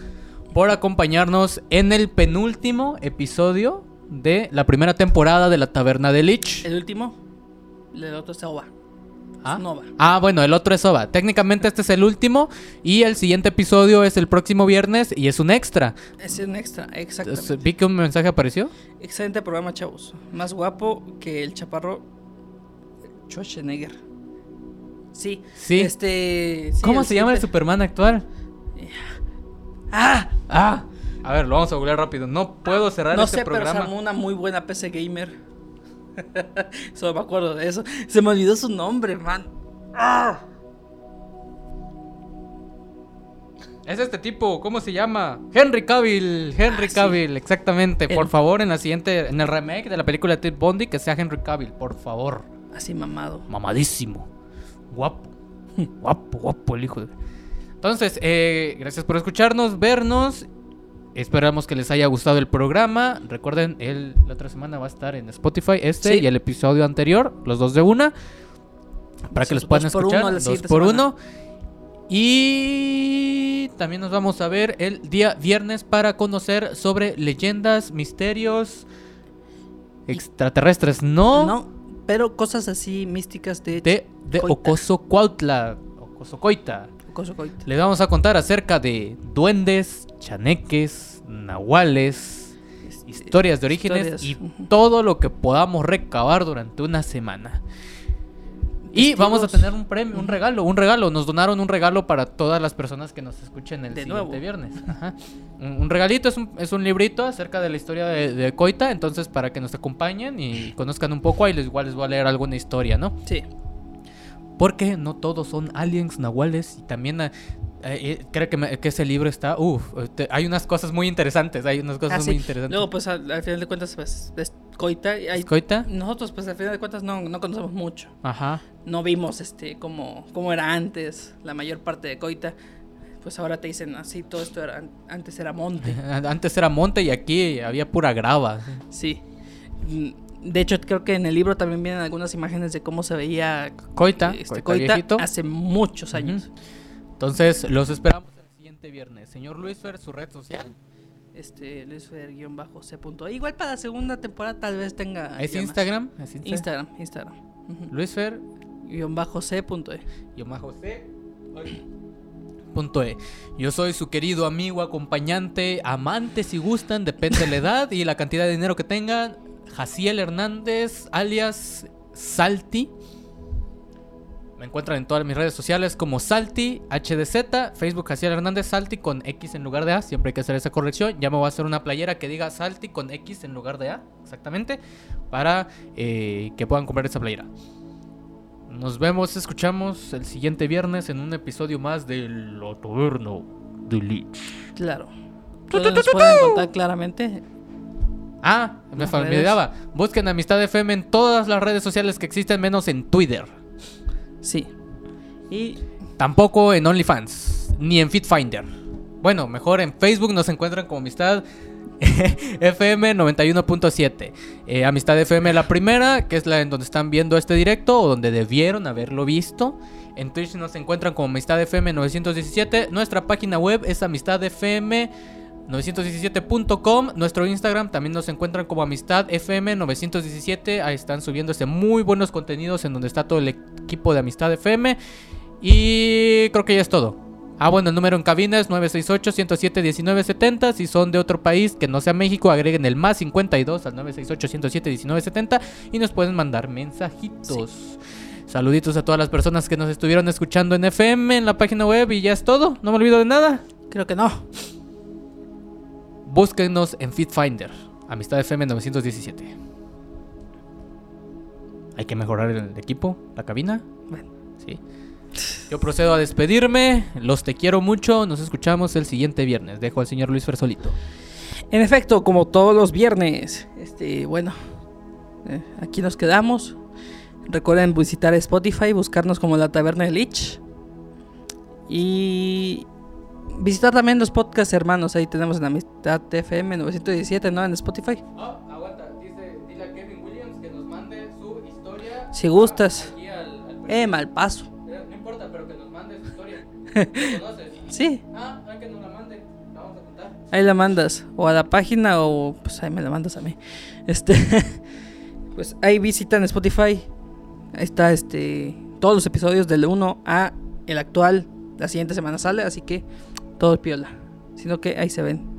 Speaker 2: por acompañarnos en el penúltimo episodio de la primera temporada de la Taberna de Lich.
Speaker 1: El último, el otro es Oba.
Speaker 2: ¿Ah?
Speaker 1: Nova.
Speaker 2: Ah, bueno, el otro es Oba. Técnicamente este es el último y el siguiente episodio es el próximo viernes y es un extra.
Speaker 1: Es un extra.
Speaker 2: Entonces, Vi que un mensaje apareció.
Speaker 1: Excelente programa, chavos. Más guapo que el chaparro Schwarzenegger. Sí.
Speaker 2: Sí.
Speaker 1: Este. sí,
Speaker 2: ¿Cómo se llama el
Speaker 1: super-
Speaker 2: Superman actual?
Speaker 1: ¡Ah!
Speaker 2: Ah, a ver, lo vamos a googlear rápido. No puedo cerrar
Speaker 1: No
Speaker 2: este
Speaker 1: sé, pero se
Speaker 2: programa.
Speaker 1: armó una muy buena PC gamer. (laughs) Solo me acuerdo de eso. Se me olvidó su nombre, man. ¡Ah!
Speaker 2: Es este tipo, ¿cómo se llama? Henry Cavill, Henry
Speaker 1: Ah, sí.
Speaker 2: Cavill, exactamente. Por favor, en la siguiente, en el remake de la película de Ted Bundy, que sea Henry Cavill, por favor.
Speaker 1: Así mamado.
Speaker 2: Mamadísimo. Guapo. (laughs) Guapo, guapo el hijo de... Entonces, eh, gracias por escucharnos, vernos. Esperamos que les haya gustado el programa. Recuerden, el, la otra semana va a estar en Spotify este
Speaker 1: Sí.
Speaker 2: y el episodio anterior, los dos de una. Para que los puedan
Speaker 1: por
Speaker 2: escuchar.
Speaker 1: uno
Speaker 2: dos por
Speaker 1: semana.
Speaker 2: uno. Y también nos vamos a ver el día viernes para conocer sobre leyendas, misterios extraterrestres. No,
Speaker 1: No, pero cosas así místicas de,
Speaker 2: de, de
Speaker 1: Coita.
Speaker 2: Ocoso Cuautla, Ocoso Coita.
Speaker 1: Ocoso Coita.
Speaker 2: Les vamos a contar acerca de duendes, chaneques, nahuales, historias de orígenes
Speaker 1: Historias,
Speaker 2: y todo lo que podamos recabar durante una semana. Y vamos a tener un premio, un regalo, un regalo. Nos donaron un regalo para todas las personas que nos escuchen el
Speaker 1: De
Speaker 2: siguiente
Speaker 1: nuevo.
Speaker 2: viernes. Ajá. Un, un regalito es un, es un librito acerca de la historia de, de Coita. Entonces, para que nos acompañen y conozcan un poco, ahí les, igual les voy a leer alguna historia, ¿no?
Speaker 1: Sí.
Speaker 2: Porque no todos son aliens, nahuales y también... eh, eh, creo que, me- que ese libro está... Uf, te- hay unas cosas muy interesantes, hay unas cosas
Speaker 1: Ah, sí.
Speaker 2: muy interesantes.
Speaker 1: Luego, pues al, al final de cuentas, pues es Coita. hay-
Speaker 2: ¿Coita?
Speaker 1: Nosotros, pues al final de cuentas, no, no conocemos mucho.
Speaker 2: Ajá.
Speaker 1: No vimos este cómo, cómo era antes la mayor parte de Coita. pues ahora te dicen así, todo esto era, antes era monte. (laughs)
Speaker 2: Antes era monte y aquí había pura grava.
Speaker 1: Sí. De hecho, creo que en el libro también vienen algunas imágenes de cómo se veía
Speaker 2: Coita,
Speaker 1: este,
Speaker 2: Coita
Speaker 1: Coita hace muchos años.
Speaker 2: Ujú. Entonces, los esperamos el siguiente viernes. Señor Luis Fer, su red social.
Speaker 1: Este, luisfer-c. Igual para la segunda temporada tal vez tenga.
Speaker 2: ¿Es. Instagram? ¿Es Insta?
Speaker 1: Instagram, Instagram. Ujú.
Speaker 2: Luis Fer,
Speaker 1: Guión bajo c. punto e.
Speaker 2: yo más José. Punto E. Yo soy su querido amigo, acompañante, amante si gustan, depende de la edad y la cantidad de dinero que tengan. Jaciel Hernández, alias Salti. Me encuentran en todas mis redes sociales como Salti, HDZ, Facebook Jaciel Hernández Salti con X en lugar de A. Siempre hay que hacer esa corrección. Ya me voy a hacer una playera que diga Salti con X en lugar de A, exactamente, para eh, que puedan comprar esa playera. Nos vemos, escuchamos el siguiente viernes en un episodio más de La Taberna de Lich.
Speaker 1: Claro. Nos pueden encontrar claramente.
Speaker 2: Ah, me olvidaba. Busquen Amistad FM en todas las redes sociales que existen, menos en Twitter.
Speaker 1: Sí. Y
Speaker 2: Tampoco en OnlyFans, ni en FitFinder. Bueno, mejor en Facebook nos encuentran como Amistad (laughs) FM 91.7. Eh, Amistad FM la primera, que es la en donde están viendo este directo o donde debieron haberlo visto. En Twitch nos encuentran como Amistad FM 917. Nuestra página web es Amistad FM 917.com. Nuestro Instagram también nos encuentran como Amistad FM 917. Ahí están subiéndose muy buenos contenidos en donde está todo el equipo de Amistad FM. Y creo que ya es todo. Ah, bueno, el número en cabina es 968-107-1970. Si son de otro país que no sea México, agreguen el más 52 al 968-107-1970 y nos pueden mandar mensajitos. Saluditos a todas las personas que nos estuvieron escuchando en FM, en la página web y ya es todo. No me olvido de nada.
Speaker 1: creo que no.
Speaker 2: Búsquenos en FitFinder, Amistad FM 917. Hay que mejorar el equipo, la cabina.
Speaker 1: Bueno.
Speaker 2: Sí. Yo procedo a despedirme. Los te quiero mucho. Nos escuchamos el siguiente viernes. Dejo al señor Luis Fersolito.
Speaker 1: En efecto, como todos los viernes, este, bueno, eh, aquí nos quedamos. Recuerden visitar Spotify, buscarnos como la Taberna de Lich. Y visitar también los podcasts hermanos. Ahí tenemos en Amistad FM 917, ¿no? En Spotify.
Speaker 2: Oh, aguanta. Dice, dile a Kevin Williams que nos mande su historia.
Speaker 1: Si gustas. Eh, mal paso.
Speaker 2: Conoces?
Speaker 1: Sí,
Speaker 2: Ah, hay que nos la mande. La vamos a contar.
Speaker 1: ahí la mandas. O a la página o pues ahí me la mandas a mí. Este, (laughs) pues ahí visitan Spotify. Ahí está este todos los episodios del 1 a el actual. La siguiente semana sale, así que todo piola. Sino que ahí se ven.